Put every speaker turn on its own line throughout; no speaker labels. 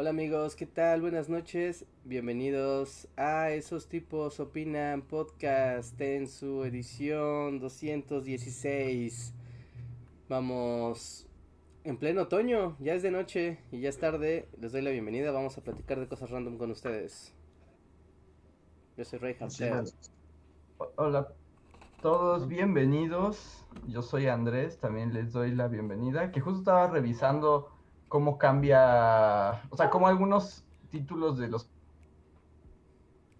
hola amigos, ¿qué tal? Buenas noches, bienvenidos a Esos Tipos Opinan Podcast en su edición 216. Vamos en pleno otoño, ya es de noche y ya es tarde, les doy la bienvenida, vamos a platicar de cosas random con ustedes. Yo soy Rey
Hola todos, bienvenidos. Yo soy Andrés, también les doy la bienvenida, que justo estaba revisando cómo cambia, o sea, cómo algunos títulos de los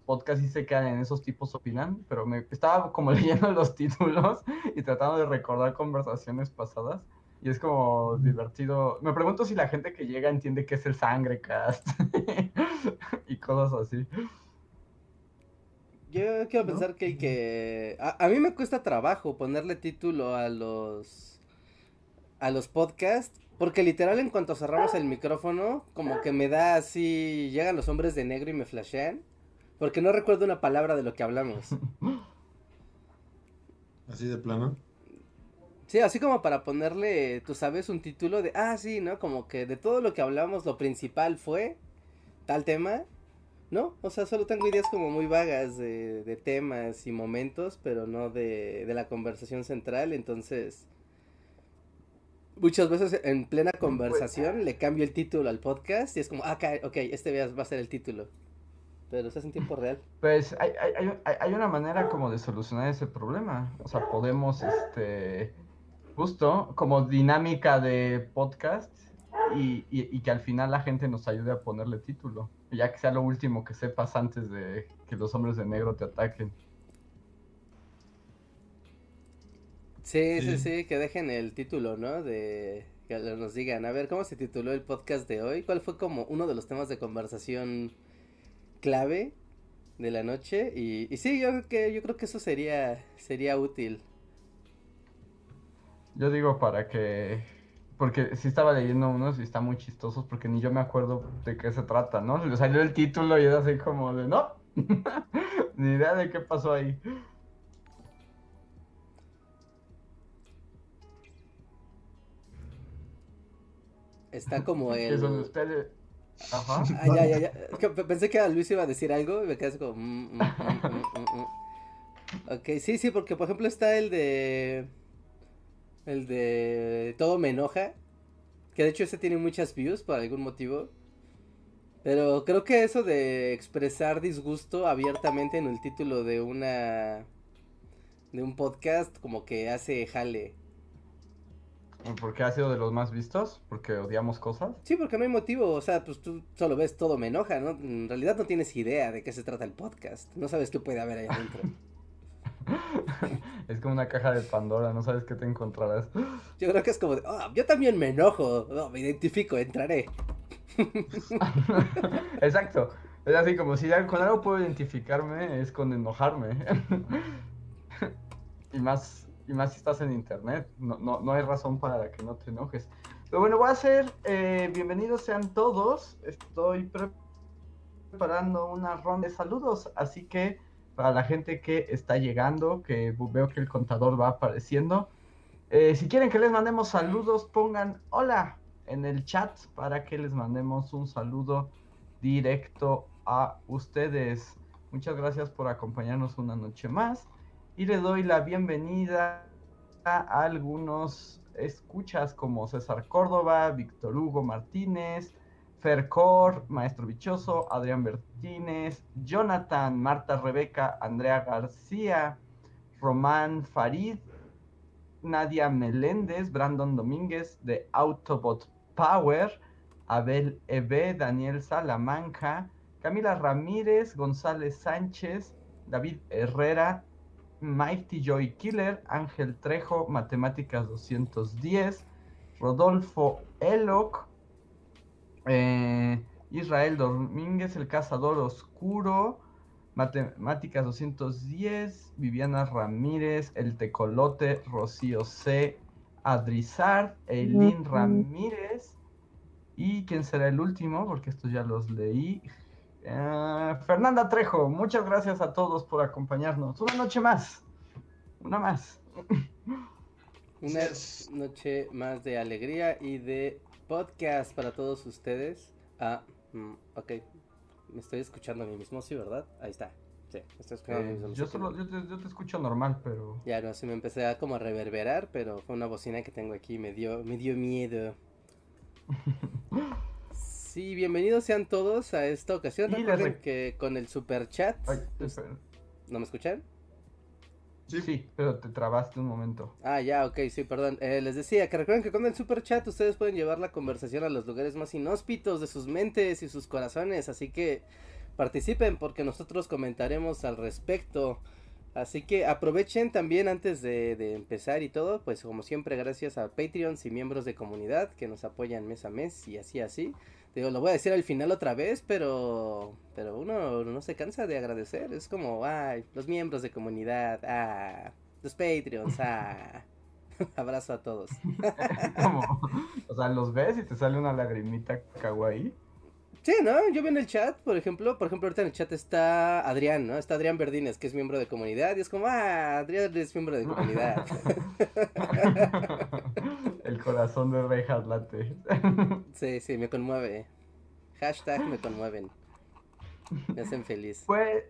podcasts sí se quedan en esos tipos opinan, pero me estaba como leyendo los títulos y tratando de recordar conversaciones pasadas. Y es como divertido. Me pregunto si la gente que llega entiende qué es el sangre cast y cosas así.
Yo quiero pensar que, que a, a, mí me cuesta trabajo ponerle título a los a los podcasts porque literal en cuanto cerramos el micrófono, como que me da así, llegan los hombres de negro y me flashean, porque no recuerdo una palabra de lo que hablamos.
¿Así de plano?
Sí, así como para ponerle, tú sabes, un título de, ah, sí, ¿no? Como que de todo lo que hablamos, lo principal fue tal tema, ¿no? O sea, solo tengo ideas como muy vagas de, de temas y momentos, pero no de, de la conversación central, entonces muchas veces en plena conversación le cambio el título al podcast y es como, ah, ok, este va a ser el título. Pero se hace en tiempo real.
Pues hay, hay, hay, una manera como de solucionar ese problema. O sea, podemos, este, justo como dinámica de podcast y, y, y que al final la gente nos ayude a ponerle título. Ya que sea lo último que sepas antes de que los hombres de negro te ataquen.
Sí, sí, sí, que dejen el título, ¿no? De que nos digan, a ver, ¿cómo se tituló el podcast de hoy? ¿Cuál fue como uno de los temas de conversación clave de la noche? Y, y sí, yo creo que yo creo que eso sería sería útil.
Yo digo para que porque sí estaba leyendo unos y están muy chistosos porque ni yo me acuerdo de qué se trata, ¿no? Le salió el título y era así como de, no, ni idea de qué pasó ahí.
Está como el.
Es donde usted. Ajá.
Ah, ya, ya, ya. Pensé que Luis iba a decir algo y me quedé como. Mm, mm, mm, ok, sí, sí, porque por ejemplo está el de. El de. Todo me enoja. Que de hecho ese tiene muchas views por algún motivo. Pero creo que eso de expresar disgusto abiertamente en el título de una. de un podcast, como que hace jale.
¿Porque ha sido de los más vistos? ¿Porque odiamos cosas?
Sí, porque no hay motivo. O sea, pues tú solo ves todo me enoja, ¿no? En realidad no tienes idea de qué se trata el podcast. No sabes qué puede haber ahí adentro.
es como una caja de Pandora, no sabes qué te encontrarás.
Yo creo que es como de, oh, yo también me enojo. me identifico, entraré.
Exacto. Es así como si con algo puedo identificarme, es con enojarme. y más y más si estás en internet, no, no, no hay razón para que no te enojes. Pero bueno, voy a hacer, eh, bienvenidos sean todos, estoy preparando una ronda de saludos, así que para la gente que está llegando, que veo que el contador va apareciendo, eh, si quieren que les mandemos saludos, pongan hola en el chat para que les mandemos un saludo directo a ustedes. Muchas gracias por acompañarnos una noche más y le doy la bienvenida a algunos escuchas como César Córdoba, Víctor Hugo Martínez, Fercor, Maestro Bichoso, Adrián Bertínez, Jonathan, Marta Rebeca, Andrea García, Román Farid, Nadia Meléndez, Brandon Domínguez de Autobot Power, Abel Ebe, Daniel Salamanca, Camila Ramírez, González Sánchez, David Herrera, Mighty Joy Killer, Ángel Trejo, Matemáticas 210, Rodolfo Eloc, eh, Israel Domínguez, El Cazador Oscuro, Matemáticas 210, Viviana Ramírez, El Tecolote, Rocío C, Adrizar, Eileen Ramírez. ¿Y quién será el último? Porque estos ya los leí. Eh, Fernanda Trejo, muchas gracias a todos por acompañarnos. Una noche más. Una más.
Una noche más de alegría y de podcast para todos ustedes. Ah, mm, ok, me estoy escuchando a mí mismo, sí, ¿verdad? Ahí está. Sí, me estoy escuchando a mí
Eh,
mismo.
yo, solo, yo, te, yo te escucho normal, pero...
Ya no, se me empecé a como a reverberar, pero fue una bocina que tengo aquí, me dio, me dio miedo. Sí, bienvenidos sean todos a esta ocasión.
Y
Recuerden
rec-
que con el super chat,
Ay,
pues. ¿no me escuchan?
sí. pero te trabaste un momento.
Ah, ya, ok, sí, perdón. Eh, les decía que recuerden que con el super chat ustedes pueden llevar la conversación a los lugares más inhóspitos de sus mentes y sus corazones, así que participen porque nosotros comentaremos al respecto. Así que aprovechen también antes de, de empezar y todo, pues como siempre gracias a Patreons y miembros de comunidad que nos apoyan mes a mes y así así. Digo, lo voy a decir al final otra vez, pero pero uno no se cansa de agradecer. Es como, ay, los miembros de comunidad, ah, los Patreons, ah. Abrazo a todos.
Como, o sea, los ves y te sale una lagrimita kawaii.
Sí, ¿no? Yo veo en el chat, por ejemplo, por ejemplo, ahorita en el chat está Adrián, ¿no? Está Adrián Verdines, que es miembro de comunidad, y es como, ah, Adrián es miembro de comunidad.
El corazón de Rey Late.
Sí, sí, me conmueve. Hashtag me conmueven. Me hacen feliz.
Pues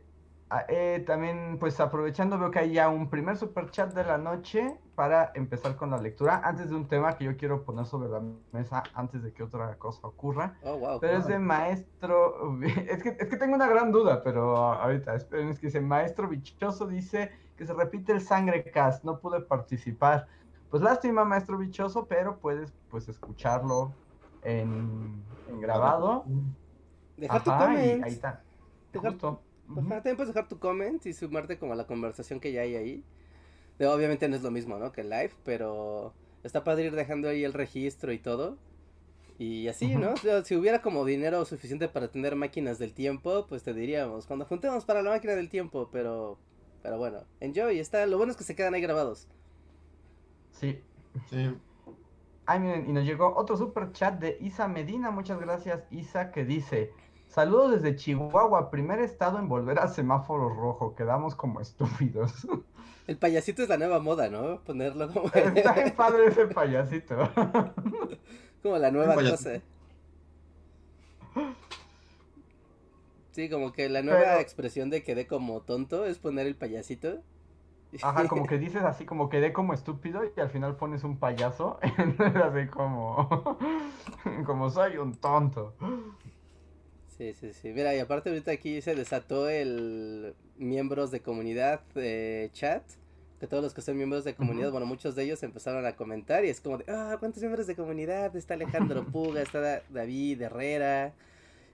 eh, también, pues aprovechando, veo que hay ya un primer super chat de la noche para empezar con la lectura. Antes de un tema que yo quiero poner sobre la mesa, antes de que otra cosa ocurra.
Oh, wow.
Pero es de maestro. Es que, es que tengo una gran duda, pero ahorita, esperen, es que dice maestro bichoso, dice que se repite el sangre cast, no pude participar. Pues lástima, maestro bichoso, pero puedes pues escucharlo en, en grabado.
Dejar tu
Ajá,
comment.
ahí está.
Dejar-
Justo.
Ajá,
Ujú.
también puedes dejar tu comment y sumarte como a la conversación que ya hay ahí. De- obviamente no es lo mismo, ¿no? Que el live, pero está padre ir dejando ahí el registro y todo. Y así, ¿no? O sea, si hubiera como dinero suficiente para tener máquinas del tiempo, pues te diríamos, cuando juntemos para la máquina del tiempo, pero pero bueno, enjoy, está, lo bueno es que se quedan ahí grabados.
Sí.
Sí.
Ay, miren, y nos llegó otro super chat de Isa Medina. Muchas gracias, Isa, que dice: Saludos desde Chihuahua, primer estado en volver a semáforo rojo. Quedamos como estúpidos.
El payasito es la nueva moda, ¿no? Ponerlo como,
Está bien padre ese payasito.
como la nueva cosa. Sí, como que la nueva
Pero-
expresión de quedé como tonto es poner el payasito.
Ajá, como que dices así, como quedé como estúpido y al final pones un payaso. así como. como soy un tonto.
Sí, sí, sí. Mira, y aparte ahorita aquí se desató el miembros de comunidad de chat. Que todos los que son miembros de comunidad, bueno, muchos de ellos empezaron a comentar y es como de, ah, ¿cuántos miembros de comunidad? Está Alejandro Puga, está Da- David Herrera,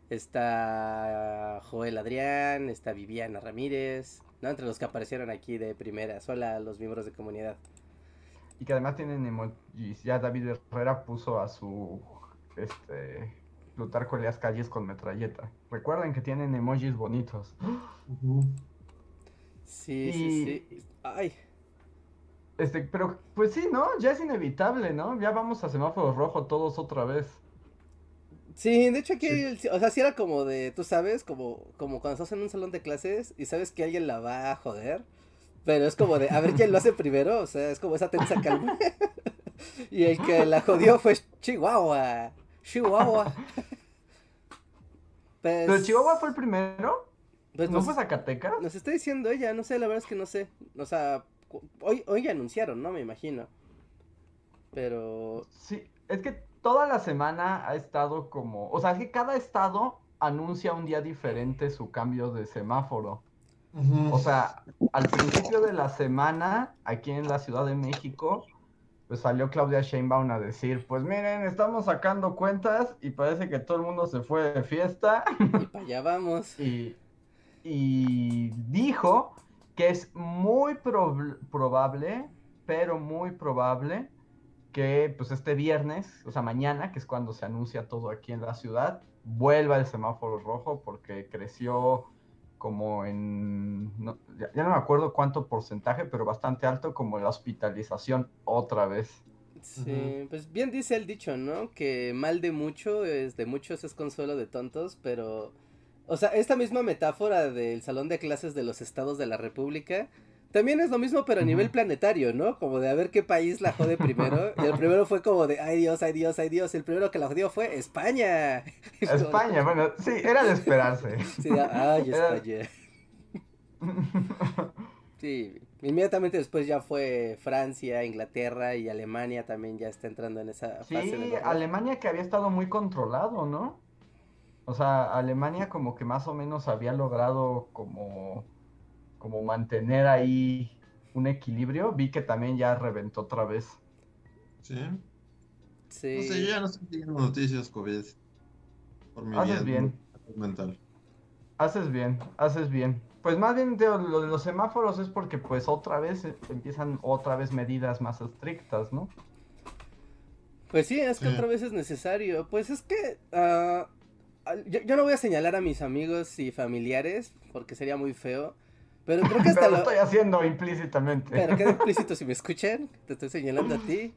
está Joel Adrián, está Viviana Ramírez, ¿no? Entre los que aparecieron aquí de primeras. Hola a los miembros de comunidad.
Y que además tienen emojis. Ya David Herrera puso a su. Este. Plutarco Elias Calles con metralleta. Recuerden que tienen emojis bonitos.
Sí,
Y-
sí, sí. Ay,
Este, pero pues sí, ¿no? Ya es inevitable, ¿no? Ya vamos a semáforo rojo todos otra vez.
Sí, de hecho aquí,
Sí.
o sea, sí era como de, tú sabes, como, como cuando estás en un salón de clases y sabes que alguien la va a joder, pero es como de, a ver quién lo hace primero, o sea, es como esa tensa calma. y el que la jodió fue Chihuahua, Chihuahua. Pues,
¿Pero Chihuahua fue el primero?
pues
¿No
nos,
fue Zacatecas?
nos está diciendo ella, no sé, la verdad es que no sé, o sea, hoy, hoy anunciaron, ¿no? Me imagino. Pero,
Sí, es que toda la semana ha estado como. O sea, es que cada estado anuncia un día diferente su cambio de semáforo. O sea, al principio de la semana, aquí en la Ciudad de México, pues salió Claudia Sheinbaum a decir, pues miren, estamos sacando cuentas y parece que todo el mundo se fue de fiesta
y para allá vamos.
y, y dijo que es muy prob- probable, pero muy probable que pues este viernes, o sea, mañana, que es cuando se anuncia todo aquí en la ciudad, vuelva el semáforo rojo porque creció como en, ya, ya, no me acuerdo cuánto porcentaje, pero bastante alto como la hospitalización otra vez.
Sí, pues bien dice el dicho, ¿no? Que mal de mucho es de muchos es consuelo de tontos, pero o sea, esta misma metáfora del salón de clases de los estados de la República también es lo mismo, pero a nivel planetario, ¿no? Como de a ver qué país la jode primero. Y el primero fue como de, ay Dios, ay Dios, ay Dios. El primero que la jodió fue España.
España, bueno, sí, era de esperarse.
Sí, ay, España. Sí, inmediatamente después ya fue Francia, Inglaterra y Alemania también ya está entrando en esa fase.
Sí, Alemania que había estado muy controlado, ¿no? O sea, Alemania como que más o menos había logrado como, como mantener ahí un equilibrio. Vi que también ya reventó otra vez.
Sí. Sí. No sé, yo ya no estoy siguiendo noticias COVID.
Por mi Haces bien. Mental. Haces bien, haces bien. Pues más bien lo de los semáforos es porque pues otra vez empiezan otra vez medidas más estrictas, ¿no?
Pues sí, es que otra vez es necesario. Pues es que uh, yo, no voy a señalar a mis amigos y familiares porque sería muy feo. Pero creo que hasta
lo... estoy haciendo implícitamente.
Pero queda implícito si me escuchan. Te estoy señalando a ti.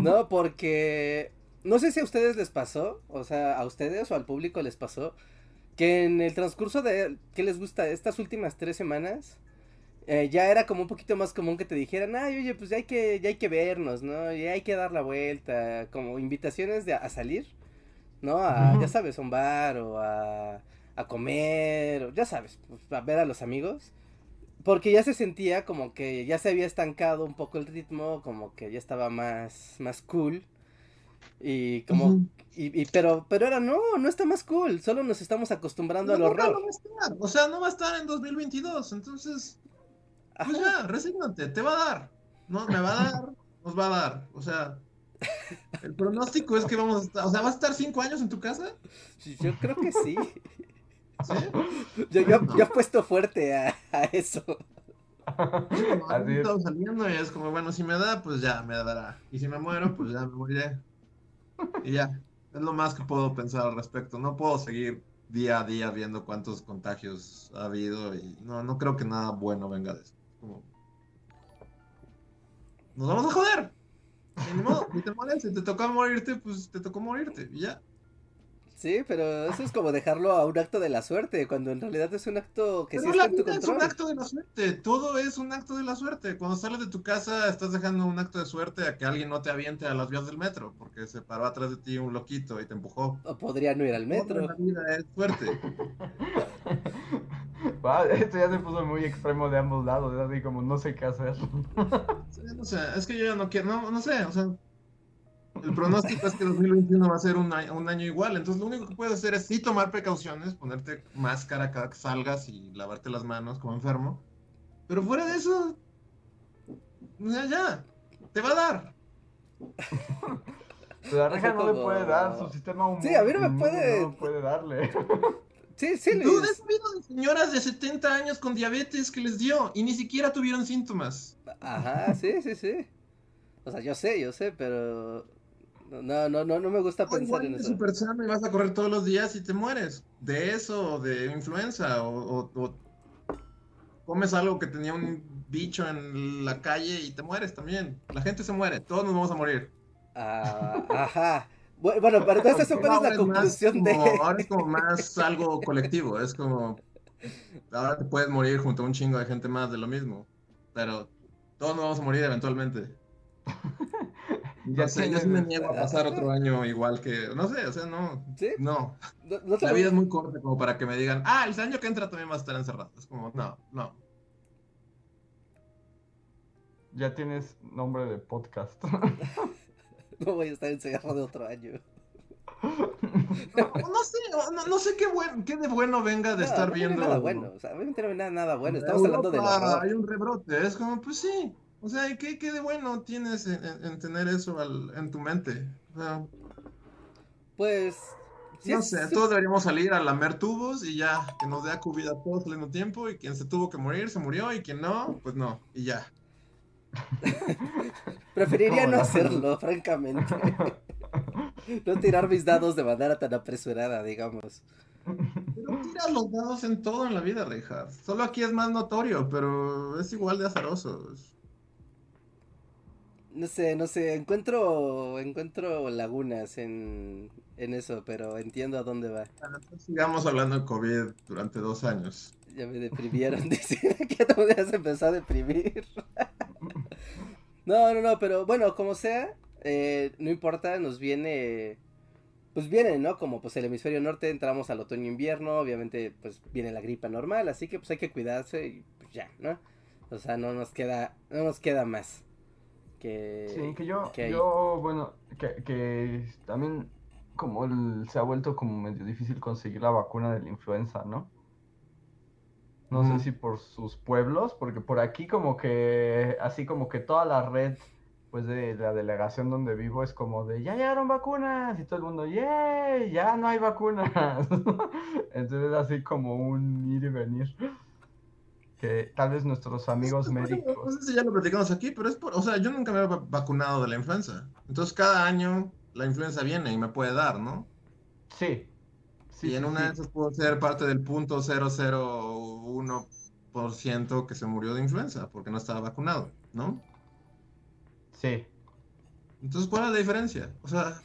No, porque no sé si a ustedes les pasó, o sea, a ustedes o al público les pasó, que en el transcurso de, ¿qué les gusta? Estas últimas tres semanas, eh, ya era como un poquito más común que te dijeran, ay, oye, pues ya hay que, ya hay que vernos, ¿no? Ya hay que dar la vuelta, como invitaciones de, a salir. ¿no? A, ya sabes, a un bar o a, a comer, ya sabes, pues, a ver a los amigos. Porque ya se sentía como que ya se había estancado un poco el ritmo, como que ya estaba más, más cool. Y como, y, y, pero, pero ahora no, no está más cool, solo nos estamos acostumbrando al horror.
No va a estar. O sea, no va a estar en 2022, entonces, pues ya, resígnate, te va a dar. No, me va a dar, nos va a dar. O sea, el pronóstico es que vamos a estar, o sea, ¿vas a estar cinco años en tu casa?
Yo creo que sí. ¿Sí? Yo, yo, he puesto fuerte a, a eso.
estamos saliendo y es como, bueno, si me da, pues ya me dará. Y si me muero, pues ya me moriré. Y ya, es lo más que puedo pensar al respecto. No puedo seguir día a día viendo cuántos contagios ha habido y no, no creo que nada bueno venga de eso. Como... Nos vamos a joder. Ni modo, ni te molestes, te tocó morirte, pues te tocó morirte, y ya.
Sí, pero eso es como dejarlo a un acto de la suerte, cuando en realidad es un acto que
sí está en tu control. es un acto de la suerte, todo es un acto de la suerte. Cuando sales de tu casa estás dejando un acto de suerte a que alguien no te aviente a las vías del metro, porque se paró atrás de ti un loquito y te empujó.
O podría no ir al metro.
la vida es suerte.
esto ya se puso muy extremo de ambos lados, es así como no sé qué hacer.
no sé, es que yo ya no quiero, no, no sé, o sea, el pronóstico es que 2021 va a ser un año, un año, igual, entonces lo único que puedes hacer es sí tomar precauciones, ponerte máscara cada que salgas y lavarte las manos como enfermo, pero fuera de eso, ya, ya, te va a dar.
La reja no le puede dar, su sistema humano.
Sí, a mí no me puede.
No puede darle.
Sí, sí,
Tú has de señoras de 70 años con diabetes que les dio y ni siquiera tuvieron síntomas.
Ajá, sí, sí, sí. O sea, yo sé, yo sé, pero no, no, no, no me gusta pensar en eso.
súper sano y vas a correr todos los días y te mueres. De eso, de influenza, o, o, comes algo que tenía un bicho en la calle y te mueres también. La gente se muere, todos nos vamos a morir.
Ah, ajá. Bueno, pero entonces eso es la conclusión de.
Ahora es como más algo colectivo, es como. Ahora te puedes morir junto a un chingo de gente más de lo mismo. Pero todos nos vamos a morir eventualmente. Ya sé, yo sí me niego a pasar otro año igual que. No sé, o sea, no. ¿Sí? No. la vida es muy corta como para que me digan, ah, el año que entra también va a estar encerrado. Es como, no, no.
Ya tienes nombre de podcast.
No voy a estar encerrado de otro año.
No, sé, no, sé qué, buen, qué de bueno venga de estar viendo.
nada bueno, o sea, obviamente no nada, nada bueno. Estamos hablando de
Hay un rebrote, es como, pues sí. O sea, ¿qué, qué de bueno tienes en, tener eso en tu mente?
pues.
no sé, todos deberíamos salir a lamer tubos y ya, que nos dé a COVID a todos al mismo tiempo. Y quien se tuvo que morir, se murió. Y quien no, pues no, y ya.
Preferiría no hacerlo, francamente. no tirar mis dados de manera tan apresurada, digamos.
Pero tiras los dados en todo en la vida, Reinhardt. Solo aquí es más notorio, pero es igual de azaroso.
No sé, no sé, encuentro, encuentro lagunas en, en eso, pero entiendo a dónde va.
sigamos hablando de COVID durante dos años.
Ya me deprimieron, dice que te has empezado a deprimir. no, no, no, pero bueno, como sea, eh, no importa, nos viene, pues viene, ¿no? Como pues el hemisferio norte, entramos al otoño-invierno, obviamente pues viene la gripa normal, así que pues hay que cuidarse y pues ya, ¿no? O sea, no nos queda, no nos queda más. Que,
sí, que yo, yo bueno, que, que también como se ha vuelto como medio difícil conseguir la vacuna de la influenza, ¿no? No sé si por sus pueblos, porque por aquí como que, así como que toda la red, pues de la delegación donde vivo es como de, ya llegaron vacunas, y todo el mundo, ¡yay! Ya no hay vacunas. Entonces así como un ir y venir. Que tal vez nuestros amigos médicos...
No sé si ya lo platicamos aquí, pero es por, o sea, yo nunca me he vacunado de la influenza. Entonces cada año la influenza viene y me puede dar, ¿no?
Sí.
sí y en una de esas puedo ser parte del punto 001% que se murió de influenza porque no estaba vacunado, ¿no?
Sí.
Entonces, ¿cuál es la diferencia? O sea...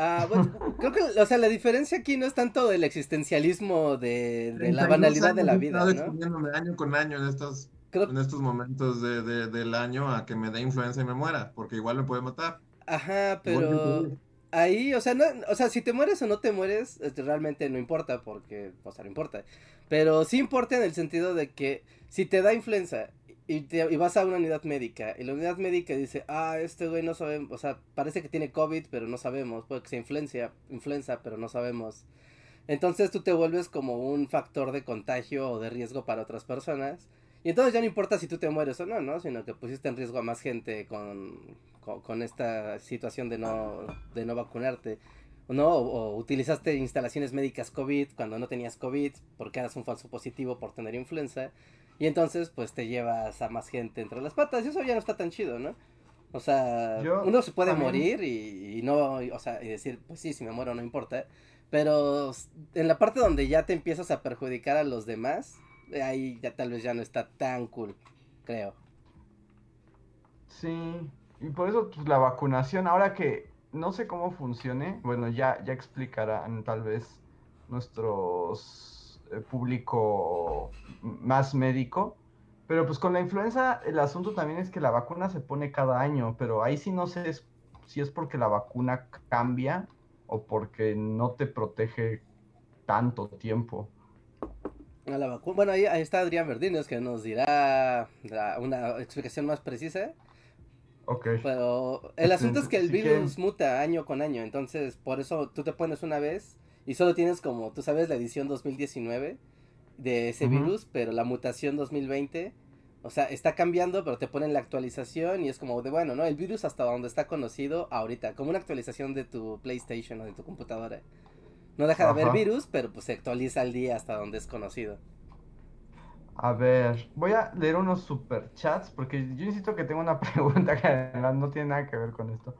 Ah, bueno, creo que, o sea, la diferencia aquí no es tanto del existencialismo de, de la banalidad de la vida,
¿no? año con año en estos, en estos momentos de, de, del año a que me dé influenza y me muera, porque igual me puede matar.
Ajá, pero ahí, o sea, no, o sea, si te mueres o no te mueres, este, realmente no importa, porque, o sea, no importa. Pero sí importa en el sentido de que si te da influenza y, vas a una unidad médica y la unidad médica dice, ah, este güey no sabemos, o sea, parece que tiene COVID, pero no sabemos, puede que sea influencia, influenza, pero no sabemos. Entonces tú te vuelves como un factor de contagio o de riesgo para otras personas. Y entonces ya no importa si tú te mueres o no, ¿no? Sino que pusiste en riesgo a más gente con, con, esta situación de no, de no vacunarte. ¿no? O, utilizaste instalaciones médicas COVID cuando no tenías COVID porque eras un falso positivo por tener influenza. Y entonces, pues te llevas a más gente entre las patas. Y eso ya no está tan chido, ¿no? O sea, uno se puede morir y, y no, o sea, y decir, pues sí, si me muero no importa. Pero en la parte donde ya te empiezas a perjudicar a los demás, ahí ya tal vez ya no está tan cool, creo.
Sí, y por eso pues, la vacunación, ahora que no sé cómo funcione, bueno, ya, ya explicarán tal vez nuestros eh, público más médico, pero pues con la influenza el asunto también es que la vacuna se pone cada año, pero ahí sí no sé si es porque la vacuna cambia o porque no te protege tanto tiempo.
A la vacuna. Bueno, ahí, ahí, está Adrián Verdinos que nos dirá una explicación más precisa.
Ok.
Pero el asunto es que el virus muta año con año, entonces por eso tú te pones una vez y solo tienes como, tú sabes, la edición 2019 de ese virus, pero la mutación 2020, o sea, está cambiando, pero te ponen la actualización y es como de, bueno, ¿no? El virus hasta donde está conocido ahorita, como una actualización de tu PlayStation o de tu computadora. No deja de haber virus, pero pues se actualiza al día hasta donde es conocido.
A ver, voy a leer unos superchats porque yo insisto que tengo una pregunta que no tiene nada que ver con esto.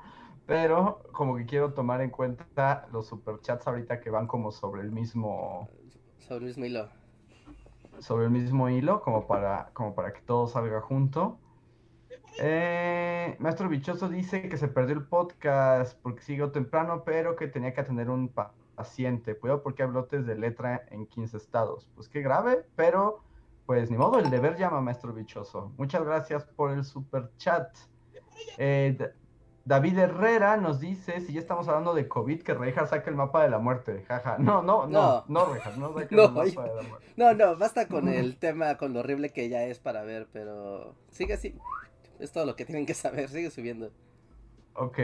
Pero como que quiero tomar en cuenta los superchats ahorita que van como sobre el mismo...
Sobre el mismo hilo.
Sobre el mismo hilo, como para, como para que todo salga junto. Eh, Maestro Bichoso dice que se perdió el podcast porque siguió temprano, pero que tenía que atender un paciente. Cuidado porque hay brotes de letra en 15 estados. Pues qué grave, pero pues ni modo, el deber llama, maestro bichoso. Muchas gracias por el super chat. Eh, David Herrera nos dice, si ya estamos hablando de COVID, que Reja saque el mapa de la muerte. Jaja. No, no, no, no, no Reja, no saque el mapa de la muerte.
No, no, basta con el tema, con lo horrible que ya es para ver, pero sigue así. Es todo lo que tienen que saber, sigue subiendo.
Ok.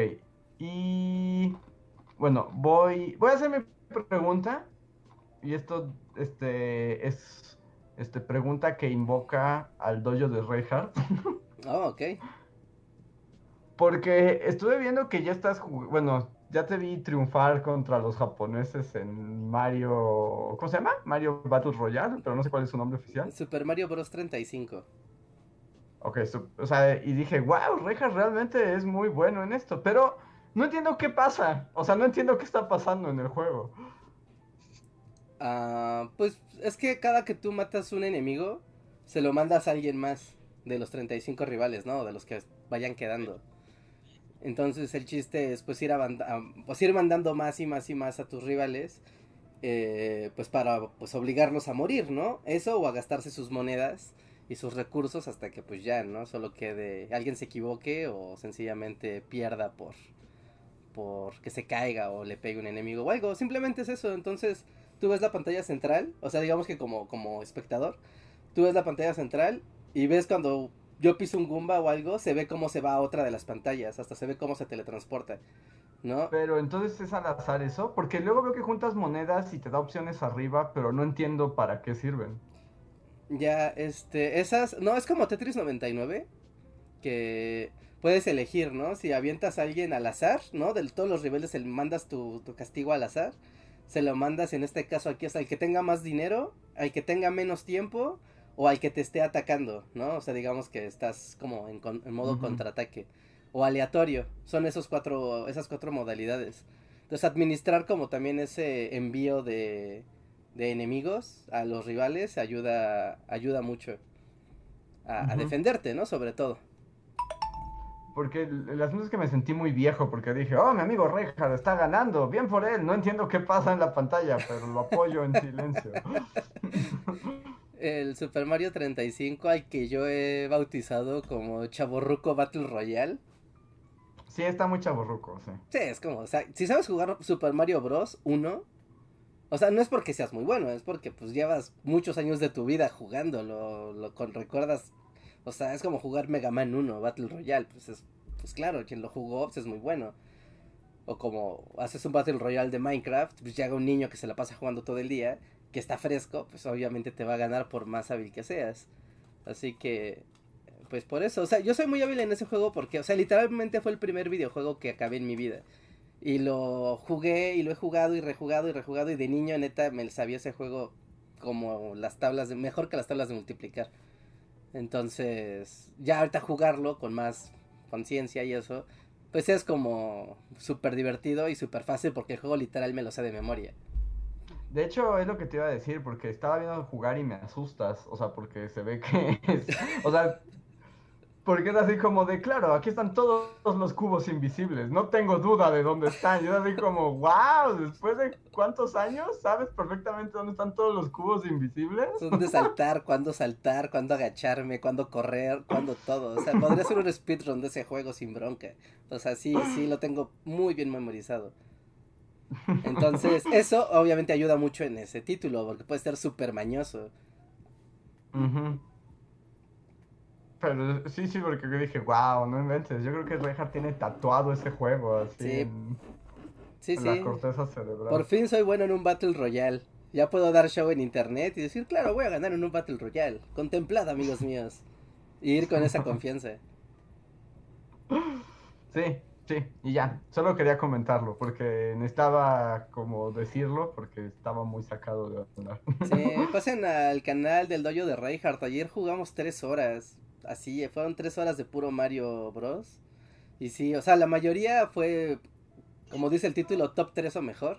Y bueno, voy, voy a hacer mi pregunta. Y esto este, es este, pregunta que invoca al dojo de Reinhardt.
Oh, ok.
Porque estuve viendo que ya estás, bueno, ya te vi triunfar contra los japoneses en Mario, ¿cómo se llama? Mario Battle Royale, pero no sé cuál es su nombre oficial.
Super Mario Bros. 35.
Ok, o sea, y dije, wow, Reinhardt realmente es muy bueno en esto, pero no entiendo qué pasa. O sea, no entiendo qué está pasando en el juego.
Ah, pues es que cada que tú matas un enemigo, se lo mandas a alguien más de los 35 rivales, ¿no? De los que vayan quedando. Entonces el chiste es pues ir, pues ir mandando más y más y más a tus rivales, eh, pues para pues obligarlos a morir, ¿no? Eso o a gastarse sus monedas y sus recursos hasta que pues ya, ¿no? Solo quede alguien se equivoque o sencillamente pierda por por que se caiga o le pegue un enemigo o algo, simplemente es eso, entonces tú ves la pantalla central, o sea, digamos que como como espectador, tú ves la pantalla central y ves cuando yo piso un Goomba o algo, se ve cómo se va a otra de las pantallas, hasta se ve cómo se teletransporta. ¿No?
Pero entonces es al azar eso, porque luego veo que juntas monedas y te da opciones arriba, pero no entiendo para qué sirven.
Ya, este, esas, no, es como Tetris 99, que puedes elegir, ¿no? Si avientas a alguien al azar, ¿no? De todos los niveles le mandas tu, tu castigo al azar, se lo mandas en este caso aquí hasta el que tenga más dinero, al que tenga menos tiempo o al que te esté atacando, ¿no? O sea, digamos que estás como en, modo contraataque o aleatorio. Son esos cuatro, esas cuatro modalidades. Entonces, administrar como también ese envío de, de enemigos a los rivales ayuda, ayuda mucho a, defenderte, ¿no? Sobre todo.
Porque el asunto es que me sentí muy viejo porque dije, oh, mi amigo Reinhardt está ganando, bien por él, no entiendo qué pasa en la pantalla, pero lo apoyo en silencio.
el Super Mario 35 al que yo he bautizado como Chaborruco Battle Royale.
Sí, está muy chaborruco, sí.
Sí, es como, o sea, si sabes jugar Super Mario Bros. 1, o sea, no es porque seas muy bueno, es porque pues llevas muchos años de tu vida jugando, lo, lo con, recuerdas, o sea, es como jugar Mega Man 1, Battle Royale, pues es, pues claro, quien lo jugó pues es muy bueno. O como haces un Battle Royale de Minecraft, pues llega un niño que se la pasa jugando todo el día que está fresco, pues obviamente te va a ganar por más hábil que seas. Así que, pues por eso, o sea, yo soy muy hábil en ese juego porque, o sea, literalmente fue el primer videojuego que acabé en mi vida. Y lo jugué y lo he jugado y rejugado y rejugado y de niño neta me sabía ese juego como las tablas de, mejor que las tablas de multiplicar. Entonces, ya ahorita jugarlo con más conciencia y eso, pues es como súper divertido y súper fácil porque el juego literal me lo sé de memoria.
De hecho, es lo que te iba a decir, porque estaba viendo jugar y me asustas, o sea, porque se ve que es, o sea, porque es así como de, claro, aquí están todos los cubos invisibles, no tengo duda de dónde están, yo así como, wow, después de cuántos años, sabes perfectamente dónde están todos los cubos invisibles.
Dónde saltar, cuándo saltar, cuándo agacharme, cuándo correr, cuándo todo, o sea, podría ser un speedrun de ese juego sin bronca, o sea, sí, sí, lo tengo muy bien memorizado. Entonces, eso obviamente ayuda mucho en ese título, porque puede ser súper mañoso.
Pero sí, sí, porque yo dije, wow, no inventes. Yo creo que Reinhardt tiene tatuado ese juego así. Sí, sí. La corteza cerebral.
Por fin soy bueno en un Battle Royale. Ya puedo dar show en internet y decir, claro, voy a ganar en un Battle Royale. Contemplad, amigos míos. Y ir con esa confianza.
Sí, Sí, y ya, solo quería comentarlo porque necesitaba como decirlo porque estaba muy sacado de onda.
Sí, pasen al canal del dojo de Reinhardt, ayer jugamos tres horas, así, fueron tres horas de puro Mario Bros. Y sí, o sea, la mayoría fue, como dice el título, top 3 o mejor,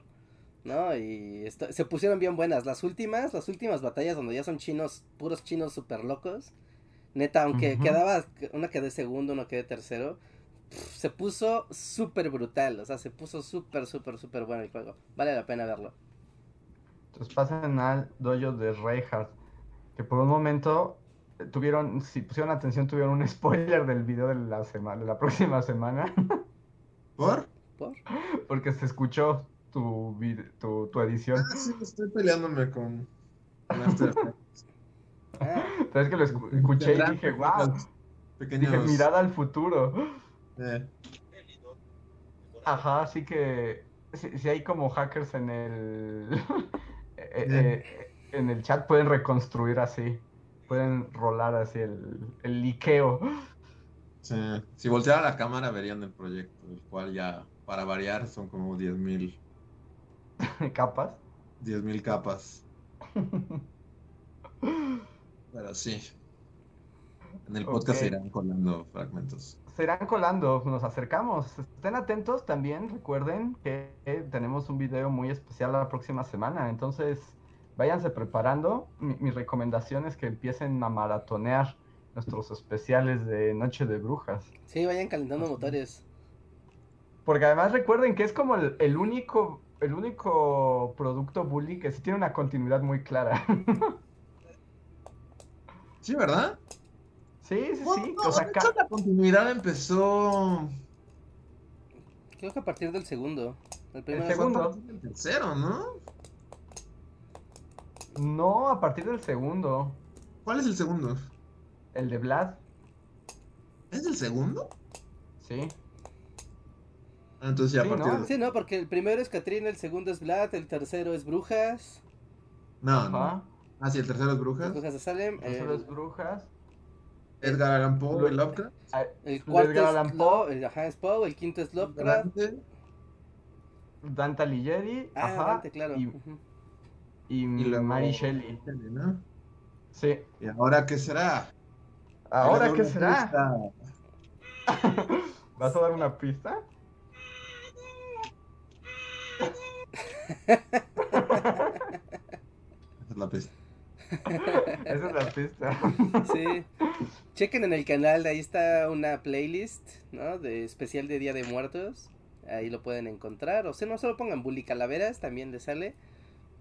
¿no? Y se pusieron bien buenas, las últimas, las últimas batallas donde ya son chinos, puros chinos super locos, neta, aunque quedaba, una quedé segundo, uno quedé tercero se puso súper brutal, o sea, se puso súper, súper, súper bueno el juego. Vale la pena verlo.
Entonces pasen al dojo de Reinhardt, que por un momento tuvieron, si pusieron atención, tuvieron un spoiler del video de la semana, de la próxima semana.
¿Por?
¿Por?
Porque se escuchó tu, tu, tu edición.
Ah, sí, estoy peleándome con, After Effects.
Ah. es que lo escuché y dije, wow. Dije, mirada al futuro. Eh. Ajá, así que si, hay como hackers en el eh, eh, en el chat pueden reconstruir así, pueden rolar así el, el liqueo.
Si volteara la cámara verían el proyecto, el cual ya, para variar, son como 10.000
capas.
10.000 capas. Pero sí. En el podcast irán colando fragmentos
se irán colando, nos acercamos. Estén atentos también, recuerden que tenemos un video muy especial la próxima semana, entonces váyanse preparando. Mi, mi recomendación es que empiecen a maratonear nuestros especiales de Noche de Brujas.
Sí, vayan calentando motores.
Porque además recuerden que es como el, el único el único producto bully que sí tiene una continuidad muy clara.
Sí, ¿verdad?
Sí, sí,
No,
sí.
no,
O sea,
hecho, la continuidad empezó.
Creo que a partir del segundo. El primero
El segundo.
del tercero, ¿no?
no a partir del segundo.
¿Cuál es el segundo?
El de Vlad,
¿Es el segundo?
sí.
Ah, entonces ya a partir
¿no?
de-
Sí, no, porque el primero es Katrina, el segundo es Vlad, el tercero es Brujas.
No, no. Ah, sí, el tercero es Brujas.
Brujas de Salem. El-
las brujas.
Edgar Allan Poe y Lovecraft.
El
Edgar
cuarto
Allan
es,
Poe.
Lo- el- ajá, es Poe, el quinto es Lovecraft.
Dante,
Dante Alighieri,
Ah,
ajá,
Dante, claro.
y,
ujú.
y,
Y luego
Mary Shelley.
Shelley, ¿no?
Sí.
¿Y ahora qué será?
¿Ahora qué será? ¿Vas a dar una pista?
Esa es la pista.
Esa es la pista.
Sí. Chequen en el canal, ahí está una playlist, ¿no? De especial de Día de Muertos. Ahí lo pueden encontrar. O sea, no solo pongan Bully Calaveras, también les sale.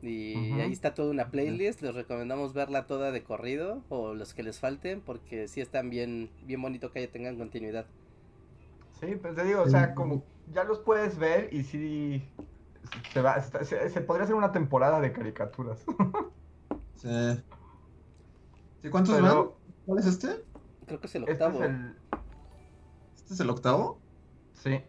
Y ahí está toda una playlist. Les recomendamos verla toda de corrido. O los que les falten. Porque sí están bien, bien bonito que ya tengan continuidad.
Sí, pues te digo, o sea, como ya los puedes ver y sí se va, se, se- se podría hacer una temporada de caricaturas.
Sí. ¿Sí, ¿Cuántos
Pero
van? ¿Cuál es este?
Creo que es el
este
octavo.
es el
¿Este es el octavo?
sí.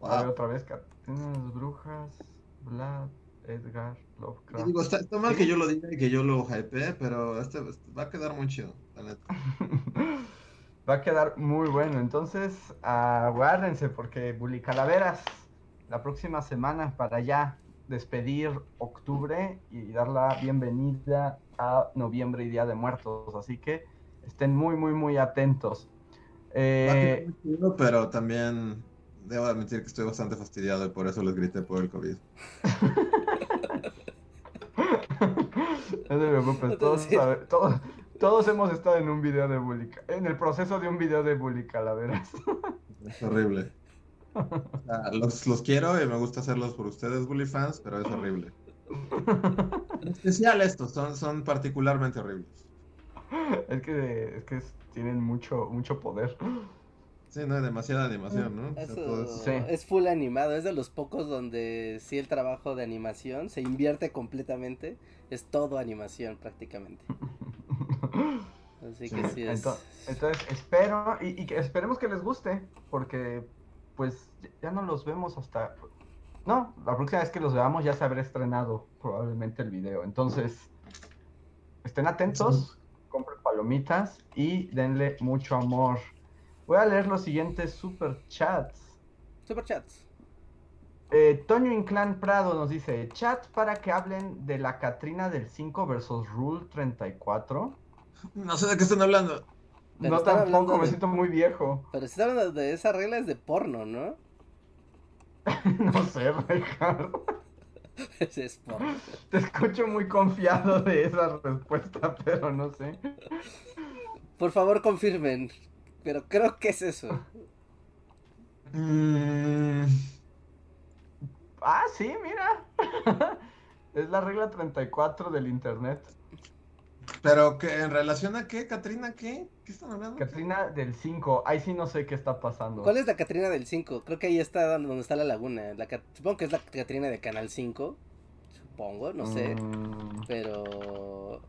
Wow.
ver otra vez, las brujas, Vlad, Edgar, Lovecraft.
digo, está, está mal que yo lo diga y que yo lo hypee, pero este, este va a quedar muy chido, la neta.
Va a quedar muy bueno. Entonces, aguárdense porque Bully Calaveras la próxima semana para ya despedir octubre y dar la bienvenida a noviembre y Día de Muertos. Así que estén muy, muy, muy atentos. Eh,
pero también debo admitir que estoy bastante fastidiado y por eso les grité por el COVID.
no te preocupes, todos, sabe- todos, todos hemos estado en un video de Bully, Ca- en el proceso de un video de Bully Calaveras.
Es horrible. Sea, los, los quiero y me gusta hacerlos por ustedes, Bully fans, pero es horrible. En especial estos, son, son particularmente horribles.
Es que, es que tienen mucho, mucho poder.
Sí, no hay demasiada animación, ¿no? O sea,
Eso
todo es-
Sí.
es full animado, es de los pocos donde sí el trabajo de animación se invierte completamente, es todo animación prácticamente. Así
Sí.
que sí es.
Ento- Entonces, espero, y, esperemos que les guste, porque pues ya no los vemos hasta... No, la próxima vez que los veamos ya se habrá estrenado probablemente el video. Entonces, estén atentos, compren palomitas y denle mucho amor. Voy a leer los siguientes super chats.
Superchats.
Eh, Toño Inclán Prado nos dice, chat para que hablen de la Catrina del 5 versus Rule 34.
No sé de qué están hablando.
No tampoco, me
de-
siento muy viejo.
Pero si hablando de esa regla es de porno, ¿no?
no sé, Ricardo.
Es porno.
Te escucho muy confiado de esa respuesta, pero no sé.
Por favor, confirmen. Pero creo que es eso.
Mm,
Ah, sí, mira. es la regla 34 del internet.
Pero que en relación a qué, Katrina, ¿qué? ¿Qué están hablando?
Catrina del 5. Ahí sí no sé qué está pasando.
¿Cuál es la Catrina del 5? Creo que ahí está donde está la laguna. La Cat- Supongo que es la Catrina de Canal 5. Supongo, no sé.
Mm,
Pero.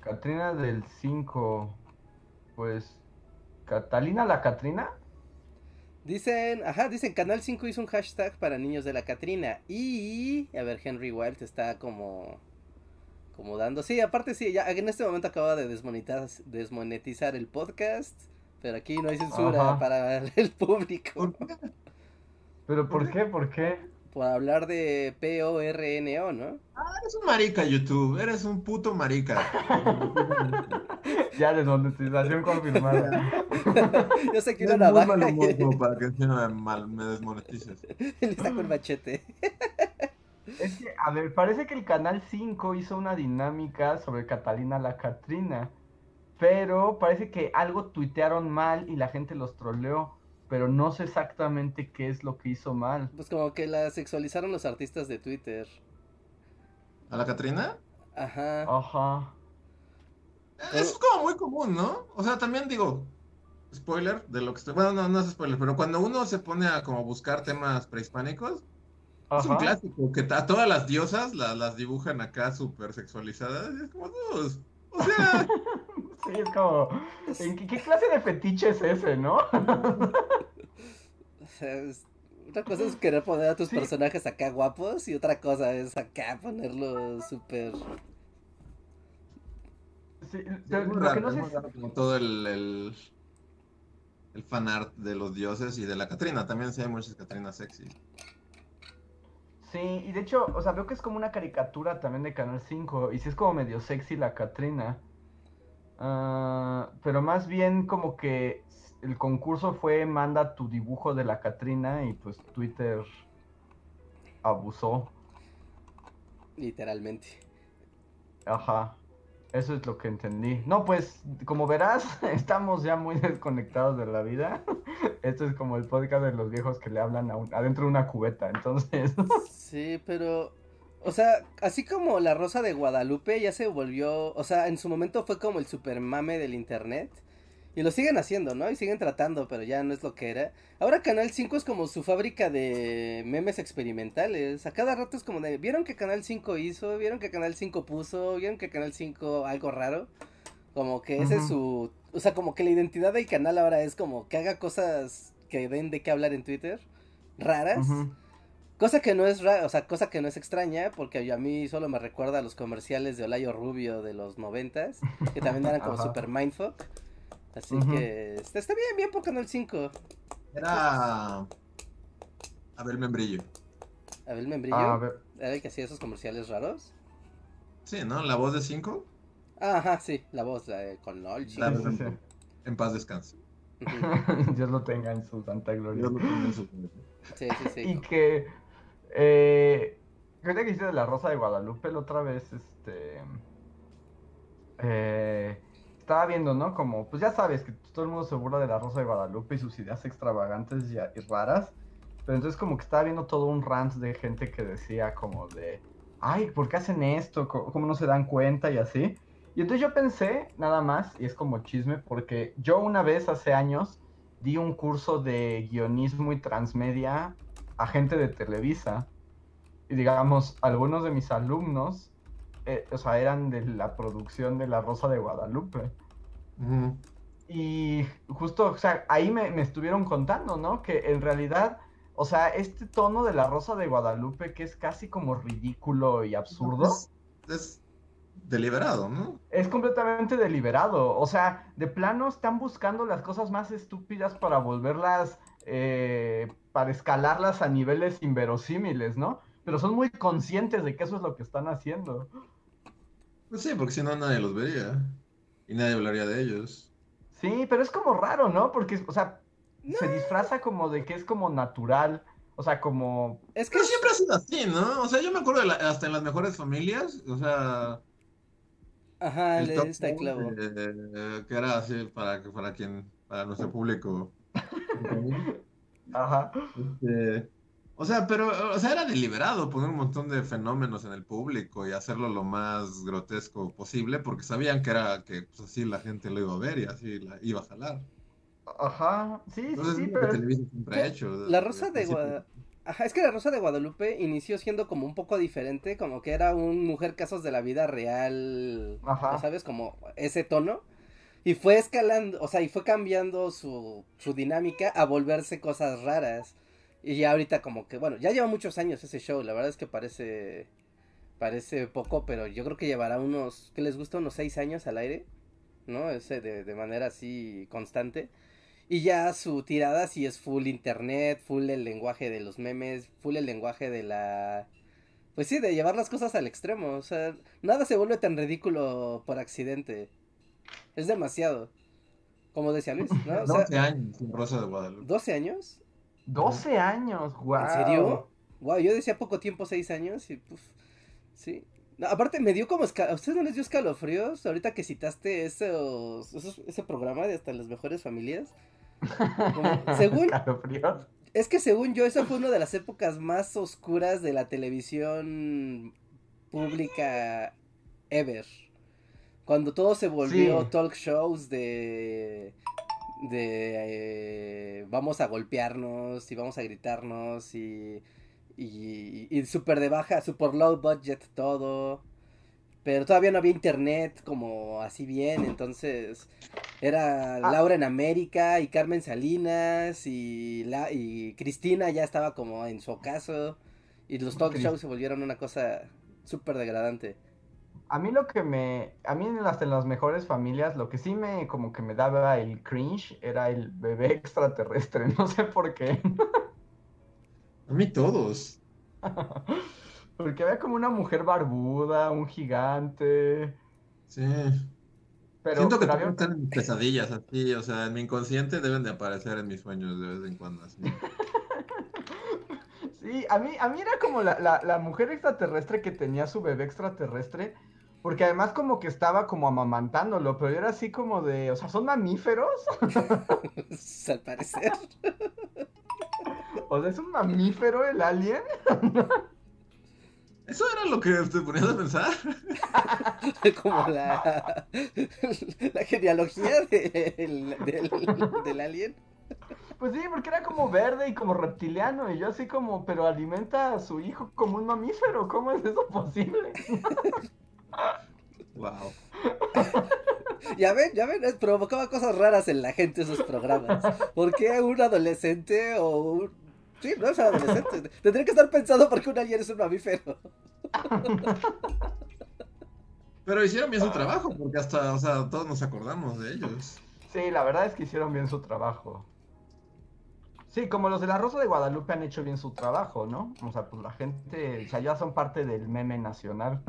Catrina del 5. Pues. ¿Catalina la Catrina?
Dicen, ajá, dicen Canal 5 hizo un hashtag para niños de la Catrina. Y. A ver, Henry Wild está como. Como dando. Sí, aparte sí, ya en este momento acaba de desmonetizar, desmonetizar el podcast. Pero aquí no hay censura
Ajá.
para el público.
¿Por qué?
¿Pero por qué? ¿Por qué?
Por hablar de P-O-R-N-O, ¿no?
Eres un marica, YouTube. Eres un puto marica.
Ya desmonetización confirmada.
Yo sé que una
muy
navaja
mal humor
y
como para que encima me, mal- me desmonetices.
le saco el machete.
Es que, a ver, parece que el Canal 5 hizo una dinámica sobre Catalina la Catrina, pero parece que algo tuitearon mal y la gente los troleó, pero no sé exactamente qué es lo que hizo mal.
Pues como que la sexualizaron los artistas de Twitter.
¿A la Catrina?
Ajá.
Ajá.
Eso es como muy común, ¿no? O sea, también digo, spoiler de lo que estoy. Bueno, no, no es spoiler, pero cuando uno se pone a como buscar temas prehispánicos, es un clásico que a todas las diosas la- las dibujan acá súper sexualizadas. Y es como, "Dios", o sea,
Sí, es como, ¿en qué, qué clase de fetiche es ese, no?
Una cosa es querer poner a tus
Sí.
personajes acá guapos y otra cosa es acá ponerlos súper...
Sí, pero lo que no sé es-
como todo el, el, el fanart de los dioses y de la Catrina. También sí hay muchas Catrinas sexy.
Sí, y de hecho, o sea, veo que es como una caricatura también de Canal 5, y sí es como medio sexy la Catrina. Ah, pero más bien como que el concurso fue manda tu dibujo de la Catrina y pues Twitter abusó.
Literalmente.
Ajá. Eso es lo que entendí. No, pues, como verás, estamos ya muy desconectados de la vida. Esto es como el podcast de los viejos que le hablan a un- adentro de una cubeta. Entonces,
Sí, pero... O sea, así como La Rosa de Guadalupe ya se volvió... O sea, en su momento fue como el super mame del internet. Y lo siguen haciendo, ¿no? Y siguen tratando, pero ya no es lo que era. Ahora Canal 5 es como su fábrica de memes experimentales. A cada rato es como de... ¿Vieron que Canal 5 hizo? ¿Vieron que Canal 5 puso? ¿Vieron que Canal 5 algo raro? Como que ese es su... O sea, como que la identidad del canal ahora es como que haga cosas que den de qué hablar en Twitter. Raras.
ujú.
Cosa que no es ra- o sea, cosa que no es extraña, porque a mí solo me recuerda a los comerciales de Olayo Rubio de los noventas, que también eran como super mindfuck. Así que está, está bien, bien por Canal 5.
Era Abel Membrillo.
Abel Membrillo,
A ver,
era el que hacía esos comerciales raros.
Sí, ¿no? La voz de 5.
Ah, ajá, sí, la voz la de- con LOL,
sí,
chido.
sí, sí.
En paz descanse.
Dios lo tenga en su santa gloria.
Dios lo tenga en su
Sí, sí, sí.
Y que, eh, ahorita que dijiste de la Rosa de Guadalupe, la otra vez, este, eh, estaba viendo, ¿no? Como, pues ya sabes que todo el mundo se burla de la Rosa de Guadalupe y sus ideas extravagantes y, y raras, pero entonces como que estaba viendo todo un rant de gente que decía como de, ay, ¿por qué hacen esto? Co- ¿Cómo no se dan cuenta y así? Y entonces yo pensé, nada más, y es como chisme, porque yo una vez hace años di un curso de guionismo y transmedia a gente de Televisa. Y digamos, algunos de mis alumnos, eh, o sea, eran de la producción de La Rosa de Guadalupe. Y justo, o sea, ahí me, me estuvieron contando, ¿no? Que en realidad, o sea, este tono de La Rosa de Guadalupe, que es casi como ridículo y absurdo,
Es, es deliberado, ¿no?
es completamente deliberado. O sea, de plano están buscando las cosas más estúpidas para volverlas, eh, para escalarlas a niveles inverosímiles, ¿no? Pero son muy conscientes de que eso es lo que están haciendo.
Pues sí, porque si no nadie los vería. Y nadie hablaría de ellos.
Sí, pero es como raro, ¿no? Porque, o sea,
No.
se disfraza como de que es como natural. O sea, como...
Es que
Pero siempre ha sido así, ¿no? O sea, yo me acuerdo de la- hasta en las mejores familias, o sea,
Ajá,
el
está clavo.
eh, que era así para, para quien, para nuestro público.
Ajá.
Este, o sea, pero, o sea, era deliberado poner un montón de fenómenos en el público y hacerlo lo más grotesco posible, porque sabían que era que pues, así la gente lo iba a ver y así la iba a jalar.
Ajá. Sí, sí,
Entonces,
sí,
es lo que
pero...
Televisa siempre ha hecho.
La Rosa de. Guadalupe. Ajá, es que la Rosa de Guadalupe inició siendo como un poco diferente, como que era un mujer casos de la vida real,
Ajá.
¿no ¿sabes? Como ese tono. Y fue escalando, o sea, y fue cambiando su, su dinámica a volverse cosas raras. Y ya ahorita como que, bueno, ya lleva muchos años ese show, la verdad es que parece, parece poco, pero yo creo que llevará unos, ¿qué les gusta? Unos seis años al aire, ¿no? Ese de, de manera así constante. Y ya su tirada sí es full internet, full el lenguaje de los memes, full el lenguaje de la... Pues sí, de llevar las cosas al extremo. O sea, nada se vuelve tan ridículo por accidente. Es demasiado. Como decía Luis, ¿no? O sea,
12 años en Rosa de Guadalupe.
12 años.
12 años, wow.
¿En serio? wow, yo decía poco tiempo, seis años, y pues, sí. No, aparte me dio como, esca- ¿a ustedes no les dio escalofríos? Ahorita que citaste esos, esos- ese programa de hasta las mejores familias. Como- según,
Escalofríos.
es que según yo, esa fue una de las épocas más oscuras de la televisión pública ever. Cuando todo se volvió
Sí.
talk shows de. De. eh, vamos a golpearnos y vamos a gritarnos y. y, y súper de baja, super low budget todo. Pero todavía no había internet como así bien, entonces era
Ah.
Laura en América y Carmen Salinas y, la, y Cristina ya estaba como en su ocaso y los talk shows se volvieron una cosa súper degradante.
A mí lo que me, a mí en las, en las mejores familias, lo que sí me, como que me daba el cringe era el bebé extraterrestre, no sé por qué.
A mí todos.
Porque había como una mujer barbuda, un gigante,
Sí.
pero,
Siento que también
había-
están en mis pesadillas así, o sea, en mi inconsciente deben de aparecer en mis sueños de vez en cuando así.
Sí, a mí, a mí era como la, la, la mujer extraterrestre que tenía su bebé extraterrestre, porque además como que estaba como amamantándolo, pero era así como de, o sea, ¿son mamíferos?
Al parecer.
O sea, ¿es un mamífero el alien?
¿Eso era lo que te ponías a pensar?
como la, la genealogía del, del, del alien.
Pues sí, porque era como verde y como reptiliano, y yo así como, pero alimenta a su hijo como un mamífero, ¿cómo es eso posible?
Wow.
Ya ven, ya ven, provocaba cosas raras en la gente esos programas. ¿Por qué un adolescente o un... Sí, no es un adolescente. Tendría que estar pensado por qué un alien es un mamífero.
Pero hicieron bien su trabajo, porque hasta, o sea, todos nos acordamos de ellos.
Sí, la verdad es que hicieron bien su trabajo. Sí, como los de la Rosa de Guadalupe han hecho bien su trabajo, ¿no? O sea, pues la gente, o sea, ya son parte del meme nacional.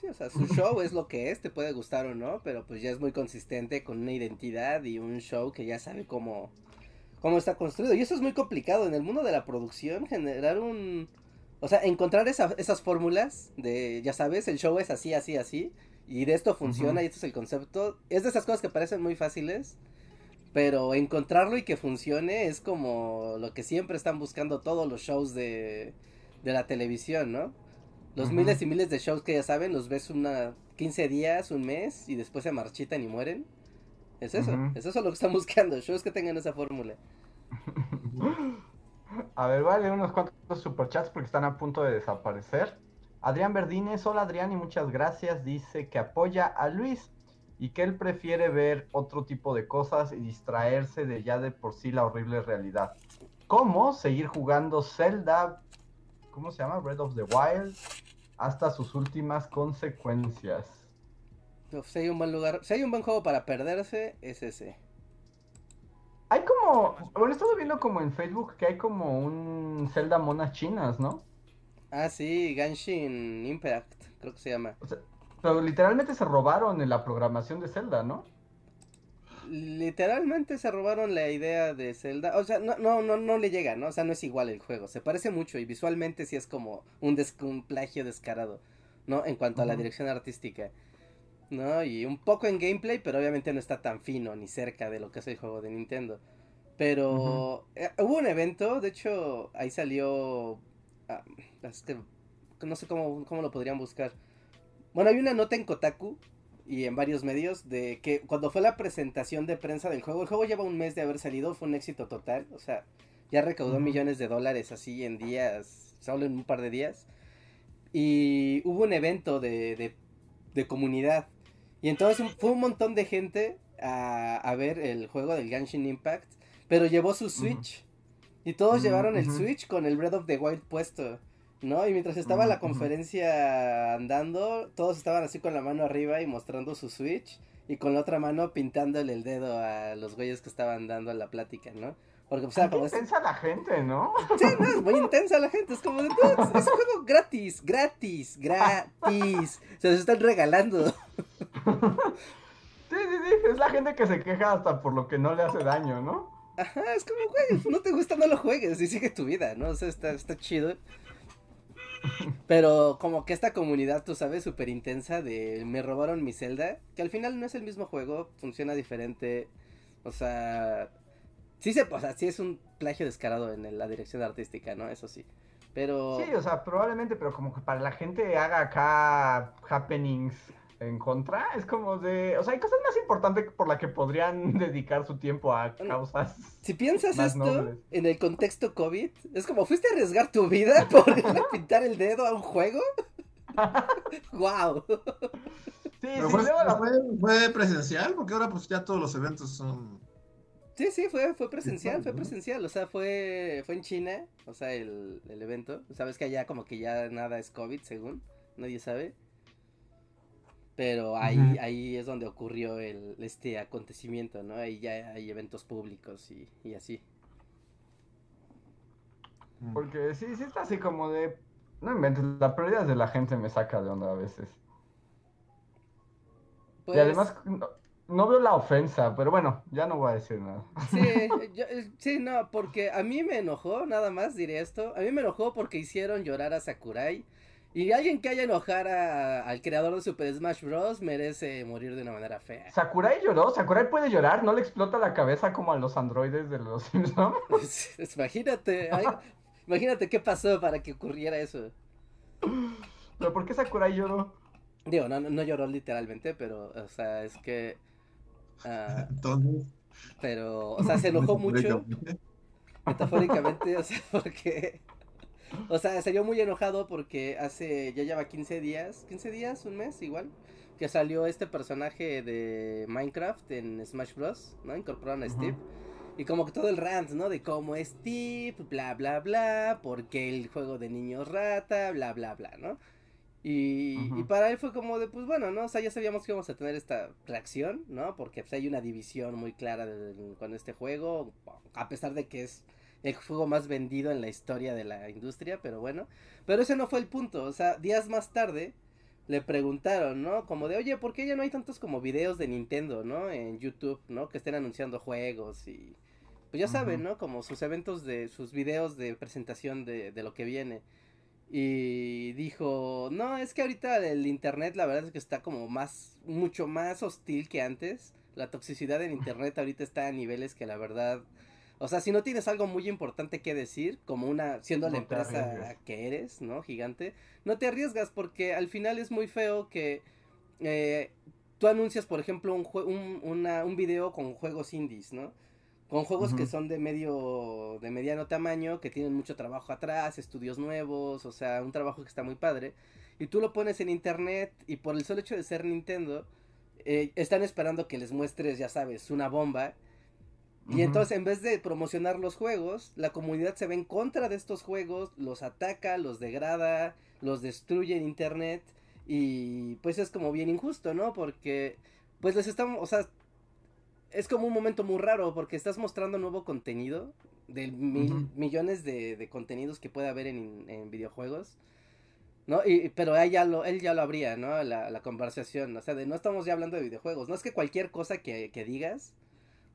Sí, o sea, su show es lo que es, te puede gustar o no, pero pues ya es muy consistente con una identidad y un show que ya sabe cómo, cómo está construido. Y eso es muy complicado en el mundo de la producción, generar un... O sea, encontrar esa- esas fórmulas de, ya sabes, el show es así, así, así, y de esto funciona y esto es el concepto. Es de esas cosas que parecen muy fáciles, pero encontrarlo y que funcione es como lo que siempre están buscando todos los shows de, de la televisión, ¿no? Los miles y miles de shows que ya saben, los ves una 15 días, un mes y después se marchitan y mueren. Es eso, es eso lo que están buscando, shows que tengan esa fórmula.
A ver, leer unos cuantos superchats porque están a punto de desaparecer. Adrián Verdines, hola Adrián y muchas gracias. Dice que apoya a Luis y que él prefiere ver otro tipo de cosas y distraerse de ya de por sí la horrible realidad. ¿Cómo seguir jugando Zelda? ¿Cómo se llama? Breath of the Wild. Hasta sus últimas consecuencias.
Uf, Si hay un buen lugar, si hay un buen juego para perderse, es ese.
Hay como, bueno, he estado viendo como en Facebook que hay como un Zelda monas chinas, ¿no?
Ah, sí, Genshin Impact, creo que se llama.
O sea, pero literalmente se robaron en la programación de Zelda, ¿no?
Literalmente se robaron la idea de Zelda. O sea, no, no, no, no le llega, ¿no? O sea, no es igual el juego. Se parece mucho y visualmente sí es como un, des- un plagio descarado, ¿no? En cuanto a la dirección artística. ¿No? Y un poco en gameplay, pero obviamente no está tan fino ni cerca de lo que es el juego de Nintendo. Pero eh, hubo un evento, de hecho, ahí salió... ah, es que no sé cómo, cómo lo podrían buscar. Bueno, hay una nota en Kotaku y en varios medios de que cuando fue la presentación de prensa del juego, el juego lleva un mes de haber salido, fue un éxito total, o sea, ya recaudó millones de dólares así en días, solo en un par de días. Y hubo un evento de, de, de comunidad. Y entonces fue un montón de gente a, a ver el juego del Genshin Impact, pero llevó su Switch. Y todos
Mm,
llevaron el. Switch con el Breath of the Wild puesto. ¿No? Y mientras estaba la conferencia andando, todos estaban así con la mano arriba y mostrando su Switch. Y con la otra mano pintándole el dedo a los güeyes que estaban dando la plática, ¿no? Porque, o sea,
Qué
como es,
intensa la gente, ¿no?
Sí, no, es muy intensa la gente. Es como de, "Dudes, es un juego gratis, gratis, gratis. Se los están regalando.
Sí, sí, sí, es la gente que se queja hasta por lo que no le hace daño, ¿no?
Ajá, es como, güey, no te gusta, no lo juegues y sigue tu vida, ¿no? O sea, está, está chido. Pero como que esta comunidad, tú sabes, súper intensa de me robaron mi celda, que al final no es el mismo juego, funciona diferente. O sea, sí se, sea, sí es un plagio descarado en la dirección artística, ¿no? Eso sí. Pero...
Sí, o sea, probablemente, pero como que para la gente haga acá happenings en contra, es como de, o sea, hay cosas más importantes por las que podrían dedicar su tiempo a causas.
Si piensas esto en el contexto COVID, es como, ¿fuiste a arriesgar tu vida por ir a pintar el dedo a un juego? ¡Wow!
Sí, fue, fue, presencial, porque ahora pues ya todos los eventos son...
Sí, sí, fue, fue presencial, fue presencial, o sea, fue, fue en China, o sea, el, el evento. Sabes que allá como que ya nada es COVID, según, nadie sabe. Pero ahí, ahí es donde ocurrió el, este acontecimiento, ¿no? Ahí ya hay eventos públicos y, y así.
Mm. Porque sí, sí está así como de... No inventes, la prioridad de la gente me saca de onda a veces. Y pues además, no, veo la ofensa, pero bueno, ya no voy a decir nada.
Sí, sí, no, porque a mí me enojó, nada más diré esto. A mí me enojó porque hicieron llorar a Sakurai y alguien que haya enojar al creador de Super Smash Bros. merece morir de una manera fea.
¿Sakurai lloró? ¿Sakurai puede llorar? ¿No le explota la cabeza como a los androides de los Simpsons?
imagínate, imagínate qué pasó para que ocurriera eso.
¿Pero por qué Sakurai lloró?
Digo, no, no lloró literalmente, pero, o sea, es que...
Uh, Entonces...
Pero, o sea, se enojó mucho. Metafóricamente, o sea, porque o sea, se vio muy enojado porque hace, ya lleva 15 días, 15 días, un mes igual, que salió este personaje de Minecraft en Smash Bros, ¿no? Incorporaron a Steve. Y como que todo el rant, ¿no? De cómo es Steve, bla, bla, bla, porque el juego de niños rata, bla, bla, bla, ¿no? Y, y, para él fue como de, pues bueno, ¿no? O sea, ya sabíamos que íbamos a tener esta reacción, ¿no? Porque pues, hay una división muy clara con este juego, a pesar de que es el juego más vendido en la historia de la industria, pero bueno. Pero ese no fue el punto, o sea, días más tarde le preguntaron, ¿no? Como de, oye, ¿por qué ya no hay tantos como videos de Nintendo, ¿no? En YouTube, ¿no? Que estén anunciando juegos y... Pues ya saben, ¿no? Como sus eventos de, sus videos de presentación de, de lo que viene. Y dijo, no, es que ahorita el Internet la verdad es que está como más, mucho más hostil que antes. La toxicidad en Internet ahorita está a niveles que la verdad o sea, si no tienes algo muy importante que decir, como una, siendo la empresa que eres, ¿no? Gigante, no te arriesgas porque al final es muy feo que eh, tú anuncias, por ejemplo, un, un, una, un video con juegos indies, ¿no? Con juegos que son de medio, de mediano tamaño, que tienen mucho trabajo atrás, estudios nuevos, o sea, un trabajo que está muy padre. Y tú lo pones en internet y por el solo hecho de ser Nintendo, eh, están esperando que les muestres, ya sabes, una bomba y entonces en vez de promocionar los juegos, la comunidad se ve en contra de estos juegos, los ataca, los degrada, los destruye en internet y pues es como bien injusto, ¿no? Porque pues les estamos, o sea, es como un momento muy raro porque estás mostrando nuevo contenido de mil, millones de, contenidos que puede haber en, videojuegos. ¿no? Y, pero él ya lo, él ya lo abría, ¿no? La, la conversación, o sea, de no estamos ya hablando de videojuegos, no es que cualquier cosa que, que digas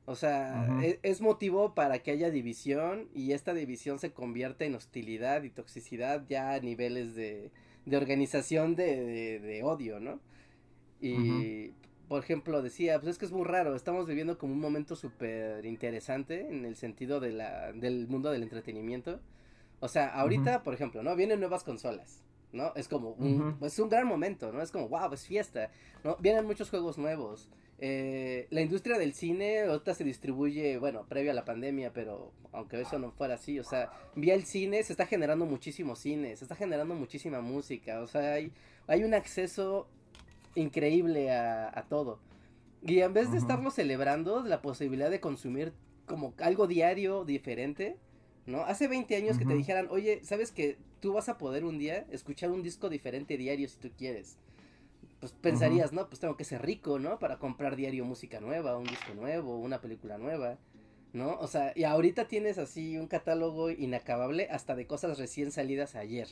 o sea, e, es, motivo para que haya división y esta división se convierta en hostilidad y toxicidad ya a niveles de, de organización de, de, odio, ¿no? Y, por ejemplo, decía, pues es que es muy raro, estamos viviendo como un momento súper interesante en el sentido de la, del mundo del entretenimiento. O sea, ahorita, por ejemplo, ¿no? Vienen nuevas consolas. ¿no? Es como un, es un gran momento, ¿no? Es como, wow, es fiesta, ¿no? Vienen muchos juegos nuevos. Eh, la industria del cine ahorita se distribuye, bueno, previo a la pandemia, pero aunque eso no fuera así, o sea, vía el cine se está generando muchísimo cine, se está generando muchísima música, o sea, hay, hay un acceso increíble a, todo. Y en vez de estarlo celebrando, la posibilidad de consumir como algo diario diferente, ¿no? Hace 20 años que te dijeran, oye, ¿sabes que tú vas a poder un día escuchar un disco diferente diario si tú quieres? Pues pensarías, ¿no? Pues tengo que ser rico, ¿no? Para comprar diario música nueva, un disco nuevo, una película nueva, ¿no? O sea, y ahorita tienes así un catálogo inacabable hasta de cosas recién salidas ayer.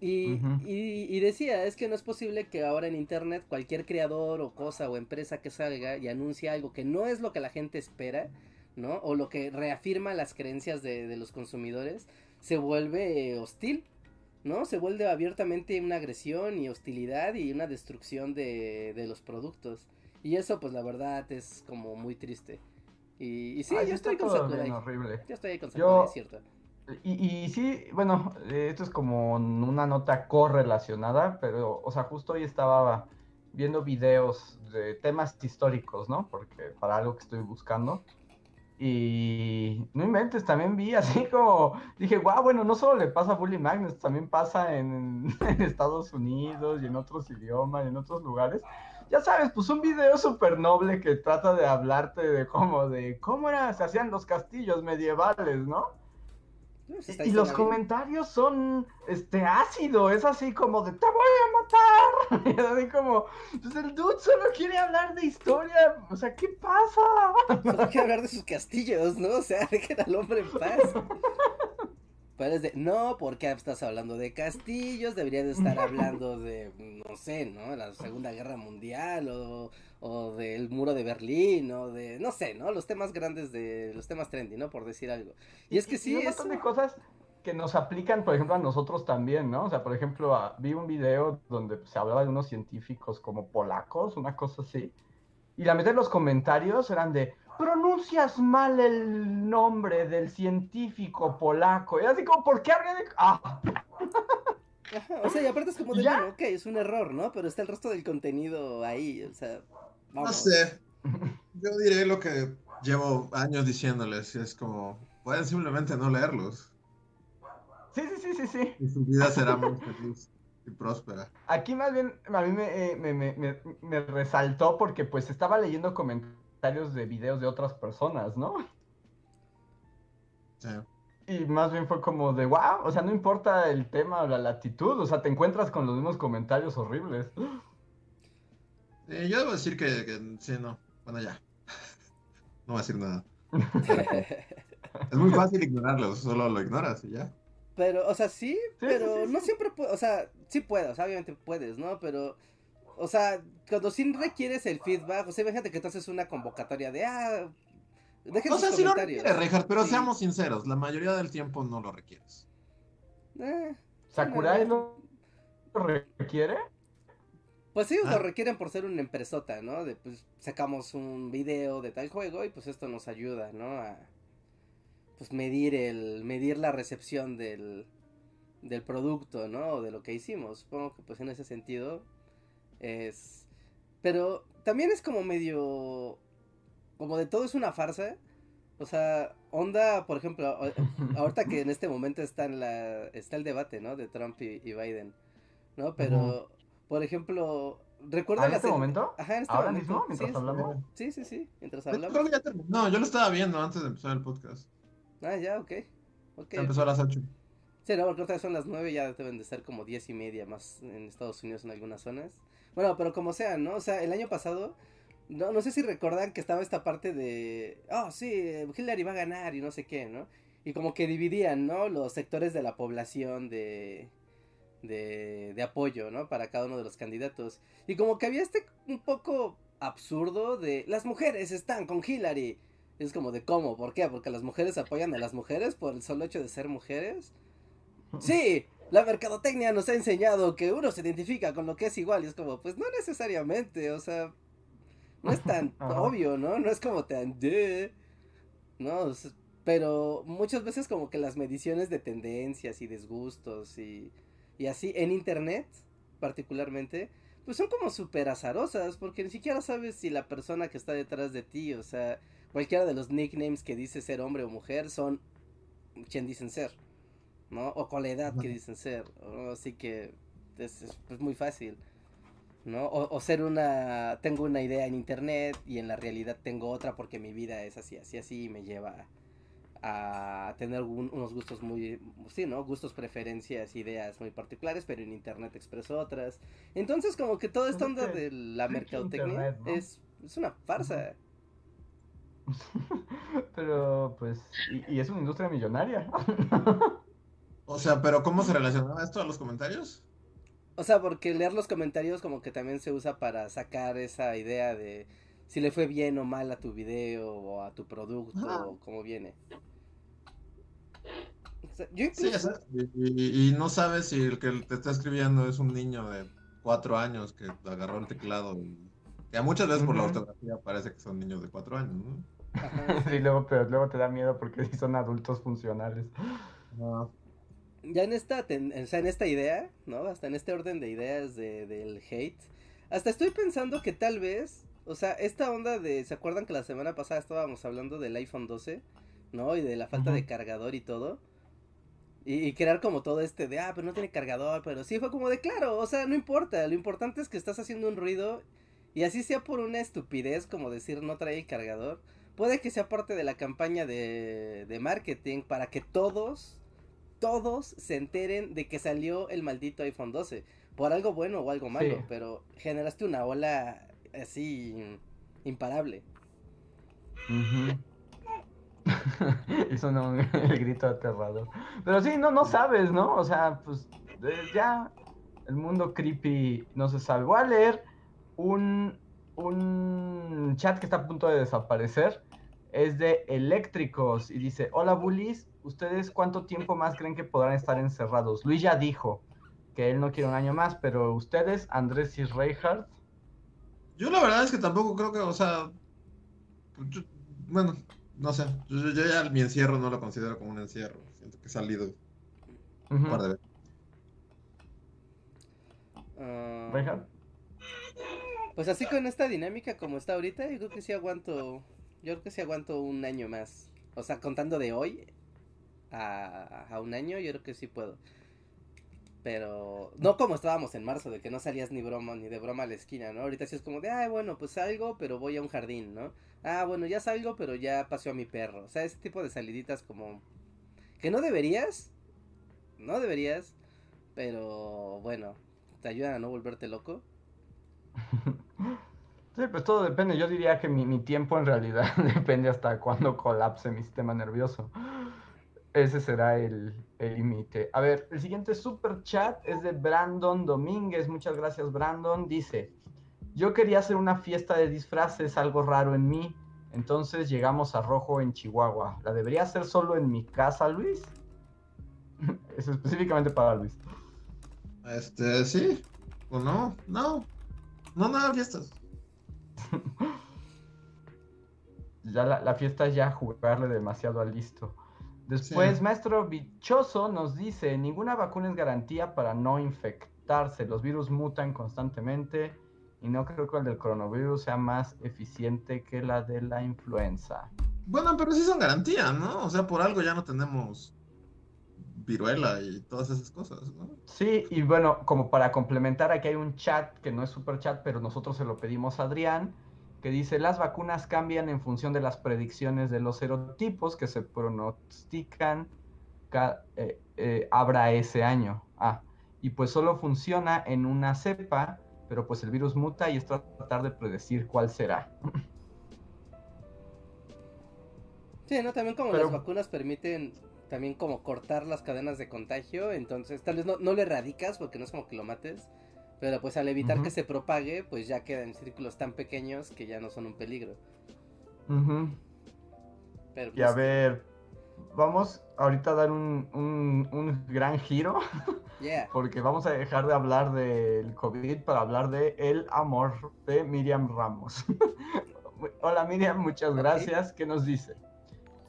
Y, y, decía, es que no es posible que ahora en internet cualquier creador o cosa o empresa que salga y anuncie algo que no es lo que la gente espera, ¿no? O lo que reafirma las creencias de, de los consumidores, se vuelve hostil, ¿no? Se vuelve abiertamente una agresión y hostilidad y una destrucción de, de los productos. Y eso, pues la verdad, es como muy triste. Y, y sí,
Ay,
yo estoy con Sakurai.
horrible.
Yo estoy con
Yo-
Sakurai, es cierto.
Y, y sí, bueno, eh, esto es como una nota correlacionada, pero, o sea, justo hoy estaba viendo videos de temas históricos, ¿no? Porque para algo que estoy buscando. Y no inventes, también vi así como, dije, guau, bueno, no solo le pasa a Bully Magnus, también pasa en, en Estados Unidos y en otros idiomas y en otros lugares. Ya sabes, pues un video súper noble que trata de hablarte de cómo, de cómo era, se hacían los castillos medievales, ¿no? Y, los comentarios son este ácido, es así como de te voy a matar. Y es así como, pues el dude solo quiere hablar de historia. O sea, ¿qué pasa?
Solo quiero hablar de sus castillos, ¿no? O sea, dejen al hombre en paz. Pero es de, no, porque estás hablando de castillos, deberías de estar hablando de, no sé, ¿no? La Segunda Guerra Mundial o, o del muro de Berlín o de, no sé, ¿no? Los temas grandes de, los temas trendy, ¿no? Por decir algo. Y es que sí,
un
es...
montón de cosas que nos aplican, por ejemplo, a nosotros también, ¿no? O sea, por ejemplo, a- vi un video donde se hablaba de unos científicos como polacos, una cosa así. Y la mitad de los comentarios eran de, pronuncias mal el nombre del científico polaco. Y así como, ¿por qué habría de...? Ah,
Ajá, o sea, y aparte es como de, bueno, ok, es un error, ¿no? Pero está el resto del contenido ahí, o sea,
No
vamos.
sé. Yo diré lo que llevo años diciéndoles. y Es como, pueden simplemente no leerlos.
sí, sí, sí, sí, sí.
Y su vida será muy feliz y próspera.
Aquí más bien a mí me, eh, me, me- me- me resaltó porque pues estaba leyendo comentarios de videos de otras personas, ¿no?
Sí.
Y más bien fue como de, wow, o sea, no importa el tema o la latitud, o sea, te encuentras con los mismos comentarios horribles.
Sí, yo debo decir que, que sí, no. Bueno, ya. No voy a decir nada. Es muy fácil ignorarlos, solo lo ignoras y ya.
Pero, o sea, sí, pero
sí, sí,
no siempre puedes, o sea, sí puedes, obviamente puedes, ¿no? Pero, o sea, cuando sí requieres el feedback, o sea, imagínate que tú haces una convocatoria de, ah, dejen
O sea, sí
comentarios.
pero
Sí.
seamos sinceros, la mayoría del tiempo no lo requieres.
Eh,
¿Sakurai
no,
lo requiere?
Pues ellos
Ah.
lo requieren por ser una empresota, ¿no? De, pues, sacamos un video de tal juego y pues esto nos ayuda, ¿no? A, pues, medir el, medir la recepción del, del producto, ¿no? O de lo que hicimos. Supongo que, pues, en ese sentido es... Pero también es como medio... Como de todo es una farsa. O sea, onda, por ejemplo, ahorita que en este momento está, en la, está el debate, ¿no? De Trump y, y Biden, ¿no? Pero, por ejemplo, recuerda
¿Ah, en
las
este
el-
momento?
Ajá, en este
¿Ahora
momento.
mismo? ¿Mientras
sí,
hablamos?
Sí, sí, sí, mientras hablamos.
creo que ya terminó. No, yo lo estaba viendo antes de empezar el podcast.
Ah, ya, ok. Ok.
Ya empezó a las 8.
Sí, no, porque ahorita son las 9, ya deben de ser como 10 y media más en Estados Unidos en algunas zonas. Bueno, pero como sea, ¿no? O sea, el año pasado, no, no sé si recuerdan que estaba esta parte de, oh, sí, Hillary va a ganar y no sé qué, ¿no? Y como que dividían, ¿no? Los sectores de la población de, de, de apoyo, ¿no? Para cada uno de los candidatos. Y como que había este un poco absurdo de, las mujeres están con Hillary. Es como de, ¿cómo? ¿Por qué? Porque las mujeres apoyan a las mujeres por el solo hecho de ser mujeres. Sí, la mercadotecnia nos ha enseñado que uno se identifica con lo que es igual y es como, pues no necesariamente, o sea, no es tan obvio, ¿no? No es como tan de, no, o sea, pero muchas veces como que las mediciones de tendencias y desgustos y, y así en internet particularmente, pues son como súper azarosas porque ni siquiera sabes si la persona que está detrás de ti, o sea, cualquiera de los nicknames que dice ser hombre o mujer son quien dicen ser. ¿No? O con la edad que dicen ser, ¿no? Así que es, es, pues, muy fácil, ¿no? O, o ser una, tengo una idea en internet y en la realidad tengo otra porque mi vida es así, así, así y me lleva a tener un- unos gustos muy, sí, ¿no? Gustos, preferencias, ideas muy particulares, pero en internet expreso otras. Entonces como que toda esta
es
onda de la mercadotecnia
internet, ¿no?
es, es una farsa.
Pero pues, y, y es una industria millonaria.
O sea, pero ¿cómo se relacionaba esto a los comentarios?
O sea, porque leer los comentarios como que también se usa para sacar esa idea de si le fue bien o mal a tu video o a tu producto
Ajá.
o cómo viene. O sea, yo
Sí,
incluso-
exacto. Y, y- y no sabes si el que te está escribiendo es un niño de cuatro años que agarró el teclado. Y, que muchas veces por la ortografía parece que son niños de cuatro años, ¿no?
Ajá.
Sí, luego, pero luego te da miedo porque sí son adultos funcionales.
Ya en esta, ten- o sea, en esta idea, ¿no? Hasta en este orden de ideas de, del hate, hasta estoy pensando que tal vez, o sea, esta onda de, ¿se acuerdan que la semana pasada estábamos hablando del iPhone 12, ¿no? Y de la falta de cargador y todo. Y, y crear como todo este de, ah, pero no tiene cargador, pero sí fue como de, claro, o sea, no importa, lo importante es que estás haciendo un ruido y así sea por una estupidez como decir no trae cargador, puede que sea parte de la campaña de, de marketing para que todos, todos se enteren de que salió el maldito iPhone 12, por algo bueno o algo malo,
Sí.
pero generaste una ola así imparable.
Ujú. Hizo un- el grito aterrador. Pero sí, no, no sabes, ¿no? O sea, pues eh, ya el mundo creepy no se salvó. Voy a leer un, un chat que está a punto de desaparecer. Es de eléctricos y dice, hola bullies, ¿ustedes cuánto tiempo más creen que podrán estar encerrados? Luis ya dijo que él no quiere un año más, pero ustedes, Andrés y Reinhardt,
Yo la verdad es que tampoco creo que, o sea, yo- bueno, no sé, yo, ya mi encierro no lo considero como un encierro, siento que he salido un par de veces.
Ah,
Reinhardt.
Pues así con esta dinámica como está ahorita, yo creo que sí aguanto, yo creo que sí aguanto un año más. O sea, contando de hoy a, a un año, yo creo que sí puedo. Pero no como estábamos en marzo, de que no salías ni broma ni de broma a la esquina, ¿no? Ahorita sí es como de, ah, bueno, pues salgo, pero voy a un jardín, ¿no? Ah, bueno, ya salgo, pero ya paseo a mi perro. O sea, ese tipo de saliditas como que no deberías, no deberías, pero bueno, te ayudan a no volverte loco.
Pues todo depende. Yo diría que mi, tiempo en realidad depende hasta cuándo colapse mi sistema nervioso. Ese será el el límite. A ver, el siguiente super chat es de Brandon Domínguez. Muchas gracias, Brandon. Dice: Yo quería hacer una fiesta de disfraces, algo raro en mí. Entonces llegamos a Rojo en Chihuahua. ¿La debería hacer solo en mi casa, Luis? Es específicamente para Luis.
Este, sí, o no, no, no nada, fiestas.
Ya la, la fiesta es ya jugarle demasiado al listo. Después,
Sí.
maestro Bichoso nos dice, ninguna vacuna es garantía para no infectarse. Los virus mutan constantemente y no creo que el del coronavirus sea más eficiente que la de la influenza.
Bueno, pero sí son garantías, ¿no? O sea, por algo ya no tenemos viruela y todas esas cosas, ¿no?
Sí, y bueno, como para complementar, aquí hay un chat que no es super chat, pero nosotros se lo pedimos a Adrián, que dice, las vacunas cambian en función de las predicciones de los serotipos que se pronostican ca- eh, eh, habrá ese año. Ah, y pues solo funciona en una cepa, pero pues el virus muta y es tratar de predecir cuál será.
Sí, ¿no? También como
Pero-
las vacunas permiten también como cortar las cadenas de contagio, entonces tal vez no, no lo erradicas porque no es como que lo mates, pero pues al evitar que se propague, pues ya queda en círculos tan pequeños que ya no son un peligro. Pero
Y a
pues,
ver, vamos ahorita a dar un, un- un gran giro.
yeah.
porque vamos a dejar de hablar del COVID para hablar de el amor de Miriam Ramos. Hola Miriam, muchas gracias. ¿Qué nos dice?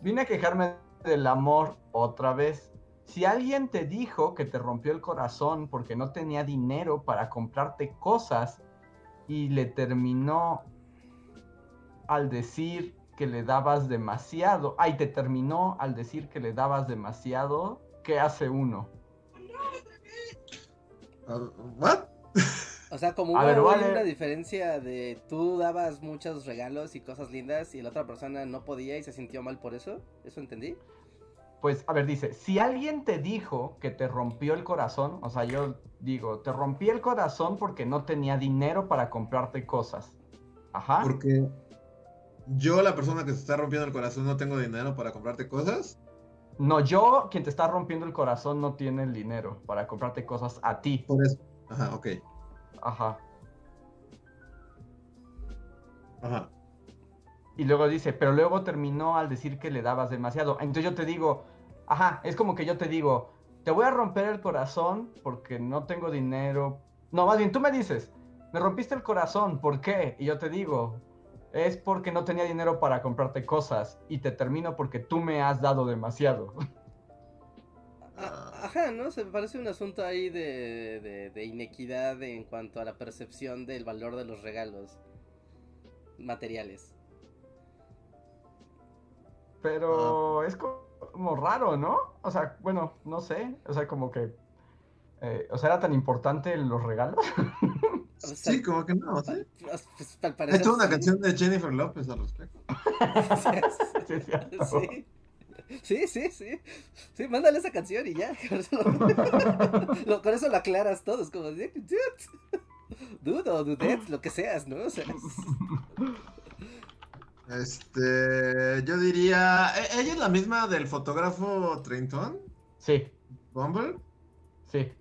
Vine a quejarme del amor otra vez. Si alguien te dijo que te rompió el corazón porque no tenía dinero para comprarte cosas y le terminó al decir que le dabas demasiado, ay, te terminó al decir que le dabas demasiado, ¿qué hace uno?
¿What?
O sea, como hubo
ver, vale.
una diferencia de tú dabas muchos regalos y cosas lindas y la otra persona no podía y se sintió mal por eso, ¿eso entendí?
Pues, a ver, dice, si alguien te dijo que te rompió el corazón, o sea, yo digo, te rompí el corazón porque no tenía dinero para comprarte cosas. Ajá.
Porque yo, la persona que se está rompiendo el corazón, no tengo dinero para comprarte cosas.
No, yo, quien te está rompiendo el corazón, no tiene el dinero para comprarte cosas a ti.
Por eso. Ajá, ok.
Ajá.
Ajá.
Y luego dice, pero luego terminó al decir que le dabas demasiado. Entonces yo te digo, ajá, es como que yo te digo, te voy a romper el corazón porque no tengo dinero. No, más bien tú me dices, me rompiste el corazón, ¿por qué? Y yo te digo, es porque no tenía dinero para comprarte cosas y te termino porque tú me has dado demasiado.
A- Ajá, ¿no? Se me parece un asunto ahí de, de, de inequidad en cuanto a la percepción del valor de los regalos materiales.
Pero es como raro, ¿no? O sea, bueno, no sé. O sea, como que... eh, o sea, ¿era tan importante los regalos?
O sea,
Sí, como que no, ¿sí?
pues, pues,
He
parecer
hecho una
sí.
canción de Jennifer López al respecto.
sí.
Sí. Sí, sí, sí. Sí, mándale esa canción y ya. Con eso lo, lo- con eso lo aclaras todo. Es como, dude, dude o dudette, lo que seas, ¿no? O sea, es-
Este, yo diría, ¿e- ¿ella es la misma del fotógrafo Treintón?
Sí,
¿Bumble?
sí.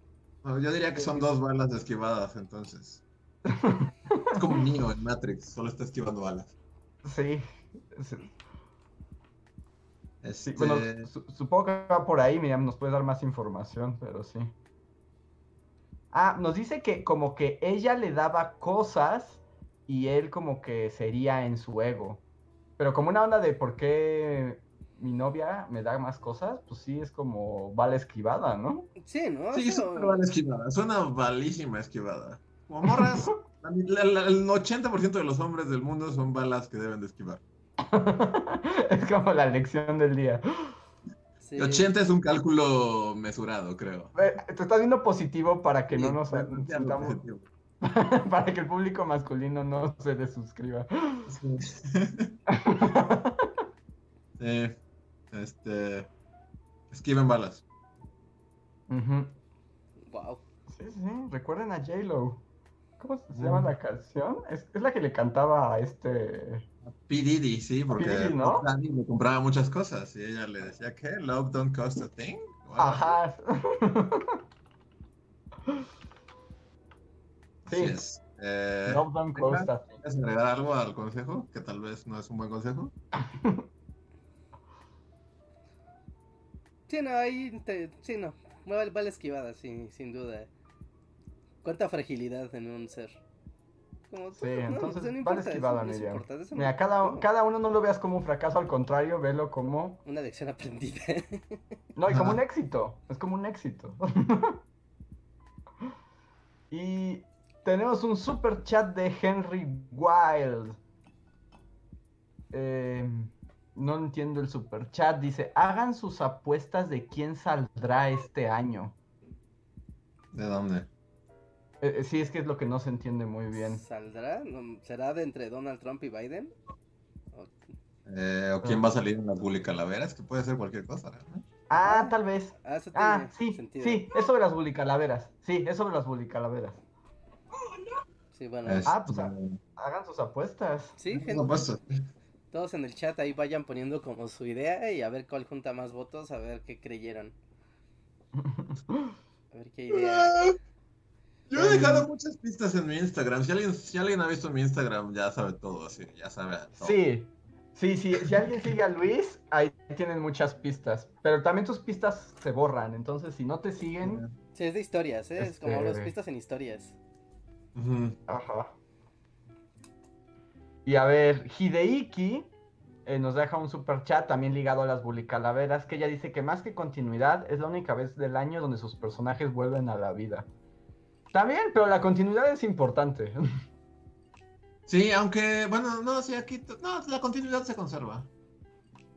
No, yo diría que son dos balas esquivadas, entonces. Es como un niño en Matrix, solo está esquivando balas.
Sí. sí.
Este,
Sí, bueno, su- supongo que va por ahí, Miriam, nos puede dar más información, pero sí. Ah, nos dice que como que ella le daba cosas y él como que sería en su ego. Pero como una onda de por qué mi novia me da más cosas, pues sí es como bala esquivada, ¿no?
sí, ¿no?
Sí, es una bala esquivada, es una balísima esquivada. Como morras, el 80% de los hombres del mundo son balas que deben de esquivar.
es como la lección del día.
sí.
Y 80 es un cálculo mesurado, creo.
Te estás viendo positivo para que no nos
positivo.
para que el público masculino no se desuscriba.
Sí. Este. Esquiven balas.
Wow.
Sí, sí, recuerden a J-Lo. ¿Cómo se llama la canción? Es, es la que le cantaba a este.
P. Diddy, sí, porque
P. Diddy, ¿no?
Le compraba muchas cosas y ella le decía que Love don't cost a thing.
Ajá.
Así
sí,
es. Eh,
Love Don't Cost a Thing.
¿Quieres agregar algo al consejo? Que tal vez no es un buen consejo.
Sí, no, ahí. te- sí, no. Vale, vale esquivada, sí, sin duda. Cuánta fragilidad en un ser. Como,
Sí,
no,
entonces
no eso no eso
Mira, cada,
no.
cada uno no lo veas como un fracaso, al contrario, velo como.
Una lección aprendida.
No, y como un éxito. Es como un éxito. y tenemos un super chat de Henry Wild. Eh, no entiendo el super chat. Dice: hagan sus apuestas de quién saldrá este año.
¿De dónde?
Eh, eh, sí, es que es lo que no se entiende muy bien.
¿Saldrá? ¿Será de entre Donald Trump y Biden? O-
Eh, ¿O quién va a salir en las Bully Calaveras? Que puede ser cualquier cosa, ¿no?
Ah, tal vez.
Ah, eso
Ah,
tiene
sí,
sentido.
sí, es sobre las bulicalaveras. Sí, es sobre las bulicalaveras.
Sí, bueno.
Es-
Ah, pues, ah. Hagan sus apuestas.
Sí, gente, todos en el chat ahí vayan poniendo como su idea y a ver cuál junta más votos, a ver qué creyeron. A ver qué idea.
Yo he dejado muchas pistas en mi Instagram. Si alguien, si alguien ha visto mi Instagram, ya sabe todo, así, ya sabe todo.
Sí, sí, sí. Si alguien sigue a Luis, ahí tienen muchas pistas. Pero también tus pistas se borran. Entonces, si no te siguen.
Sí, es de historias, ¿eh? es como
Este-
los pistas en historias.
Ajá. Y a ver, Hideiki eh, nos deja un super chat también ligado a las bulicalaveras. Que ella dice que más que continuidad, es la única vez del año donde sus personajes vuelven a la vida. También, pero la continuidad es importante.
Sí, aunque, bueno, no, sí, aquí, no, la continuidad se conserva.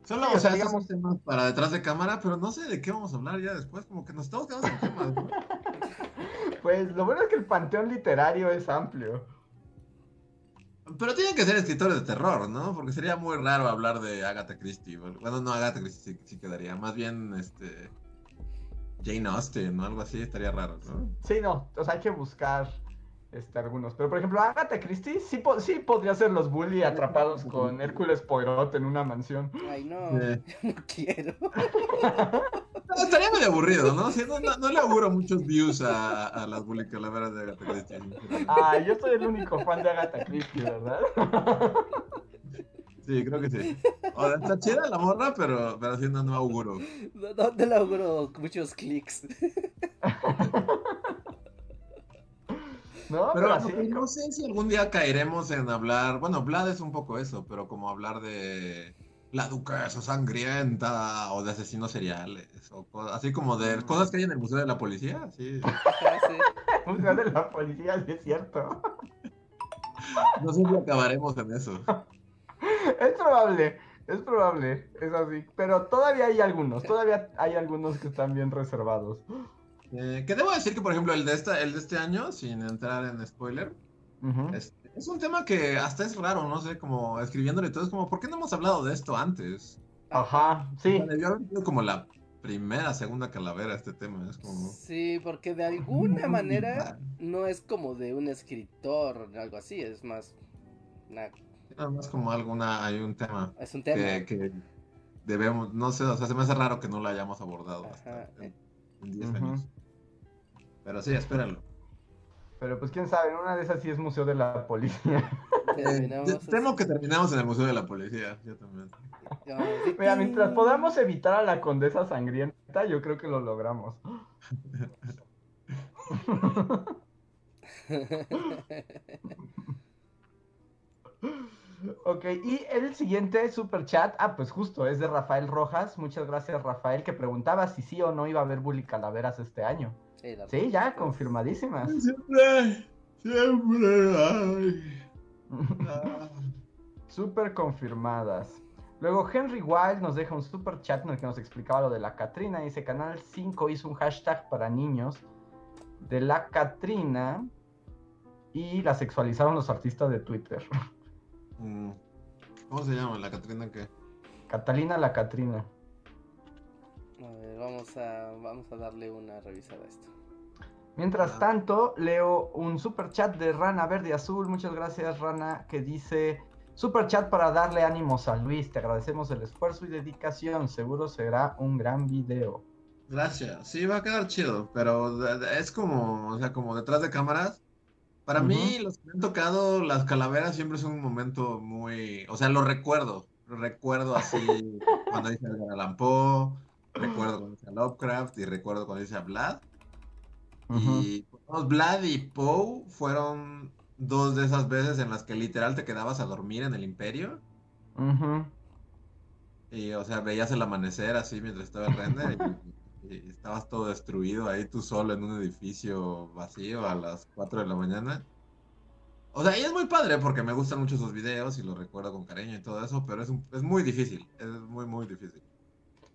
Solo,
Sí,
o sea,
digamos-
digamos temas para detrás de cámara, pero no sé de qué vamos a hablar ya después, como que nos estamos quedando sin temas. ¿no?
Pues lo bueno es que el panteón literario es amplio.
Pero tienen que ser escritores de terror, ¿no? Porque sería muy raro hablar de Agatha Christie. Bueno, no, Agatha Christie sí, sí quedaría. Más bien, este. Jane Austen o algo así estaría raro, ¿no?
Sí, no, o sea, hay que buscar este, algunos. Pero por ejemplo, Agatha Christie sí, po- sí podría ser los bully atrapados con Hércules Poirot en una mansión.
Ay, no,
Sí.
no quiero.
No, estaría medio aburrido, ¿no? Sí, no, no, no le auguro muchos views a, a las bully calaveras de Agatha Christie.
Ah, yo soy el único fan de Agatha Christie, ¿verdad?
Sí, creo que sí. O sea, está chida la morra, pero, pero haciendo no auguro.
No, no te logro muchos clics.
No,
Pero
pero
no,
así.
no sé si algún día caeremos en hablar. Bueno, Vlad es un poco eso, pero como hablar de la duquesa sangrienta o de asesinos seriales. O co- así como de cosas que hay en el Museo de la Policía. Sí.
Sí.
Museo de la policía, sí es cierto.
No sé si acabaremos en eso.
Es probable, es probable, es así. Pero todavía hay algunos, todavía hay algunos que están bien reservados.
Eh, que debo decir que, por ejemplo, el de, esta, el de este año, sin entrar en spoiler, es, es un tema que hasta es raro, no sé, como escribiéndole todo, es como, ¿por qué no hemos hablado de esto antes?
Ajá, sí.
O sea, debió haber sido como la primera, segunda calavera este tema, es como...
Sí, porque de alguna manera no es como de un escritor o algo así, es más. una-
Nada más como alguna, hay un tema
es un tema.
que, que debemos, no sé, o sea, se me hace raro que no lo hayamos abordado hasta en,
eh.
en 10
Ujú.
años. Pero sí, espéralo.
Pero pues quién sabe, en una de esas sí es museo de la policía.
Temo que terminamos en el Museo de la Policía, yo también.
Mira, mientras podamos evitar a la condesa sangrienta, yo creo que lo logramos. Ok, y el siguiente super chat, ah, pues justo, es de Rafael Rojas. Muchas gracias, Rafael, que preguntaba si sí o no iba a haber Bully Calaveras este año.
Sí,
Sí, ya, confirmadísimas.
Siempre, siempre. ay. Ah.
Super confirmadas. Luego Henry Wild nos deja un super chat en el que nos explicaba lo de la Catrina. Dice, Canal 5 hizo un hashtag para niños de la Catrina y la sexualizaron los artistas de Twitter.
Mm. ¿Cómo se llama? ¿La Catrina qué?
Catalina la Catrina.
A ver, vamos a, vamos a darle una revisada a esto.
Mientras
Ah.
tanto, leo un super chat de Rana Verde y Azul. Muchas gracias, Rana, que dice: Super chat para darle ánimos a Luis. Te agradecemos el esfuerzo y dedicación. Seguro será un gran video.
Gracias. Sí, va a quedar chido, pero es como, o sea, como detrás de cámaras. Para mí, los que me han tocado las calaveras siempre es un momento muy, o sea, lo recuerdo. Lo recuerdo así cuando dice Edgar Allan Poe, recuerdo cuando dice a Lovecraft y recuerdo cuando dice a Vlad. Y pues, Vlad y Poe fueron dos de esas veces en las que literal te quedabas a dormir en el Imperio.
Ujú.
Y, o sea, veías el amanecer así mientras estaba el render y, y estabas todo destruido ahí tú solo en un edificio vacío a las 4 de la mañana. O sea, y es muy padre porque me gustan mucho sus videos y los recuerdo con cariño y todo eso, pero es, un- es muy difícil, es muy, muy difícil.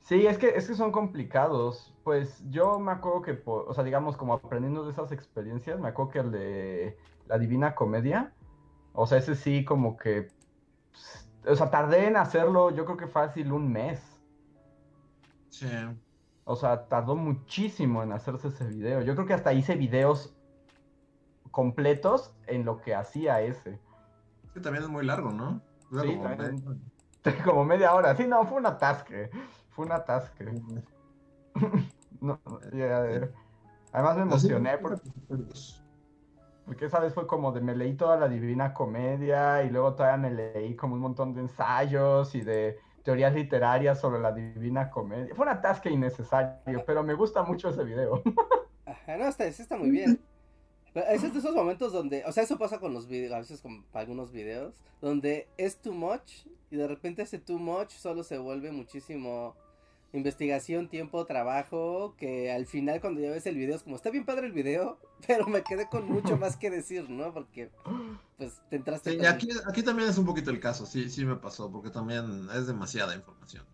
Sí, es que, es que son complicados. Pues yo me acuerdo que, o sea, digamos, como aprendiendo de esas experiencias, me acuerdo que el de la Divina Comedia, o sea, ese sí como que, o sea, tardé en hacerlo, yo creo que fácil un mes.
Sí.
O sea, tardó muchísimo en hacerse ese video. Yo creo que hasta hice videos completos en lo que hacía ese.
Es que también es muy largo, ¿no?
Sí,
como
también.
media-
Como media hora. Sí, no, fue un atasque. Fue un atasque. No, ya, eh. Además me emocioné porque, porque esa vez fue como de me leí toda la Divina Comedia y luego todavía me leí como un montón de ensayos y de teorías literarias sobre la Divina Comedia. Fue un atasque innecesario, pero me gusta mucho ese video.
No, está, está muy bien. Pero es de esos momentos donde, o sea, eso pasa con los videos, a veces con algunos videos, donde es too much y de repente ese too much solo se vuelve muchísimo investigación, tiempo, trabajo, que al final cuando ya ves el video es como, está bien padre el video, pero me quedé con mucho más que decir, ¿no? Porque, pues, te entraste
Sí, aquí, aquí también es un poquito el caso, sí, sí me pasó, porque también es demasiada información.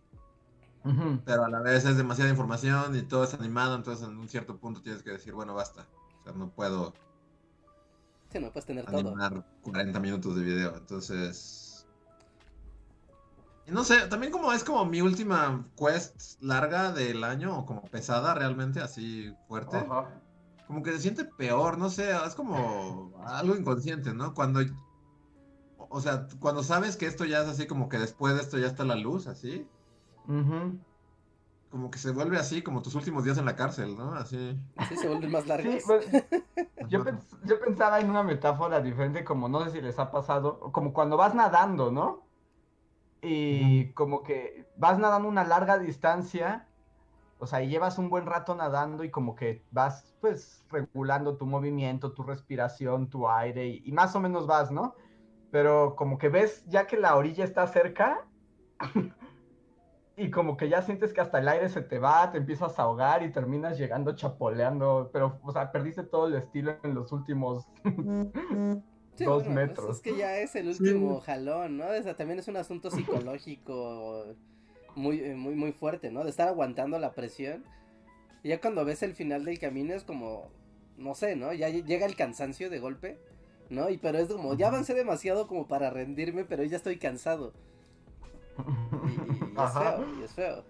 Pero a la vez es demasiada información y todo es animado, entonces en un cierto punto tienes que decir, bueno, basta. O sea, no puedo
Sí, no puedes tener todo.
animar 40 minutos de video, entonces... No sé, también como es como mi última quest larga del año, o como pesada realmente, así fuerte,
Ajá.
como que se siente peor, no sé, es como algo inconsciente, ¿no? Cuando... O sea, cuando sabes que esto ya es así como que después de esto ya está la luz, así,
Ujú.
como que se vuelve así como tus últimos días en la cárcel, ¿no? Así.
Sí, se vuelven más
Sí,
largas.
pues, yo, pens- yo pensaba en una metáfora diferente, como no sé si les ha pasado, como cuando vas nadando, ¿no? Y como que vas nadando una larga distancia, o sea, y llevas un buen rato nadando y como que vas pues regulando tu movimiento, tu respiración, tu aire y, y más o menos vas, ¿no? Pero como que ves ya que la orilla está cerca y como que ya sientes que hasta el aire se te va, te empiezas a ahogar y terminas llegando chapoleando, pero, o sea, perdiste todo el estilo en los últimos
Sí,
dos
bueno, pues,
metros.
es que ya es el último jalón, ¿no? O sea, también es un asunto psicológico muy, eh, muy, muy fuerte, ¿no? De estar aguantando la presión. Y ya cuando ves el final del camino es como, no sé, ¿no? Ya llega el cansancio de golpe, ¿no? Y pero es como, ya avancé demasiado como para rendirme, pero ya estoy cansado. Y, y es
Ajá.
feo, y es feo.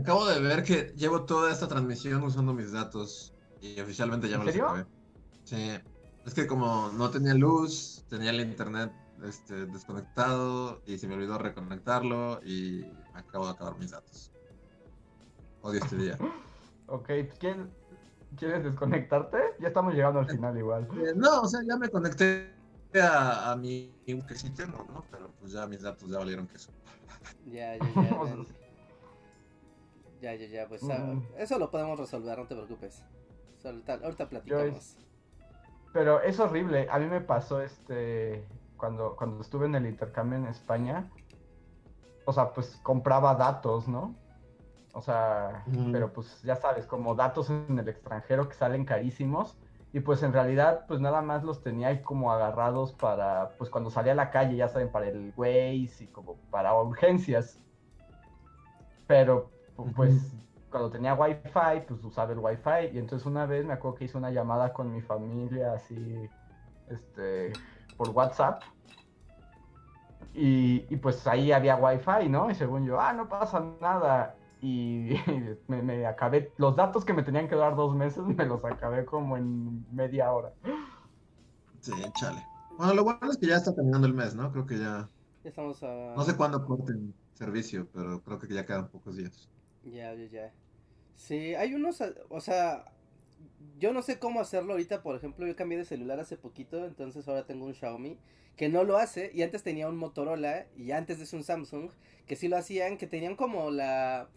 Acabo de ver que llevo toda esta transmisión usando mis datos y oficialmente ya
¿En
me los
serio?
acabé. Sí, es que como no tenía luz, tenía el internet este, desconectado y se me olvidó reconectarlo y me acabo de acabar mis datos. Odio este día.
Ok, ¿quién- ¿quieres desconectarte? Ya estamos llegando al final igual.
Eh, no, o sea, ya me conecté a, a mi que sí tengo, ¿no? Pero pues ya mis datos ya valieron queso.
Ya, ya, ya. Ya, ya, ya, pues ah,
Mm.
eso lo podemos resolver, no te preocupes. Ahorita, ahorita platicamos.
Pero es horrible. A mí me pasó este cuando, cuando estuve en el intercambio en España. O sea, pues compraba datos, ¿no? O sea, pero pues ya sabes, como datos en el extranjero que salen carísimos. Y pues en realidad, pues nada más los tenía ahí como agarrados para, pues cuando salía a la calle, ya saben, para el Waze y como para urgencias. Pero, pu- pues. Cuando tenía wifi, pues usaba el wifi. Y entonces una vez me acuerdo que hice una llamada con mi familia así, este, por WhatsApp. Y, y pues ahí había wifi, ¿no? Y según yo, ah, no pasa nada. Y me, me acabé, los datos que me tenían que dar dos meses, me los acabé como en media hora.
Sí, chale. Bueno, lo bueno es que ya está terminando el mes, ¿no? Creo que ya.
Ya estamos a...
No sé cuándo corten servicio, pero creo que ya quedan pocos días.
Ya, ya, ya. Sí, hay unos, o sea, yo no sé cómo hacerlo ahorita, por ejemplo, yo cambié de celular hace poquito, entonces ahora tengo un Xiaomi que no lo hace y antes tenía un Motorola y antes de eso un Samsung que sí lo hacían, que tenían como la,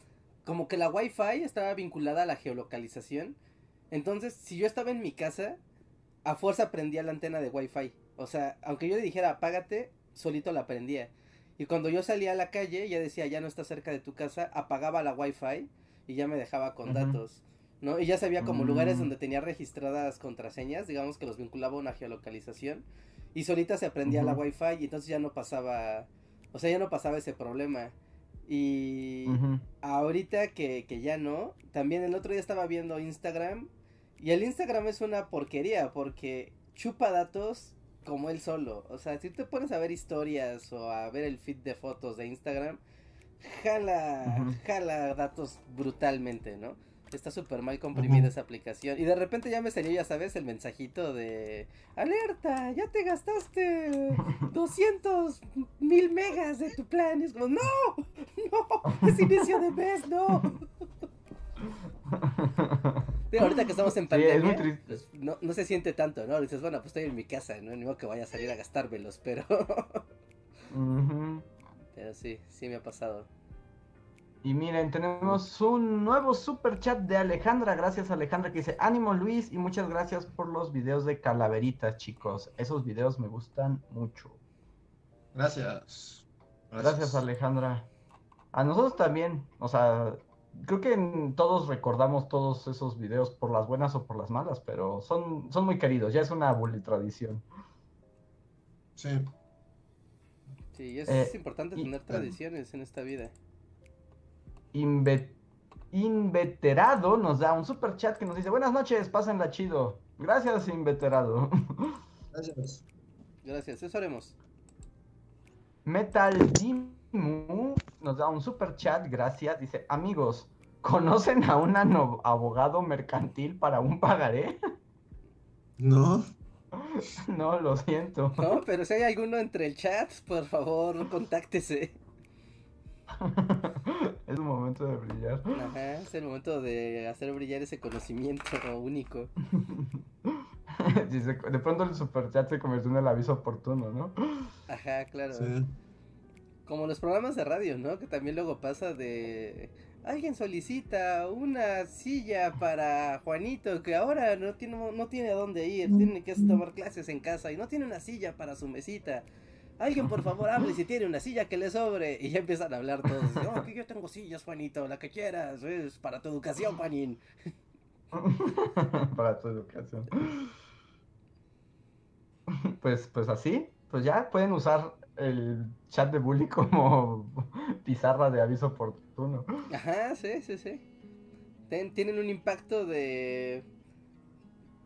como que la Wi-Fi estaba vinculada a la geolocalización. Entonces, si yo estaba en mi casa, a fuerza prendía la antena de Wi-Fi. O sea, aunque yo le dijera apágate, solito la prendía. Y cuando yo salía a la calle, ya decía, ya no está cerca de tu casa, apagaba la Wi-Fi y ya me dejaba con datos. ¿No? Y ya sabía como lugares
Mm.
donde tenía registradas contraseñas, digamos que los vinculaba a una geolocalización. Y solita se aprendía la. Wi-Fi y entonces ya no pasaba, o sea, ya no pasaba ese problema. Y ahorita que, que ya no, también el otro día estaba viendo Instagram y el Instagram es una porquería porque chupa datos como él solo. O sea, si te pones a ver historias o a ver el feed de fotos de Instagram, jala, jala datos brutalmente, ¿no? Está súper mal comprimida esa aplicación. Y de repente ya me salió, ya sabes, el mensajito de... Alerta, ya te gastaste 200 mil megas de tu plan. Y es como, no, no, es inicio de mes, no. Digo, ahorita que estamos en
Sí, es muy
pandemia,
triste.
pues, no, no se siente tanto, ¿no? Dices, bueno, pues estoy en mi casa, ¿no? Ni modo que vaya a salir a gastármelos, pero... Pero sí, sí me ha pasado.
Y miren, tenemos un nuevo super chat de Alejandra. Gracias Alejandra que dice, ánimo Luis y muchas gracias por los videos de calaveritas, chicos. Esos videos me gustan mucho.
Gracias.
Gracias Alejandra. A nosotros también, o sea, creo que en- todos recordamos todos esos videos por las buenas o por las malas, pero son, son muy queridos, ya es una bully tradición.
Sí.
Sí, es,
Eh,
es importante
y-
tener tradiciones en esta vida.
Inve- Inveterado nos da un super chat que nos dice, buenas noches, pásenla chido. Gracias, Inveterado.
Gracias.
Gracias, eso haremos.
Metal Dimu nos da un super chat, gracias. Dice, amigos, ¿conocen a un abogado mercantil para un pagaré?
No.
no, lo siento.
No, pero si hay alguno entre el chat, por favor, contáctese.
es un momento de brillar.
Ajá, es el momento de hacer brillar ese conocimiento único.
Dice, de pronto el super chat se convirtió en el aviso oportuno, ¿no?
Ajá, claro.
Sí.
Como los programas de radio, ¿no? Que también luego pasa de... Alguien solicita una silla para Juanito que ahora no tiene, no tiene a dónde ir, tiene que tomar clases en casa y no tiene una silla para su mesita. Alguien por favor hable si tiene una silla que le sobre. Y ya empiezan a hablar todos. No, que yo tengo sillas, Juanito, la que quieras. Es para tu educación, Juanín.
para tu educación. Pues, pues así, pues ya pueden usar el chat de bully como pizarra de aviso oportuno.
Ajá, sí, sí, sí. tienen un impacto de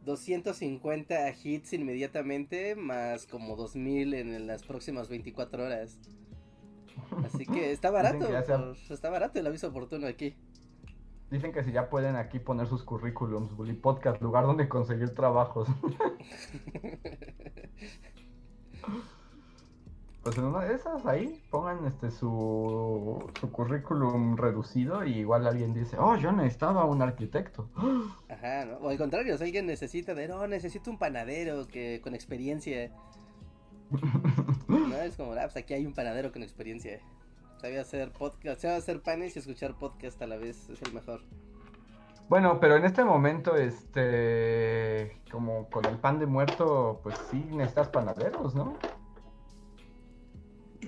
250 hits inmediatamente, más como 2000 en las próximas 24 horas. Así que está barato, está barato el aviso oportuno aquí.
Dicen que si ya pueden aquí poner sus currículums, Bully Podcast, lugar donde conseguir trabajos. pues en una de esas ahí pongan este su, su currículum reducido y igual alguien dice, oh, yo necesitaba un arquitecto.
Ajá, ¿no? O al contrario, si alguien necesita de, no, necesito un panadero que con experiencia. no, es como, ah, pues aquí hay un panadero con experiencia. Sabía hacer podcast, sabía hacer panes y escuchar podcast a la vez, es el mejor.
Bueno, pero en este momento, este, como con el pan de muerto, pues sí necesitas panaderos, ¿no?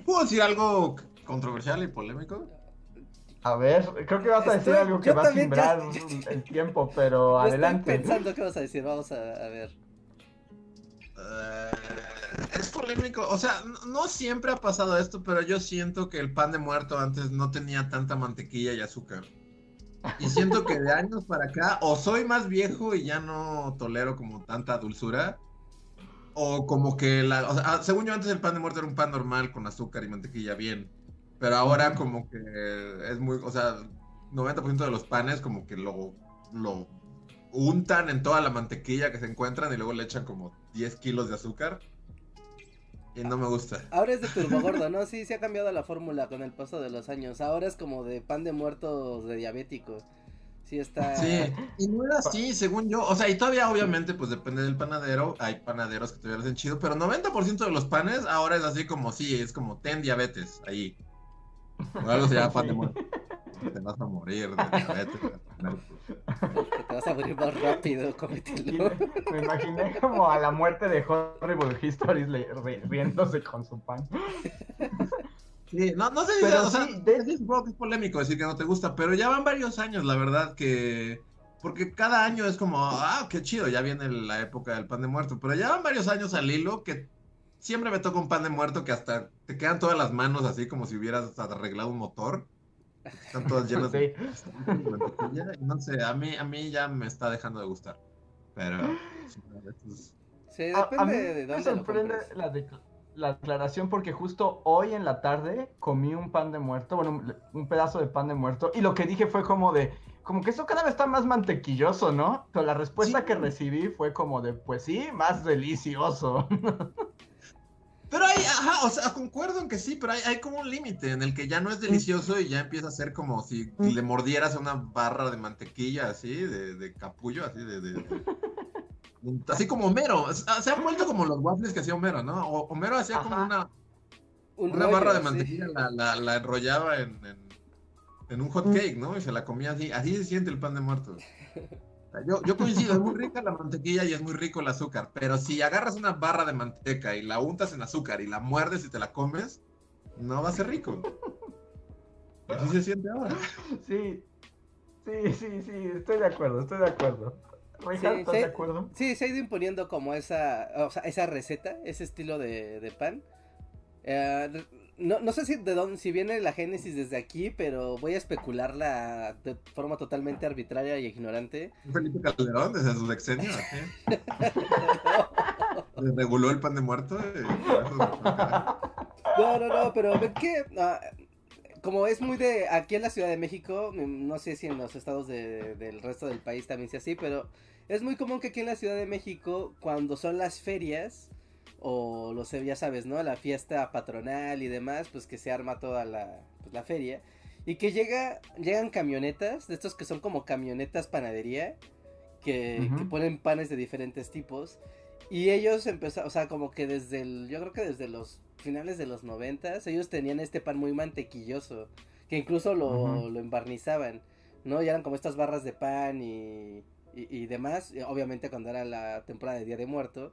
¿Puedo decir algo controversial y polémico?
A ver, creo que vas a decir algo que va a simbrar el tiempo, pero adelante.
Estoy pensando qué vas a decir, vamos a, ver.
Eh, es polémico, o sea, no siempre ha pasado esto, pero yo siento que el pan de muerto antes no tenía tanta mantequilla y azúcar. Y siento que de años para acá, o soy más viejo y ya no tolero como tanta dulzura, o como que la, o sea, ah, según yo antes el pan de muerto era un pan normal con azúcar y mantequilla bien, pero ahora como que es muy, o sea, 90% de los panes como que lo, lo untan en toda la mantequilla que se encuentran y luego le echan como 10 kilos de azúcar. Y no me gusta.
Ahora es de turbo gordo, ¿no? Sí, se ha cambiado la fórmula con el paso de los años. Ahora es como de pan de muerto de diabético. Sí está.
Sí, y no era así, según yo. O sea, y todavía obviamente pues depende del panadero. Hay panaderos que todavía lo hacen chido, pero 90% de los panes ahora es así como sí, es como ten diabetes ahí. O algo se llama pan de muerto. Te vas a morir de diabetes.
Te vas a morir más rápido, cómetelo.
Me imaginé como a la muerte de Horrible Histories riéndose con su pan.
Sí, no, no sé si, o sea, es un poco polémico decir que no te gusta, pero ya van varios años, la verdad, que... Porque cada año es como, ah, qué chido, ya viene la época del pan de muerto, pero ya van varios años al hilo que siempre me toca un pan de muerto que hasta te quedan todas las manos así como si hubieras arreglado un motor. Están todas llenas de No sé, a mí, a mí ya me está dejando de gustar. Pero...
Sí, depende de dónde
me sorprende la, de, la aclaración porque justo hoy en la tarde comí un pan de muerto, bueno, un pedazo de pan de muerto y lo que dije fue como de, como que eso cada vez está más mantequilloso, ¿no? Pero la respuesta que recibí fue como de, pues sí, más delicioso.
Pero hay, ajá, o sea, concuerdo en que sí, pero hay, hay como un límite en el que ya no es delicioso y ya empieza a ser como si le mordieras una barra de mantequilla así, de, de capullo, así de, Así como Homero. Se han vuelto como los waffles que hacía Homero, ¿no? Homero hacía como una, una barra de mantequilla, la, la, enrollaba en, en, un hot cake, ¿no? Y se la comía así. Así se siente el pan de muerto. Yo, yo coincido, es muy rica la mantequilla y es muy rico el azúcar. Pero si agarras una barra de manteca y la untas en azúcar y la muerdes y te la comes, no va a ser rico. Así se siente ahora.
Sí, sí, sí, sí, estoy de acuerdo, estoy de acuerdo sí, ¿estás de acuerdo?
Sí, se ha ido imponiendo como esa, o sea, esa receta, ese estilo de, pan. Eh, no, no, sé si de dónde, si viene la génesis desde aquí, pero voy a especularla de forma totalmente arbitraria y ignorante.
Felipe Calderón desde su sexenio, reguló el pan de muerto.
no, no, no, pero ¿qué? Ah, como es muy de aquí en la Ciudad de México, mm, no sé si en los estados del resto del país también sea así, pero es muy común que aquí en la Ciudad de México, cuando son las ferias, o lo sé, ya sabes, ¿no? La fiesta patronal y demás, pues que se arma toda la, pues, la feria. Y que llega, llegan camionetas, de estos que son como camionetas panadería, que, que ponen panes de diferentes tipos. Y ellos empezaron, o sea, como que desde el, yo creo que desde los finales de los noventas, ellos tenían este pan muy mantequilloso, que incluso lo, lo embarnizaban, ¿no? Y eran como estas barras de pan y, y, y demás. Y obviamente cuando era la temporada de Día de Muerto,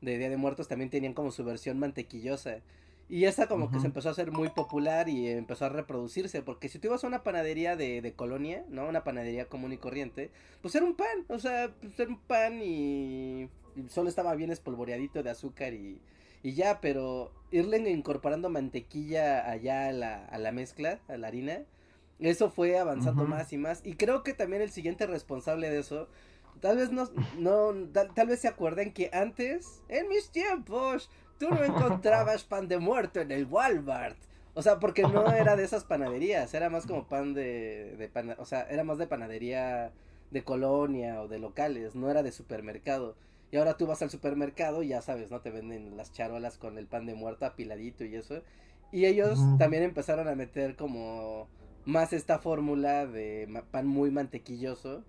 de Día de Muertos también tenían como su versión mantequillosa. Y esta como que se empezó a hacer muy popular y empezó a reproducirse, porque si tú ibas a una panadería de, de colonia, ¿no? Una panadería común y corriente, pues era un pan, o sea, pues era un pan y, y solo estaba bien espolvoreadito de azúcar y, y ya, pero irle incorporando mantequilla allá a la, a la mezcla, a la harina, eso fue avanzando más y más. Y creo que también el siguiente responsable de eso, tal vez no, no tal, tal vez se acuerden que antes, en mis tiempos, tú no encontrabas pan de muerto en el Walmart. O sea, porque no era de esas panaderías, era más como pan de, de pana- o sea, era más de panadería de colonia o de locales, no era de supermercado. Y ahora tú vas al supermercado y ya sabes, ¿no? Te venden las charolas con el pan de muerto apiladito y eso. Y ellos también empezaron a meter como más esta fórmula de pan muy mantequilloso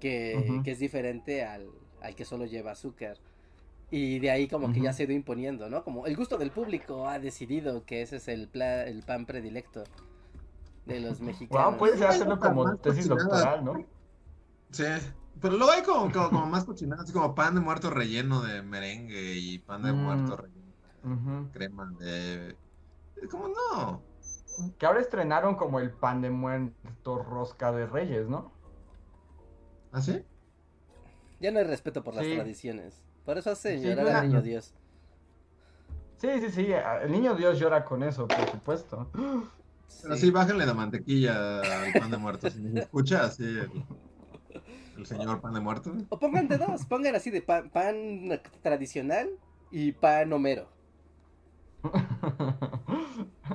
que, que es diferente al, al que solo lleva azúcar. Y de ahí como que ya se ha ido imponiendo, ¿no? Como el gusto del público ha decidido que ese es el, pla- el pan predilecto de los mexicanos.
Wow, puedes hacerlo como tesis doctoral, ¿no?
Sí, pero luego hay como, como, como más cochinadas, así como pan de muerto relleno de merengue y pan de
Mm.
muerto relleno de crema de... ¿Cómo no?
Que ahora estrenaron como el pan de muerto rosca de reyes, ¿no?
¿Así?
Ya no hay respeto por las
Sí.
tradiciones. Por eso hace
Sí,
llorar al niño Dios.
Sí, sí, sí. El niño Dios llora con eso, por supuesto.
Pero sí, bájenle la mantequilla al pan de muerto. Si me escucha así el, señor pan de muerto.
O pongan de dos, pongan así de pan, pan tradicional y pan homero.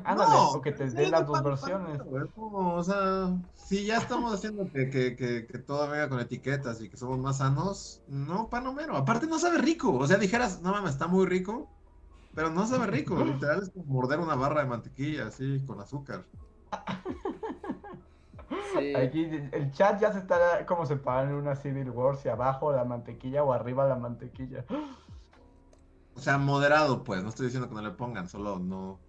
Ándale,
No,
o que te den las
no,
dos versiones.
o sea, si ya estamos haciendo que, que, que, que todo venga con etiquetas y que somos más sanos, no pan homero. Aparte no sabe rico. O sea, dijeras, no mames, está muy rico, pero no sabe rico. Literal es como morder una barra de mantequilla así con azúcar.
Sí.
Aquí el chat ya se está como separando en una Civil War, si abajo la mantequilla o arriba la mantequilla.
O sea, moderado, pues. No estoy diciendo que no le pongan, solo no.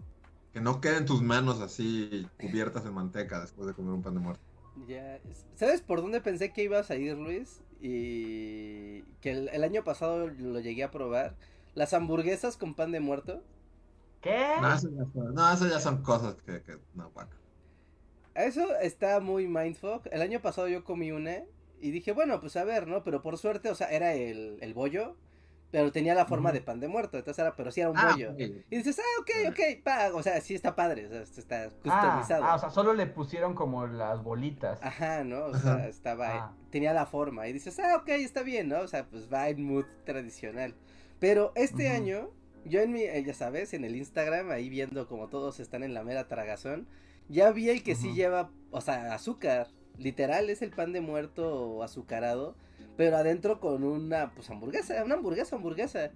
Que no queden tus manos así cubiertas en manteca después de comer un pan de muerto.
Ya, ¿Sabes por dónde pensé que ibas a ir, Luis? Y que el, el año pasado lo llegué a probar. Las hamburguesas con pan de muerto.
¿Qué?
No, eso ya son, no, eso ya son cosas que, que no, bueno.
Eso está muy mindfuck. El año pasado yo comí una y dije, bueno, pues a ver, ¿no? Pero por suerte, o sea, era el, el bollo, pero tenía la forma
Ujú.
de pan de muerto. Entonces era, pero sí era un
Ah,
bollo.
ok.
Y dices, ah, ok, ok, pa. O sea, sí está padre, o sea, está
Ah,
customizado.
ah, o sea, solo le pusieron como las bolitas.
Ajá, ¿no? O sea, estaba,
Ah.
tenía la forma. Y dices, ah, ok, está bien, ¿no? O sea, pues va en mood tradicional. Pero este
Ujú.
año, yo en mi, eh, ya sabes, en el Instagram, ahí viendo como todos están en la mera tragazón, ya vi el que sí lleva, o sea, azúcar. Literal, es el pan de muerto azucarado, pero adentro con una, pues, hamburguesa, una hamburguesa, hamburguesa.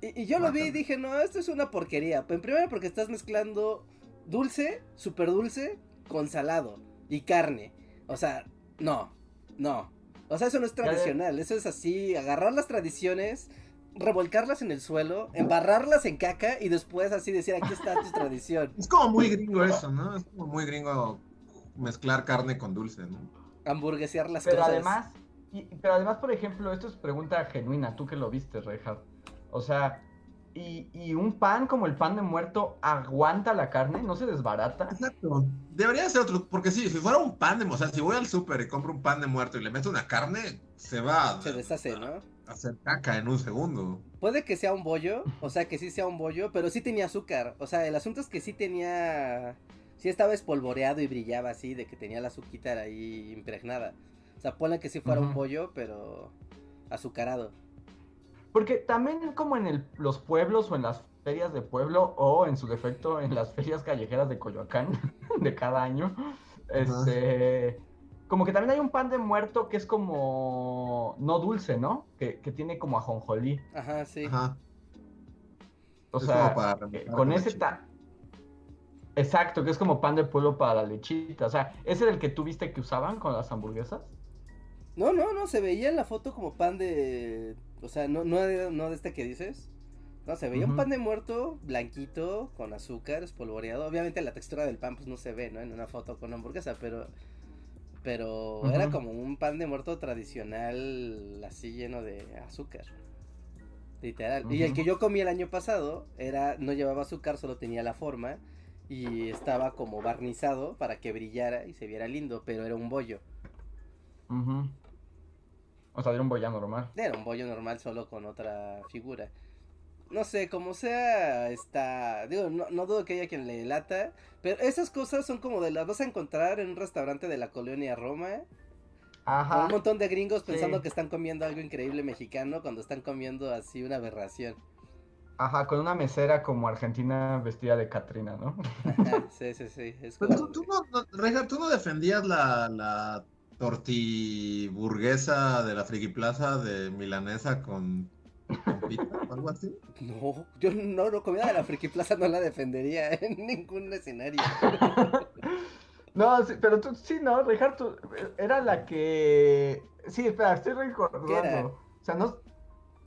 Y, y yo lo vi y dije, no, esto es una porquería. En primero porque estás mezclando dulce, súper dulce, con salado y carne. O sea, no, no. O sea, eso no es tradicional. Eso es así, agarrar las tradiciones, revolcarlas en el suelo, embarrarlas en caca y después así decir, aquí está tu tradición.
Es como muy gringo eso, ¿no? Es como muy gringo mezclar carne con dulce, ¿no?
Hamburguesear las
Pero
cosas.
además, y- pero además, por ejemplo, esto es pregunta genuina, tú que lo viste, Reinhardt. O sea, y, y un pan como el pan de muerto aguanta la carne, no se desbarata.
Exacto. Debería ser otro, porque sí, si fuera un pan de, o sea, si voy al súper y compro un pan de muerto y le meto una carne, se va
Se deshace, ¿no?
Hacer caca en un segundo.
Puede que sea un bollo, o sea, que sí sea un bollo, pero sí tenía azúcar. O sea, el asunto es que sí tenía. Sí estaba espolvoreado y brillaba así, de que tenía la azuquita ahí impregnada. O sea, ponle que sí fuera un bollo, pero azucarado.
Porque también como en el- los pueblos o en las ferias de pueblo o en su defecto en las ferias callejeras de Coyoacán de cada año, este, como que también hay un pan de muerto que es como no dulce, ¿no? Que, que tiene como ajonjolí.
Ajá, sí.
Ajá.
O
Es
sea,
como para
eh, con ese ta... Exacto, que es como pan de pueblo para la lechita. O sea, ¿ese era el que tú viste que usaban con las hamburguesas?
No, no, no, se veía en la foto como pan de. O sea, no, no, de, no de este que dices. No, se veía un pan de muerto blanquito, con azúcar, espolvoreado. Obviamente la textura del pan pues no se ve, ¿no? En una foto con hamburguesa, pero... Pero era como un pan de muerto tradicional, así lleno de azúcar. Literal. Y el que yo comí el año pasado era no llevaba azúcar, solo tenía la forma y estaba como barnizado para que brillara y se viera lindo, pero era un bollo.
Ujú. O sea, era un boya normal.
Era un bollo normal solo con otra figura. No sé, como sea, está... Digo, no, no dudo que haya quien le lata, pero esas cosas son como de las vas a encontrar en un restaurante de la colonia Roma, con
Ajá.
un montón de gringos pensando
Sí.
que están comiendo algo increíble mexicano cuando están comiendo así una aberración.
Ajá, con una mesera como argentina vestida de Catrina, ¿no?
Ajá, sí, sí, sí. Es
Pero
como...
tú, tú no, no, Reja, tú no defendías la, la tortiburguesa de la Friki Plaza de milanesa con, con o algo así.
No, yo no, no, comida de la Friki Plaza no la defendería en ningún escenario.
No, sí, pero tú sí, ¿no? Richard, tú- era la que... Sí, espera, estoy recordando. O sea, no...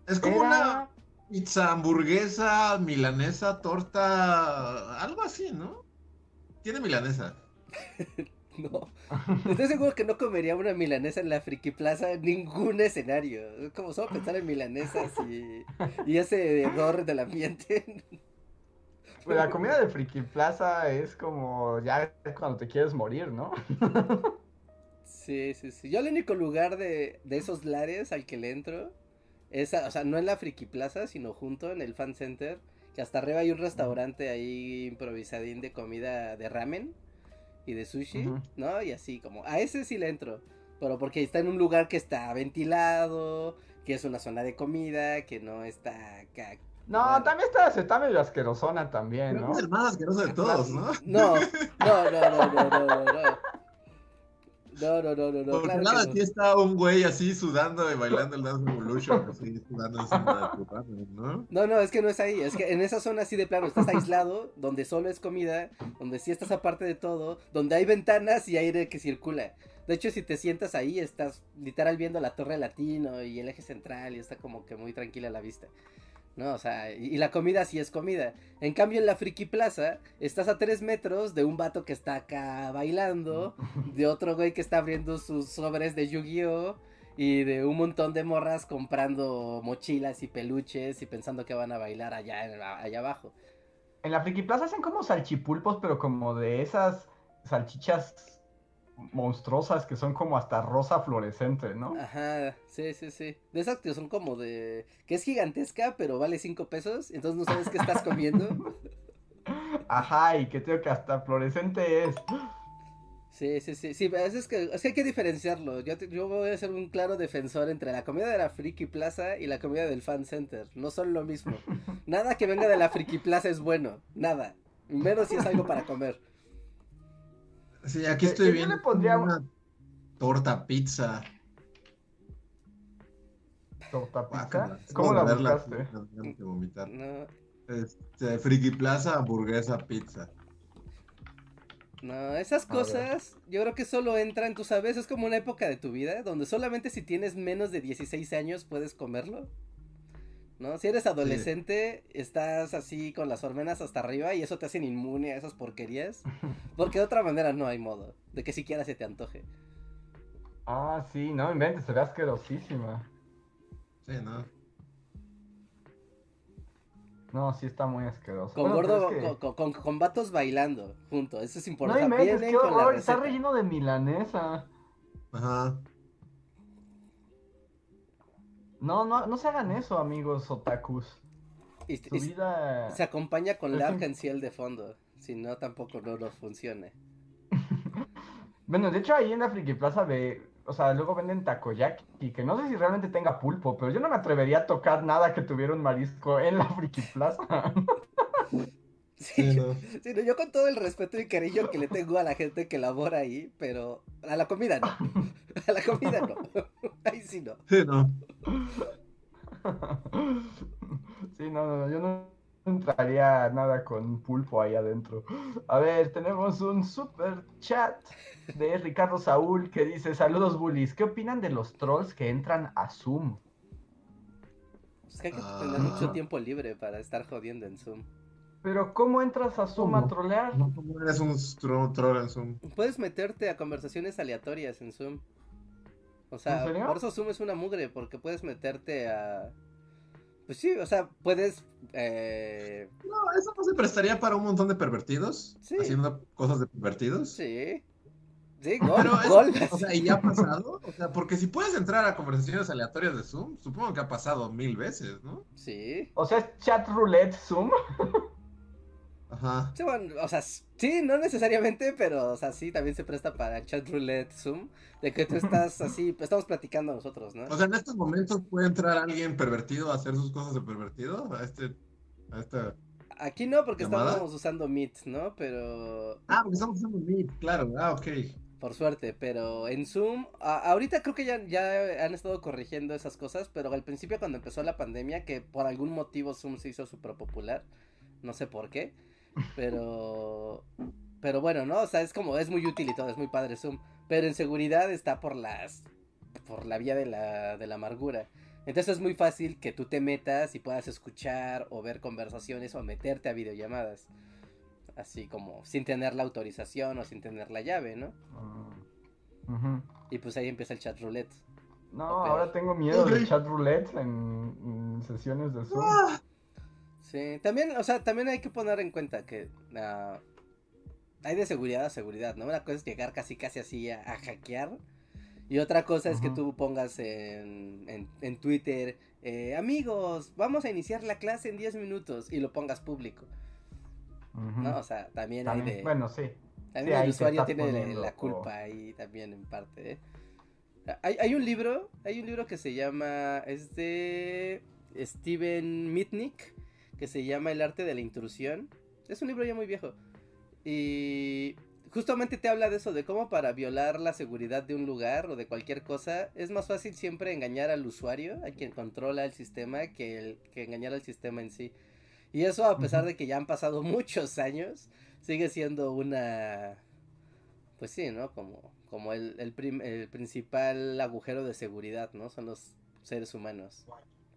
Es como
Era...
una pizza, hamburguesa, milanesa, torta, algo así, ¿no? Tiene milanesa.
No, estoy seguro que no comería una milanesa en la Friki Plaza en ningún escenario. Es como solo pensar en milanesas y, y ese hedor del ambiente.
Pues la comida de Friki Plaza es como ya cuando te quieres morir, ¿no?
Sí, sí, sí. Yo el único lugar de, de esos lares al que le entro es, a- o sea, no en la Friki Plaza, sino junto en el Fan Center, que hasta arriba hay un restaurante ahí improvisadín de comida de ramen y de sushi. ¿no? Y así como, a ese sí le entro, pero porque está en un lugar que está ventilado, que es una zona de comida, que no está acá.
No,
Bueno.
también está, está medio asquerosona también,
Creo
¿no?
que es el más asqueroso de todos, ¿no?
No, no, no, no, no, no, no, no. No, no, no, no, no,
Porque
claro
nada,
no.
aquí está un güey así sudando y bailando el Dance Revolution, así sudando ¿no?
No, no, es que no es ahí, es que en esa zona así de plano estás aislado, donde solo es comida, donde sí estás aparte de todo, donde hay ventanas y aire que circula. De hecho, si te sientas ahí, estás literal viendo la torre latino y el eje central y está como que muy tranquila la vista. No, o sea, y, y la comida sí es comida. En cambio, en la Friki Plaza, estás a tres metros de un vato que está acá bailando, de otro güey que está abriendo sus sobres de Yu-Gi-Oh! Y de un montón de morras comprando mochilas y peluches y pensando que van a bailar allá, allá abajo.
En la Friki Plaza hacen como salchipulpos, pero como de esas salchichas monstruosas que son como hasta rosa fluorescente, ¿no?
Ajá, sí, sí, sí. De esas que son como de... que es gigantesca, pero vale cinco pesos, entonces no sabes qué estás comiendo.
Ajá, y que tengo que hasta fluorescente es.
Sí, sí, sí, sí, es que, es que hay que diferenciarlo. Yo, te- yo voy a ser un claro defensor entre la comida de la Friki Plaza y la comida del Fan Center. No son lo mismo. Nada que venga de la Friki Plaza es bueno, nada. Menos si es algo para comer.
Sí, aquí
Que-
estoy
que yo
viendo
le pondría un-
una torta pizza.
¿Torta
Guácala.
pizza? ¿Cómo la buscaste?
vomitar.
No,
Este, Friki Plaza, hamburguesa, pizza.
no, esas cosas yo creo que solo entran, tú sabes, es como una época de tu vida donde solamente si tienes menos de 16 años puedes comerlo. ¿No? Si eres adolescente, estás así con las hormonas hasta arriba y eso te hacen inmune a esas porquerías. Porque de otra manera no hay modo de que siquiera se te antoje.
Ah, sí, no inventes, se ve asquerosísima.
Sí, ¿no?
No, sí está muy asqueroso.
Con
Bueno,
gordo,
es que-
con, con- con vatos bailando junto. Eso es
No
importante.
inventes, qué horror, está
receta.
relleno de milanesa.
Ajá.
No, no, no se hagan eso, amigos otakus.
Y-
Su
y-
vida...
se acompaña con la
un-
Argenciel de fondo. Si no, tampoco no nos funciona.
Bueno, de hecho ahí en la Friki Plaza de... O sea, luego venden takoyaki, que no sé si realmente tenga pulpo, pero yo no me atrevería a tocar nada que tuviera un marisco en la Friki Plaza.
Sí,
Sí, no.
sí, no, yo con todo el respeto y cariño que le tengo a la gente que labora ahí, pero a la comida no. A la comida no. Ahí sí no.
Sí, no.
Sí, no, no, no, yo no entraría nada con pulpo ahí adentro. A ver, tenemos un super chat de Ricardo Saúl que dice, saludos bullies, ¿qué opinan de los trolls que entran a Zoom?
Es que hay que tener mucho tiempo libre para estar jodiendo en Zoom.
Pero ¿cómo entras a Zoom a trolear?
¿Cómo eres un troll en Zoom?
Puedes meterte a conversaciones aleatorias en Zoom. O sea, por eso Zoom es una mugre, porque puedes meterte a... Pues sí, o sea, puedes... Eh...
No, eso no se prestaría para un montón de pervertidos. Sí. Haciendo cosas de pervertidos.
Sí. Sí, gol,
O sea, ¿y ya ha pasado? O sea, porque si puedes entrar a conversaciones aleatorias de Zoom, supongo que ha pasado mil veces, ¿no?
Sí.
O sea, es chat roulette Zoom.
Ajá.
Sí, bueno, o sea, sí, no necesariamente, pero, o sea, sí, también se presta para chat roulette Zoom, de que tú estás así, pues estamos platicando nosotros, ¿no?
O sea, en estos momentos puede entrar alguien pervertido a hacer sus cosas de pervertido, a este, a esta...
Aquí no, porque estamos usando Meet, ¿no? Pero...
Ah, porque estamos usando Meet, claro, ah, ok.
Por suerte, pero en Zoom, ahorita creo que ya, ya han estado corrigiendo esas cosas, pero al principio cuando empezó la pandemia, que por algún motivo Zoom se hizo súper popular, no sé por qué, pero. Pero bueno, ¿no? O sea, es como, es muy útil y todo, es muy padre Zoom. Pero en seguridad está por las. por la vía de la, de la amargura. Entonces es muy fácil que tú te metas y puedas escuchar o ver conversaciones o meterte a videollamadas. Así como sin tener la autorización o sin tener la llave, ¿no?
Ah,
y pues ahí empieza el chat roulette.
No, ahora tengo miedo del chat roulette en, sesiones de Zoom. ¡Ah!
Sí, también, o sea, también hay que poner en cuenta que uh, hay de seguridad a seguridad, ¿no? Una cosa es llegar casi casi así a, hackear y otra cosa es que tú pongas en, en, Twitter, eh, amigos, vamos a iniciar la clase en 10 minutos y lo pongas público. ¿No? O sea, también, hay de...
Bueno, sí.
También el usuario tiene la, culpa ahí también en parte, ¿eh? Hay, hay un libro, hay un libro que se llama, es de Steven Mitnick, que se llama El arte de la intrusión. Es un libro ya muy viejo. Y justamente te habla de eso, de cómo para violar la seguridad de un lugar o de cualquier cosa, es más fácil siempre engañar al usuario, a quien controla el sistema, que, el, que engañar al sistema en sí. Y eso a pesar de que ya han pasado muchos años, sigue siendo una... Pues sí, ¿no? Como, como el, el, el principal agujero de seguridad, ¿no? Son los seres humanos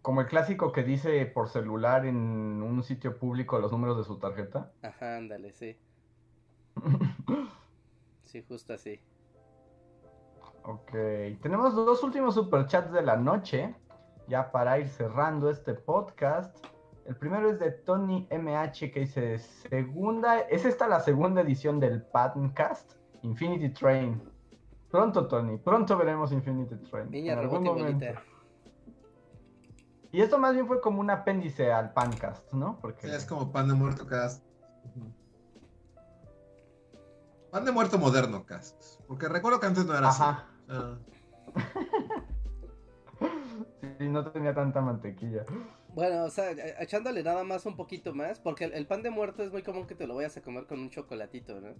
como el clásico que dice por celular en un sitio público los números de su tarjeta.
Ajá, ándale, sí. sí, justo así.
Ok, tenemos dos últimos superchats de la noche, ya para ir cerrando este podcast. El primero es de Tony MH que dice, segunda, es esta la segunda edición del Pattncast, Infinity Train. Pronto, Tony, pronto veremos Infinity Train.
Niña, en algún momento.
Y esto más bien fue como un apéndice al Pancast, ¿no? Porque...
es como pan de muerto cast. Pan de muerto moderno cast. Porque recuerdo que antes no era así.
sí, no tenía tanta mantequilla.
Bueno, o sea, echándole nada más un poquito más, porque el, pan de muerto es muy común que te lo vayas a comer con un chocolatito, ¿no?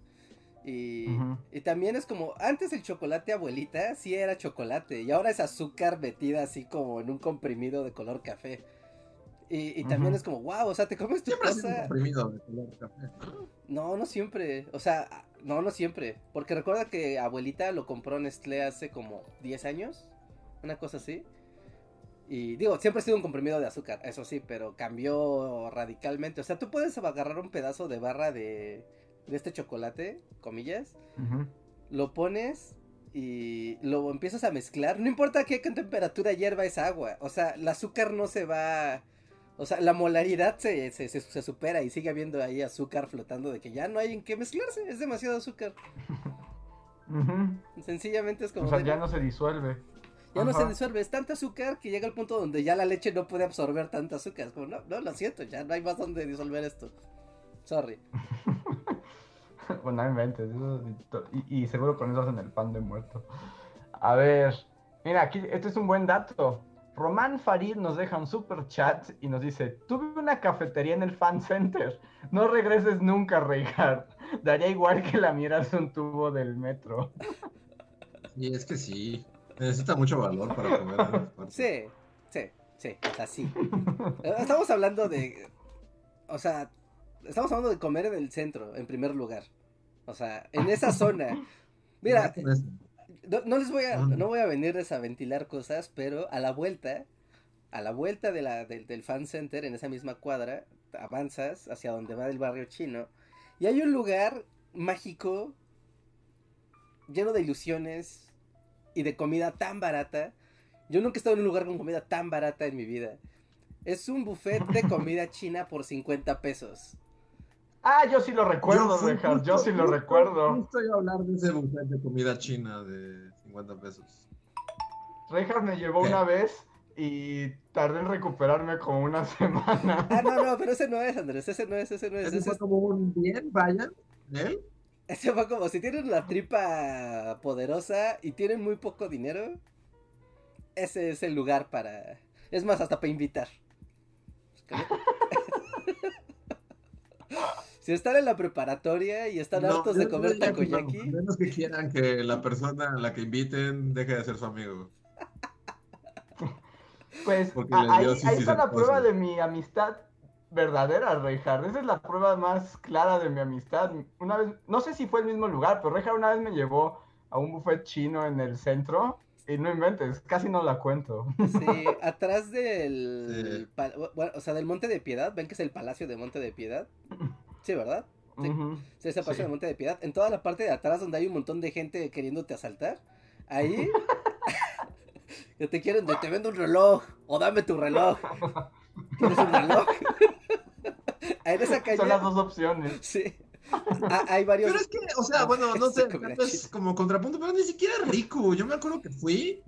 Y, y, también es como, antes el chocolate abuelita sí era chocolate y ahora es azúcar metida así como en un comprimido de color café. Y, y también es como, wow, o sea, te comes tu cosa.
comprimido de color café.
No, no siempre. O sea, no, no siempre. Porque recuerda que abuelita lo compró Nestlé hace como 10 años. Una cosa así. Y digo, siempre ha sido un comprimido de azúcar, eso sí, pero cambió radicalmente. O sea, tú puedes agarrar un pedazo de barra de de este chocolate, comillas, lo pones y lo empiezas a mezclar. No importa qué, temperatura hierva esa agua. O sea, el azúcar no se va. O sea, la molaridad se, se, supera y sigue habiendo ahí azúcar flotando de que ya no hay en qué mezclarse. Es demasiado azúcar. Sencillamente es como.
O sea, ya no se disuelve.
Ya no se disuelve. Es tanta azúcar que llega al punto donde ya la leche no puede absorber tanta azúcar. Es como, no, no, lo siento, ya no hay más donde disolver esto. Sorry.
bueno, y, y, seguro con eso hacen el pan de muerto. A ver, mira, aquí, este es un buen dato. Román Farid nos deja un super chat y nos dice: Tuve una cafetería en el fan center. No regreses nunca, Reinhardt. Daría igual que la miras un tubo del metro.
Y es que sí. Necesita mucho valor para comer.
Sí, sí, sí. O sea, sí. Estamos hablando de. O sea, estamos hablando de comer en el centro, en primer lugar. O sea, en esa zona. Mira, no, les voy a, no voy a venirles a ventilar cosas, pero a la vuelta a la vuelta de la, del, del fan center, en esa misma cuadra, avanzas hacia donde va el barrio chino. Y hay un lugar mágico, lleno de ilusiones y de comida tan barata. Yo nunca he estado en un lugar con comida tan barata en mi vida. Es un buffet de comida china por 50 pesos.
Ah, yo sí lo recuerdo, Richard, yo
justo-
sí lo
justo-
recuerdo.
Justo iba a hablar de ese buffet de comida china de 50 pesos.
Reinhardt me llevó
¿Qué?
una vez y tardé en recuperarme como una semana.
Ah, no, no, pero ese no es, Andrés. Ese no es, ese no es.
Ese
Ese,
fue como un bien, vaya, él.
ese fue como si tienen la tripa poderosa y tienen muy poco dinero. Ese es el lugar para. Es más, hasta para invitar. Si están en la preparatoria y están
No,
hartos de comer
no,
takoyaki.
a menos que quieran que la persona a la que inviten deje de ser su amigo.
Pues
Porque
ahí, está la prueba de mi amistad verdadera, Reinhardt. Esa es la prueba más clara de mi amistad. Una vez, no sé si fue el mismo lugar, pero Reinhardt una vez me llevó a un buffet chino en el centro y no inventes, casi no la cuento.
Sí, atrás del.
Sí.
pa- bueno, o sea, del Monte de Piedad. ¿Ven que es el Palacio de Monte de Piedad? Sí, ¿verdad? Sí. Sí, ese Palacio
Sí.
de Monte de Piedad. En toda la parte de atrás donde hay un montón de gente queriéndote asaltar. Ahí. que te quieren de te vendo un reloj. O dame tu reloj. ¿Quieres un reloj? en esa calle.
Son las dos opciones.
Sí. Ah, hay varios.
Pero es que, o sea, bueno, no sé, es como contrapunto, pero ni siquiera rico. Yo me acuerdo que fui.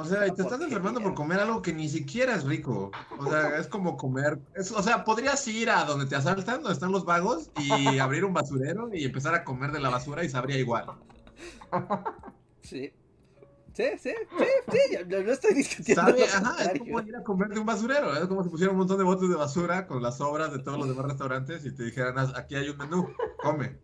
O sea, y te estás enfermando por comer algo que ni siquiera es rico. O sea, es como comer. es- o sea, podrías ir a donde te asaltan, donde están los vagos, y abrir un basurero y empezar a comer de la basura y sabría igual.
Sí. Sí, sí, sí, sí. yo- no estoy discutiendo.
Sabe, ajá, es como ir a comer de un basurero. Es como si pusieran un montón de botes de basura con las sobras de todos los demás restaurantes y te dijeran, "Haz- aquí hay un menú, come.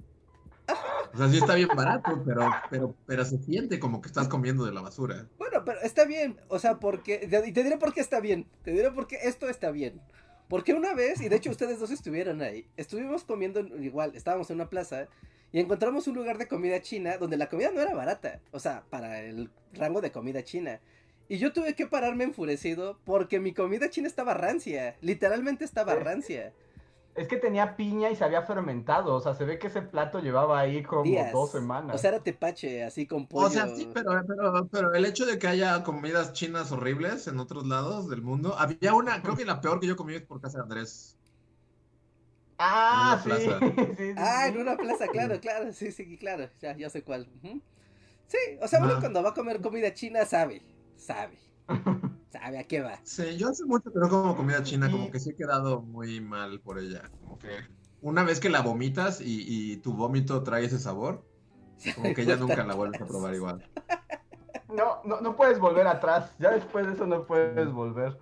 O sea, sí está bien barato, pero, pero, pero se siente como que estás comiendo de la basura.
Bueno, pero está bien, o sea, porque, y te diré por qué está bien, te diré por qué esto está bien. Porque una vez, y de hecho ustedes dos estuvieron ahí, estuvimos comiendo en- igual, estábamos en una plaza y encontramos un lugar de comida china donde la comida no era barata, o sea, para el rango de comida china. Y yo tuve que pararme enfurecido porque mi comida china estaba rancia, literalmente estaba rancia.
Es que tenía piña y se había fermentado. O sea, se ve que ese plato llevaba ahí como
Días.
dos semanas.
O sea, era tepache, así con pollo.
O sea, sí, pero, pero, pero el hecho de que haya comidas chinas horribles en otros lados del mundo, había una, creo que la peor que yo comí es por casa de Andrés.
ah,
en una
sí.
plaza.
sí, sí,
Ah,
sí.
en una plaza, claro, claro, sí, sí, claro, ya, ya sé cuál. Sí, o sea, uno
Ajá.
cuando va a comer comida china sabe, sabe, sabe a qué va.
Sí, yo hace mucho que no como comida china, como que sí he quedado muy mal por ella. Como que una vez que la vomitas y, y tu vómito trae ese sabor, como que ya nunca la vuelves a probar igual.
No, no, no puedes volver atrás. Ya después de eso no puedes volver.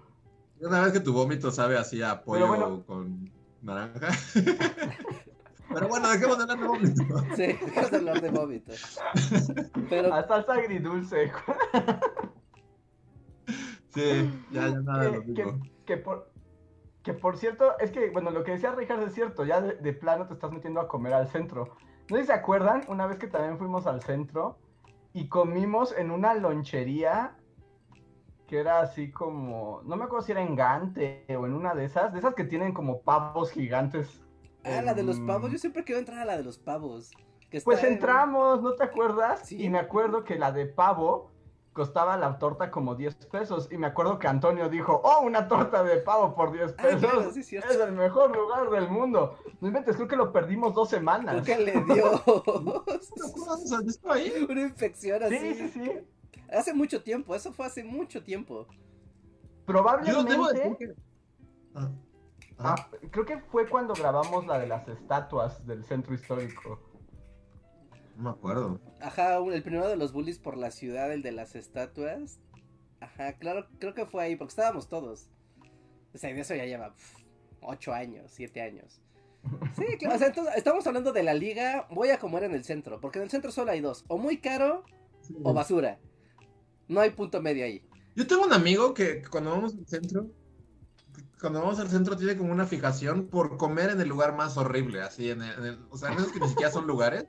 Una vez que tu vómito sabe así a pollo
bueno.
con naranja. Pero bueno, dejemos de hablar de vómito.
Sí, es hablar de vómito. Pero,
A salsa agridulce.
Sí, ya, ya nada lo
que, por, que por cierto, es que, bueno, lo que decía Richard es cierto, ya de, de plano te estás metiendo a comer al centro. No sé si se acuerdan, una vez que también fuimos al centro y comimos en una lonchería que era así como, no me acuerdo si era en Gante o en una de esas, de esas que tienen como pavos gigantes.
ah, la de los
en-
pavos, yo siempre quiero entrar a la de los pavos. que
Pues
en-
entramos, ¿no te acuerdas?
Sí.
Y me acuerdo que la de pavo costaba la torta como 10 pesos. Y me acuerdo que Antonio dijo, oh, una torta de pavo por 10
Ah,
pesos.
claro, sí, es
el mejor lugar del mundo. No inventes, creo que lo perdimos dos semanas.
Creo que le dio una infección así.
Sí, sí, sí.
Hace mucho tiempo, eso fue hace mucho tiempo.
Yo
Probablemente,
debo decir que. Ah,
ah, creo que fue cuando grabamos la de las estatuas del centro histórico.
No me acuerdo.
Ajá, el primero de los bullies por la ciudad, el de las estatuas. Ajá, claro, creo que fue ahí, porque estábamos todos. O sea, eso ya lleva pf, ocho años, siete años. Sí, claro, o sea, entonces, estamos hablando de la liga, voy a comer en el centro, porque en el centro solo hay dos, o muy caro
Sí.
o basura. No hay punto medio ahí.
Yo tengo un amigo que cuando vamos al centro, cuando vamos al centro tiene como una fijación por comer en el lugar más horrible, así en el, en el- o sea, en esos que ni siquiera son lugares,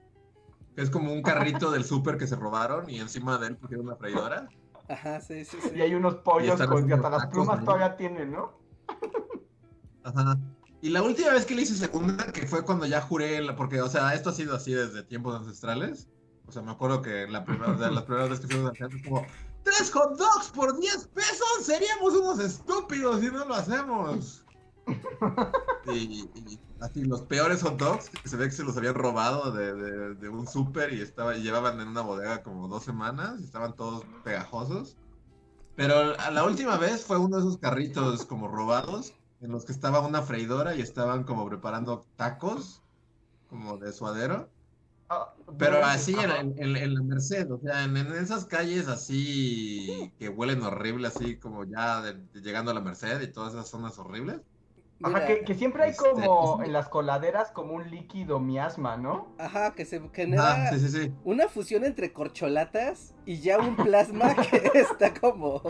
es como un carrito del súper que se robaron y encima de él pusieron una freidora.
Ajá, sí, sí, sí.
Y hay unos pollos con que hasta las plumas todavía tienen, ¿no?
Ajá. Y la última vez que le hice segunda, que fue cuando ya juré, la- porque, o sea, esto ha sido así desde tiempos ancestrales. O sea, me acuerdo que la primera, de las primeras veces que fuimos a fue como, tres hot dogs por 10 pesos, seríamos unos estúpidos si no lo hacemos. Y, y así, los peores hot dogs, que se ve que se los habían robado de, de- de un súper y estaba, y llevaban en una bodega como dos semanas, y estaban todos pegajosos. Pero a la última vez fue uno de esos carritos como robados, en los que estaba una freidora y estaban como preparando tacos, como de suadero.
Ah,
Pero así en- en- en la Merced, o sea, en, en esas calles así que huelen horrible, así como ya de- de llegando a la Merced y todas esas zonas horribles.
Ajá, que, que siempre hay
este,
como en las coladeras como un líquido miasma, ¿no?
Ajá, que se genera
Ah, sí, sí, sí.
una fusión entre corcholatas y ya un plasma que está como.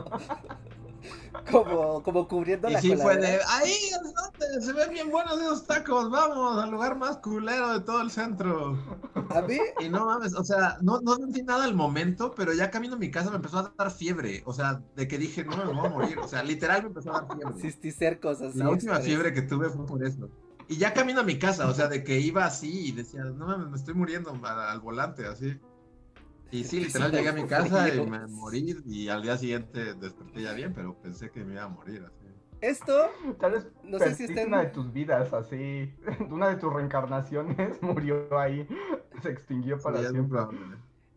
como, como cubriendo
Y
la
sí fue
coladera.
de, ahí es donde se ven bien buenos esos tacos, vamos, al lugar más culero de todo el centro.
A mí,
Y no mames, o sea, no, no sentí nada al momento, pero ya camino a mi casa me empezó a dar fiebre, o sea, de que dije, no me voy a morir, o sea, literal me empezó a dar fiebre.
cisticercos así.
La última fiebre que tuve fue por eso. Y ya camino a mi casa, o sea, de que iba así y decía, no mames, me estoy muriendo al, al volante, así. Y sí, literal llegué a mi casa y me morí y al día siguiente desperté ya bien, pero pensé que me iba a morir, así.
Esto,
Tal vez
No sé si está en-
una de tus vidas, así. Una de tus reencarnaciones murió ahí. Se extinguió para
Sí,
siempre.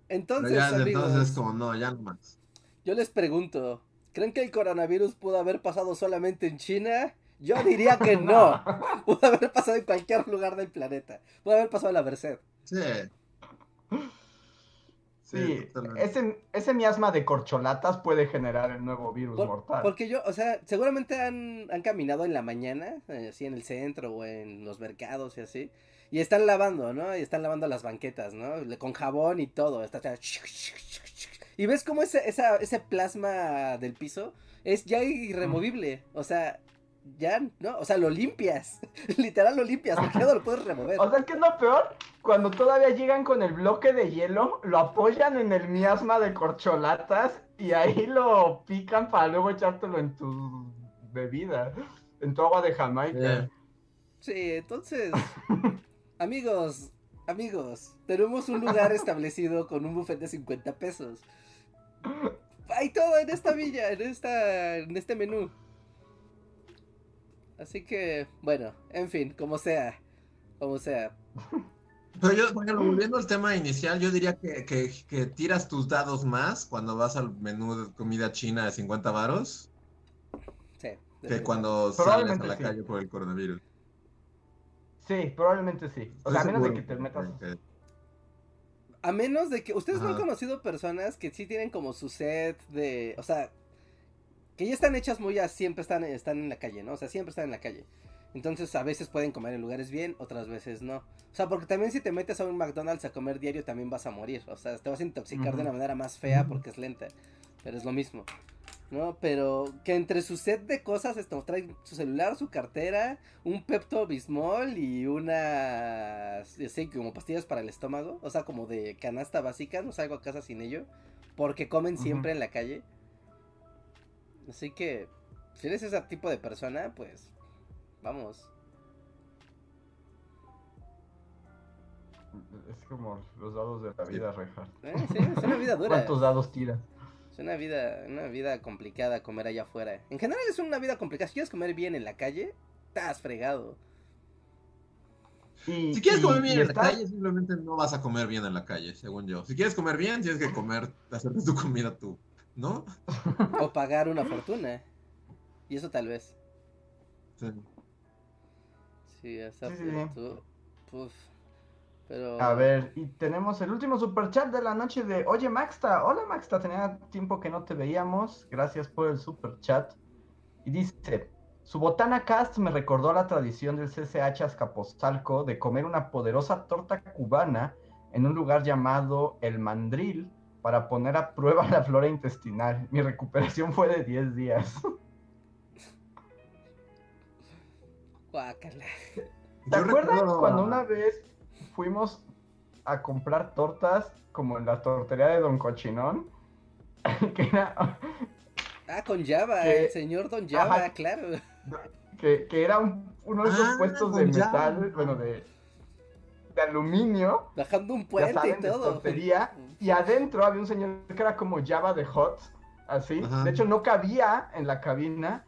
entonces,
ya
amigos,
entonces es como, no, ya no más.
yo les pregunto, ¿creen que el coronavirus pudo haber pasado solamente en China? Yo diría que no. Pudo haber pasado en cualquier lugar del planeta. Pudo haber pasado en la Merced.
Sí.
Sí, ese, ese miasma de corcholatas puede generar el nuevo virus
Por-
mortal.
porque yo, o sea, seguramente han, han caminado en la mañana, eh, así en el centro o en los mercados y así. Y están lavando, ¿no? Y están lavando las banquetas, ¿no? Con jabón y todo. Está, está- Y ves cómo ese, esa, ese plasma del piso es ya irremovible. O sea, ya, ¿no? O sea, lo limpias. Literal lo limpias, porque ya no lo puedes remover.
O sea, ¿qué es lo peor? Cuando todavía llegan con el bloque de hielo, lo apoyan en el miasma de corcholatas y ahí lo pican para luego echártelo en tu bebida, en tu agua de Jamaica.
Sí.
Sí, entonces, amigos, amigos, tenemos un lugar establecido con un buffet de 50 pesos. Hay todo en esta villa, en esta, en este menú. Así que, bueno, en fin, como sea, como sea.
Pero yo, por ejemplo, volviendo al tema inicial, yo diría que, que, que tiras tus dados más cuando vas al menú de comida china de 50 varos
Sí.
que cuando sales a la
sí.
calle por el coronavirus.
Sí, probablemente sí. O sea, a menos de que te metas.
A menos de que ustedes no han conocido personas que sí tienen como su set de, o sea, que ya están hechas muy a siempre están, están en la calle, ¿no? O sea, siempre están en la calle. Entonces a veces pueden comer en lugares bien, otras veces no. O sea, porque también si te metes a un McDonald's a comer diario también vas a morir. O sea, te vas a intoxicar de una manera más fea porque es lenta. Pero es lo mismo. ¿No? Pero que entre su set de cosas esto, trae su celular, su cartera, un Pepto Bismol y unas, sí, como pastillas para el estómago. O sea, como de canasta básica, no salgo a casa sin ello. Porque comen siempre en la calle. Así que, si eres ese tipo de persona, pues, vamos.
Es como los dados de la vida, Reja.
Eh, sí, es una vida dura.
¿Cuántos dados tiras?
Es una vida, una vida complicada comer allá afuera. En general es una vida complicada. Si quieres comer bien en la calle, estás fregado.
Y-
Si quieres
y-
comer bien en la calle, simplemente no vas a comer bien en la calle, según yo. Si quieres comer bien, tienes que comer, hacerte tu comida tú, ¿no?
O pagar una fortuna. Y eso tal vez.
Sí.
Sí, esa
Sí, sí, sí.
tú- puf. Pero.
A ver, y tenemos el último superchat de la noche de Oye Maxta. Hola Maxta, tenía tiempo que no te veíamos. Gracias por el superchat. Y dice, su botana cast me recordó la tradición del CCH Azcapotzalco de comer una poderosa torta cubana en un lugar llamado El Mandril para poner a prueba la flora intestinal. Mi recuperación fue de 10 días.
Guácala.
¿Te acuerdas
recuerdo
cuando una vez fuimos a comprar tortas como en la tortería de Don Cochinón? que era,
Ah, con Java,
Que-
el señor Don Java,
Ajá.
claro.
que, que era un- uno de esos
Ah,
puestos de
Java.
metal, bueno, de, de aluminio,
Bajando un
ya
puente
saben,
y
de
todo.
tontería, y adentro había un señor que era como Java de Hot, así,
Ajá.
de hecho no cabía en la cabina,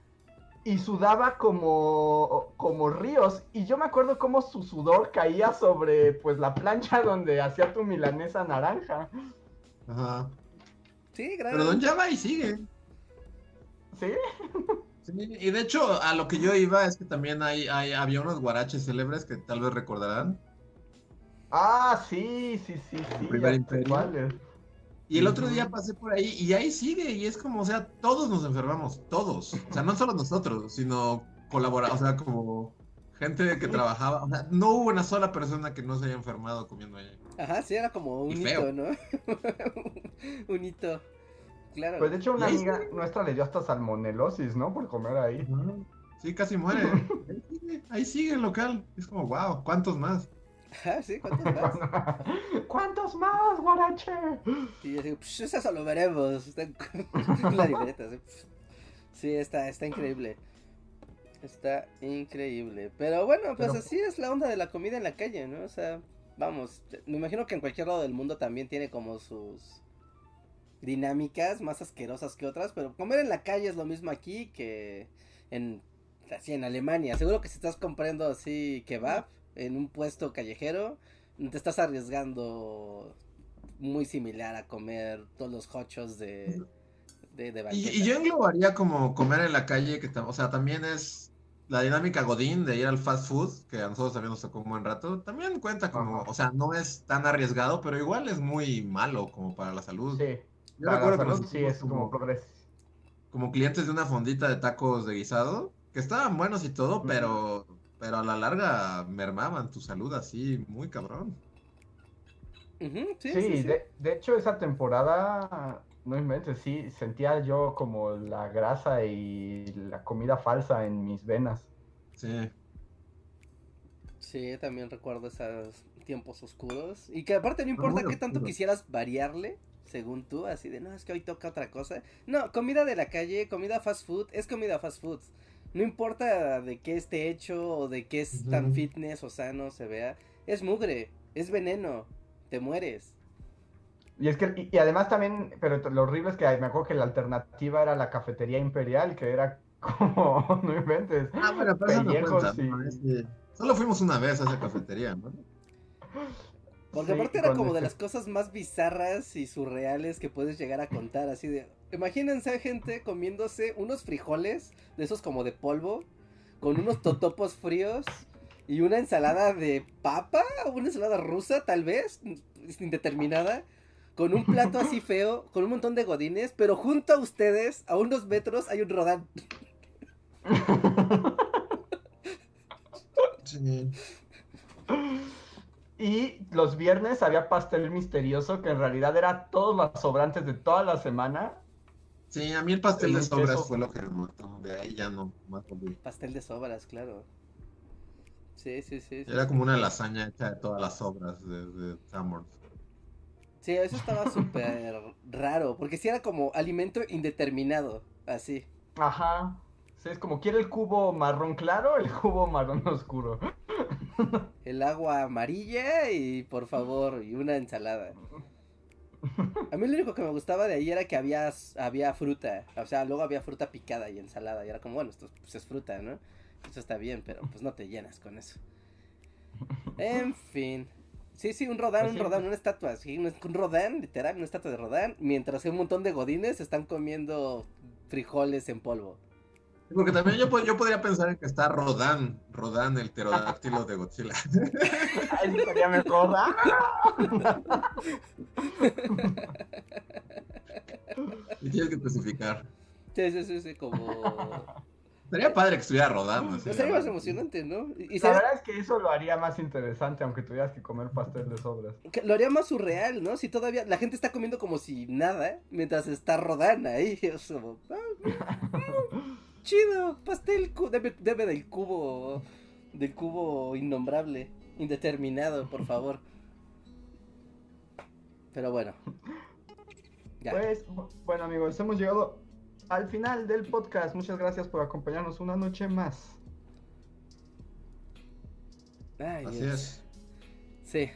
y sudaba como, como ríos, y yo me acuerdo cómo su sudor caía sobre, pues, la plancha donde hacía tu milanesa naranja,
Ajá.
Sí, gran.
Pero Don Java ahí sigue.
¿sí?
Sí, y de hecho, a lo que yo iba es que también hay, hay, había unos guaraches célebres que tal vez recordarán.
Ah, sí, sí, sí, sí.
Y el otro día pasé por ahí y ahí sigue, y es como, o sea, todos nos enfermamos, todos. O sea, no solo nosotros, sino colaborar, o sea, como gente que trabajaba. O sea, no hubo una sola persona que no se haya enfermado comiendo ahí.
Ajá, sí, era como un
Y feo.
hito, ¿no? un hito. Claro.
Pues de hecho una amiga nuestra le dio hasta salmonelosis, ¿no? Por comer ahí.
Sí, casi muere. Ahí sigue, ahí sigue el local. Es como, wow, ¿cuántos más?
Ajá, sí, ¿cuántos más?
¿Cuántos más, guarache?
Y yo digo, pues eso lo veremos. Está la libreta. ¿sí? Sí, está, está increíble. Está increíble. Pero bueno, pues
Pero-
así es la onda de la comida en la calle, ¿no? O sea, vamos, me imagino que en cualquier lado del mundo también tiene como sus dinámicas más asquerosas que otras, pero comer en la calle es lo mismo aquí que en así en Alemania. Seguro que si estás comprando así kebab en un puesto callejero, te estás arriesgando muy similar a comer todos los hochos de de, de
Y, yo englobaría como comer en la calle, que o sea, también es la dinámica Godín de ir al fast food, que a nosotros también nos tocó un buen rato, también cuenta como,
Ajá.
o sea, no es tan arriesgado, pero igual es muy malo como para la salud.
Sí.
Yo recuerdo que
sí, es como progreso.
como clientes de una fondita de tacos de guisado, que estaban buenos y todo, pero, pero a la larga mermaban tu salud así muy cabrón.
Sí,
Sí,
sí, sí.
De, de hecho esa temporada, no inventes, sí, sentía yo como la grasa y la comida falsa en mis venas.
Sí.
Sí, también recuerdo esos tiempos oscuros. Y que aparte no importa qué tanto quisieras variarle, según tú, así de, no, es que hoy toca otra cosa. No, comida de la calle, comida fast food, es comida fast food. No importa de qué esté hecho o de qué es tan fitness o sano se vea, es mugre, es veneno, te mueres.
Y es que, y, y además también, pero lo horrible es que me acuerdo que la alternativa era la cafetería imperial, que era como, no inventes.
Ah, bueno, pero eso no cuenta, ¿no?
y-
Es que Solo fuimos una vez a esa cafetería, ¿no?
Porque
Sí,
aparte era como de
este-
las cosas más bizarras y surreales que puedes llegar a contar, así de... Imagínense gente comiéndose unos frijoles, de esos como de polvo, con unos totopos fríos y una ensalada de papa, una ensalada rusa tal vez, indeterminada, con un plato así feo, con un montón de godines, pero junto a ustedes, a unos metros, hay un rodán.
Sí.
Y los viernes había pastel misterioso, que en realidad era todos los sobrantes de toda la semana.
Sí, a mí el pastel
El
de sobras
queso.
fue lo que me mató. De ahí ya no, más volví.
Pastel de sobras, claro. Sí, sí, sí. sí,
Era
sí.
como una lasaña hecha de todas las sobras de, de Sanborns.
Sí, eso estaba súper raro, porque sí era como alimento indeterminado, así.
Ajá. Sí, es como, ¿quiere el cubo marrón claro o el cubo marrón oscuro?
El agua amarilla y por favor, y una ensalada. A mí lo único que me gustaba de ahí era que había, había fruta, o sea, luego había fruta picada y ensalada, y era como, bueno, esto pues, es fruta, ¿no? Eso está bien, pero pues no te llenas con eso. En fin. Sí, sí, un rodán,
Pues
un rodán, una estatua, sí, un, un rodán, literal, una estatua de rodán, mientras un montón de godines están comiendo frijoles en polvo.
Porque también yo, yo podría pensar en que está Rodan, Rodan, el pterodáctilo de Godzilla.
Ay, estaría mejor. ¡Ah!
Y tienes que especificar.
Sí, sí, sí, sí, como...
Sería padre que estuviera Rodan. así,
No sería más emocionante, ¿no? Y, y
La
sería-
verdad es que eso lo haría más interesante, aunque tuvieras que comer pastel de sobras.
que lo haría más surreal, ¿no? Si todavía la gente está comiendo como si nada, mientras está rodando ahí. Es como, ah, mm, chido, pastel, debe, debe del cubo, del cubo innombrable, indeterminado, por favor. Pero bueno. Ya.
Pues, bu- bueno amigos, hemos llegado al final del podcast. Muchas gracias por acompañarnos una noche más.
Ay,
Así
Dios.
es.
Sí,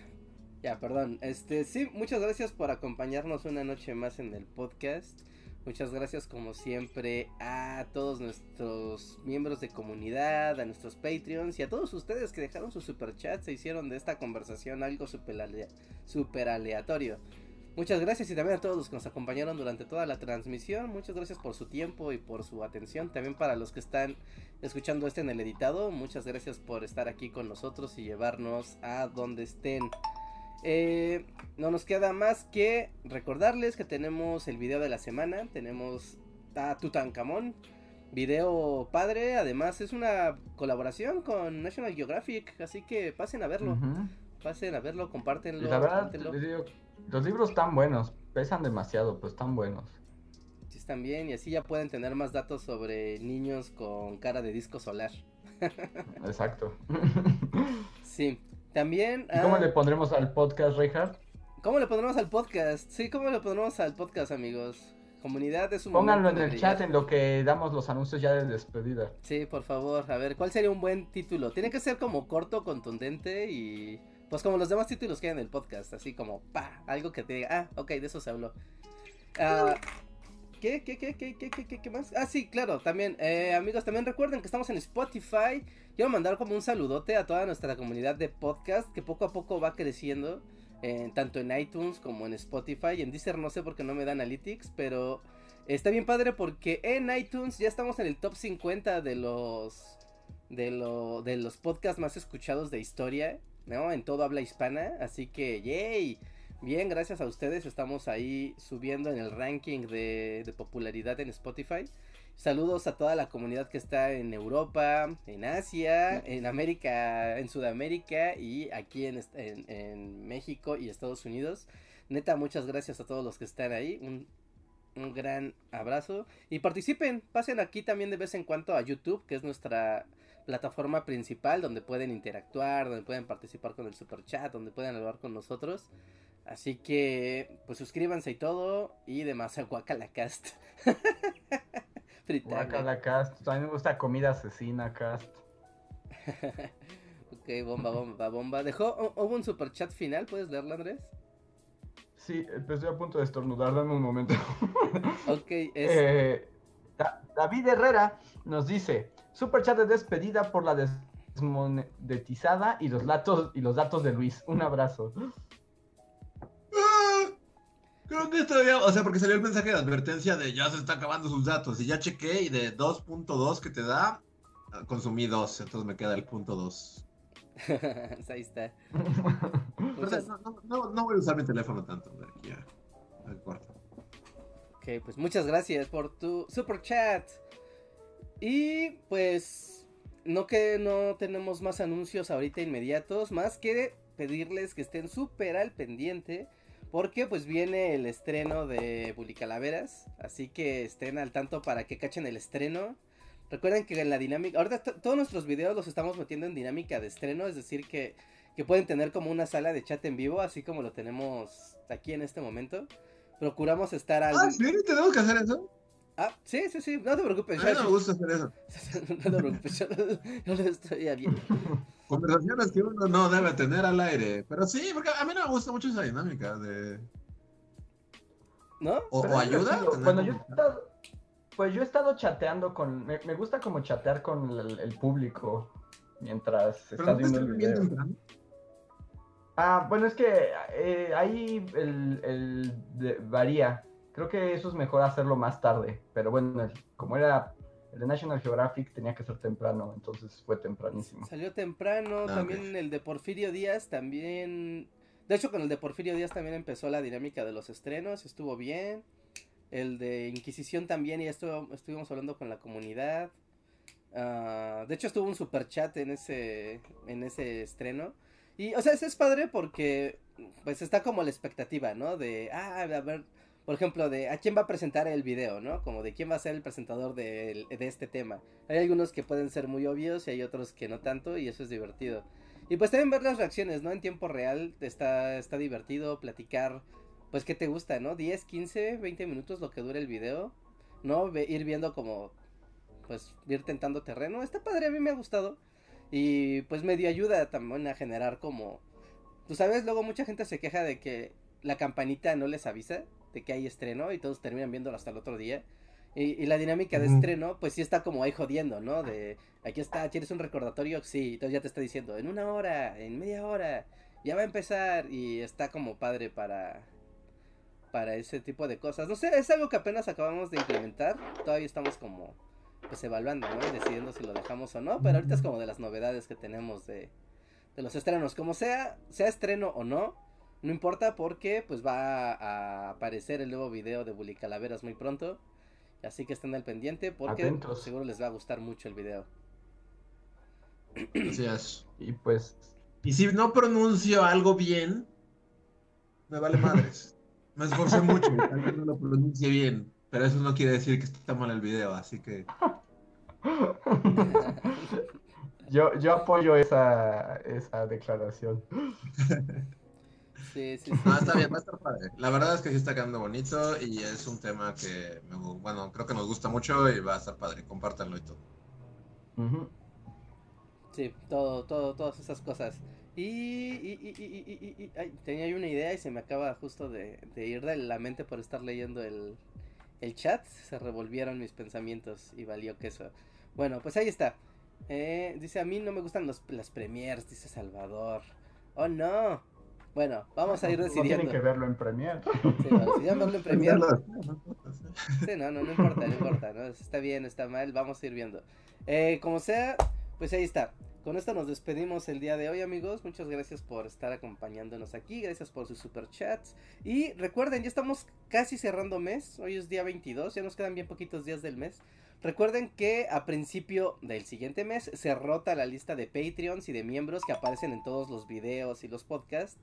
ya, perdón. Este, sí, muchas gracias por acompañarnos una noche más en el podcast. Muchas gracias, como siempre, a todos nuestros miembros de comunidad, a nuestros Patreons y a todos ustedes que dejaron su super chat, se hicieron de esta conversación algo super, super aleatorio. Muchas gracias y también a todos los que nos acompañaron durante toda la transmisión. Muchas gracias por su tiempo y por su atención. También para los que están escuchando este en el editado, muchas gracias por estar aquí con nosotros y llevarnos a donde estén. Eh, no nos queda más que recordarles que tenemos el video de la semana. Tenemos a Tutankamón. Video padre, además es una colaboración con National Geographic, así que pasen a verlo, pasen a verlo,
Y
compártenlo,
la verdad, digo, los libros están buenos, pesan demasiado, pero están buenos.
Sí, están bien y así ya pueden tener más datos sobre niños con cara de disco solar.
Exacto.
Sí, también...
¿Y ¿Cómo
ah,
le pondremos al podcast, Reinhardt?
¿Cómo le pondremos al podcast? Sí, ¿cómo le pondremos al podcast, amigos? Comunidad es un
Pónganlo en el
brillar.
chat en lo que damos los anuncios ya de despedida.
Sí, por favor, a ver, ¿cuál sería un buen título? Tiene que ser como corto, contundente y... Pues como los demás títulos que hay en el podcast, así como, pa, algo que te diga, ah, ok, de eso se habló. Ah, ¿Qué, qué, qué, qué, qué, qué, qué, qué más? Ah, sí, claro, también, eh, amigos, también recuerden que estamos en Spotify. Quiero mandar como un saludote a toda nuestra comunidad de podcast que poco a poco va creciendo, eh, tanto en iTunes como en Spotify. En Deezer no sé por qué no me da analytics, pero está bien padre porque en iTunes ya estamos en el top 50 de los de, lo, de los podcasts más escuchados de historia, ¿no? En todo habla hispana, así que, yay. Bien, gracias a ustedes estamos ahí subiendo en el ranking de, de popularidad en Spotify. Saludos a toda la comunidad que está en Europa, en Asia, en América, en Sudamérica y aquí en, México y Estados Unidos. Neta, muchas gracias a todos los que están ahí. Un, un gran abrazo. Y participen, pasen aquí también de vez en cuando a YouTube, que es nuestra plataforma principal, donde pueden interactuar, donde pueden participar con el super chat, donde pueden hablar con nosotros. Así que, pues suscríbanse y todo. Y demás, Guacalacast. Fritanga.
Guacala Cast. A mí me gusta comida asesina Cast.
ok, bomba, bomba, bomba. Dejó, hubo un super chat final, ¿puedes leerlo, Andrés?
Sí, eh, pues estoy a punto de estornudar, dame un momento.
Ok, es.
Eh, Da- David Herrera nos dice, super chat de despedida por la desmonetizada y los datos y los datos de Luis. Un abrazo.
Creo que todavía, o sea, porque salió el mensaje de advertencia de ya se está acabando sus datos. Y ya chequé y de 2.2 que te da, consumí 2, entonces me queda el punto 2.
Ahí está.
No, no, no, no voy a usar mi teléfono tanto de aquí a- al cuarto.
Ok, pues muchas gracias por tu super chat. Y pues no que no tenemos más anuncios ahorita inmediatos, más que pedirles que estén súper al pendiente. Porque pues viene el estreno de Bully Calaveras. Así que estén al tanto para que cachen el estreno. Recuerden que en la dinámica. Ahorita to- todos nuestros videos los estamos metiendo en dinámica de estreno. Es decir, que, que pueden tener como una sala de chat en vivo. Así como lo tenemos aquí en este momento. Procuramos estar al.
Ah, ¿sí? ¿Tenemos que hacer eso?
Ah, sí, sí, sí, no te preocupes.
A mí
yo-
no me gusta hacer eso.
no te preocupes, yo, yo lo estoy bien.
Conversaciones que uno no debe tener al aire. Pero sí, porque a mí no me gusta mucho esa dinámica de...
¿No?
O, ayuda.
Bueno, yo he estado, pues yo he estado chateando con, me, me gusta como chatear con el, el público mientras
Pero
estás
no
viendo el
bien
video. Ah, bueno, es que eh, ahí el, el de- varía. Creo que eso es mejor hacerlo más tarde. Pero bueno, el- como era el de National Geographic, tenía que ser temprano, entonces fue tempranísimo.
Salió temprano,
Ah,
también el de Porfirio Díaz, también... De hecho, con el de Porfirio Díaz también empezó la dinámica de los estrenos, estuvo bien. El de Inquisición también, y ya estuvo- estuvimos hablando con la comunidad. Ah, de hecho, estuvo un super chat en ese, en ese estreno. Y, o sea, eso es padre porque, pues, está como la expectativa, ¿no? De, ah, a ver, por ejemplo, de a quién va a presentar el video, ¿no? Como de quién va a ser el presentador del- de, este tema. Hay algunos que pueden ser muy obvios y hay otros que no tanto y eso es divertido. Y pues también ver las reacciones, ¿no? En tiempo real está, está divertido platicar pues, ¿qué te gusta, no? 10, 15, 20 minutos lo que dura el video. ¿No? ir viendo como, pues, ir tentando terreno. Está padre, a mí me ha gustado. Y pues me dio ayuda también a generar como... Tú sabes, luego mucha gente se queja de que la campanita no les avisa de que hay estreno y todos terminan viéndolo hasta el otro día. Y, la dinámica de estreno, pues sí está como ahí jodiendo, ¿no? De aquí está, ¿quieres un recordatorio? Sí, entonces ya te está diciendo, en una hora, en media hora, ya va a empezar. Y está como padre para, para ese tipo de cosas. No sé, es algo que apenas acabamos de implementar. Todavía estamos como, pues evaluando, ¿no? Y decidiendo si lo dejamos o no. Pero ahorita es como de las novedades que tenemos de, de los estrenos. Como sea, sea estreno o no, no importa porque pues va a aparecer el nuevo video de Bully Calaveras muy pronto. Así que estén al pendiente porque seguro les va a gustar mucho el video.
Es.
Y pues.
Y si no pronuncio algo bien, me vale madres. me esforcé mucho, tal vez no lo pronuncie bien. Pero eso no quiere decir que está mal el video, así que.
yo, yo apoyo esa, esa declaración.
Sí, sí,
Ah, está bien, va a estar padre. La verdad es que sí está quedando bonito y es un tema que, bueno, creo que nos gusta mucho y va a estar padre. Compártanlo y todo.
Sí, todo, todo, todas esas cosas. Y, y, y, y, y ay, tenía una idea y se me acaba justo de, de, ir de la mente por estar leyendo el, el chat. Se revolvieron mis pensamientos y valió que eso. Bueno, pues ahí está. Eh, dice, a mí no me gustan los, las premiers, dice Salvador. Oh no, bueno, vamos a ir decidiendo.
tienen que verlo en Premiere.
Sí, bueno, si ya verlo en Premiere. Sí, no, no, no importa, no importa, ¿no? Está bien, está mal, vamos a ir viendo. Eh, como sea, pues ahí está. Con esto nos despedimos el día de hoy, amigos. Muchas gracias por estar acompañándonos aquí. Gracias por sus super chats. Y recuerden, ya estamos casi cerrando mes. Hoy es día 22, ya nos quedan bien poquitos días del mes. Recuerden que a principio del siguiente mes se rota la lista de Patreons y de miembros que aparecen en todos los videos y los podcasts.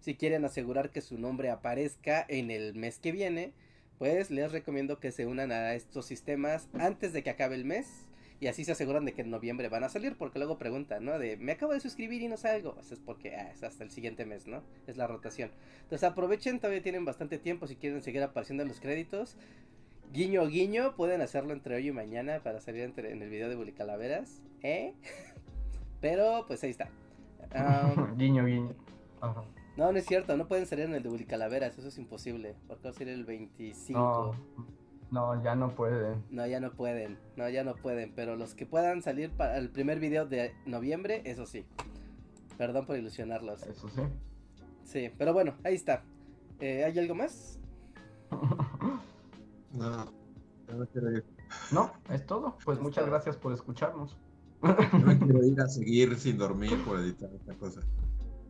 Si quieren asegurar que su nombre aparezca en el mes que viene, pues les recomiendo que se unan a estos sistemas antes de que acabe el mes. Y así se aseguran de que en noviembre van a salir, porque luego preguntan, ¿no? De, me acabo de suscribir y no salgo. Pues es porque ah, es hasta el siguiente mes, ¿no? Es la rotación. Entonces aprovechen, todavía tienen bastante tiempo si quieren seguir apareciendo en los créditos. Guiño, guiño, pueden hacerlo entre hoy y mañana para salir en el video de Bully Calaveras, ¿eh? Pero pues ahí está.
guiño, guiño.
No, no es cierto, no pueden salir en el de Calaveras, eso es imposible, porque va a ser el 25.
No, ya no pueden.
No, ya no pueden, no, ya no pueden, pero los que puedan salir para el primer video de noviembre, eso sí. Perdón por ilusionarlos.
Eso sí.
Sí, pero bueno, ahí está. Eh, ¿Hay algo más?
no,
no, es todo. Pues muchas gracias por escucharnos.
No quiero ir a seguir sin dormir por editar esta cosa.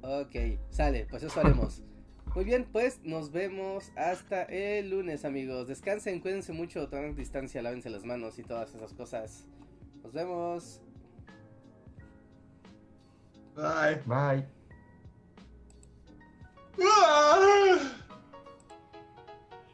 Ok, sale, pues eso haremos. Muy bien, pues nos vemos hasta el lunes, amigos. Descansen, cuídense mucho, tomen distancia, lávense las manos y todas esas cosas. Nos vemos.
Bye.
Bye.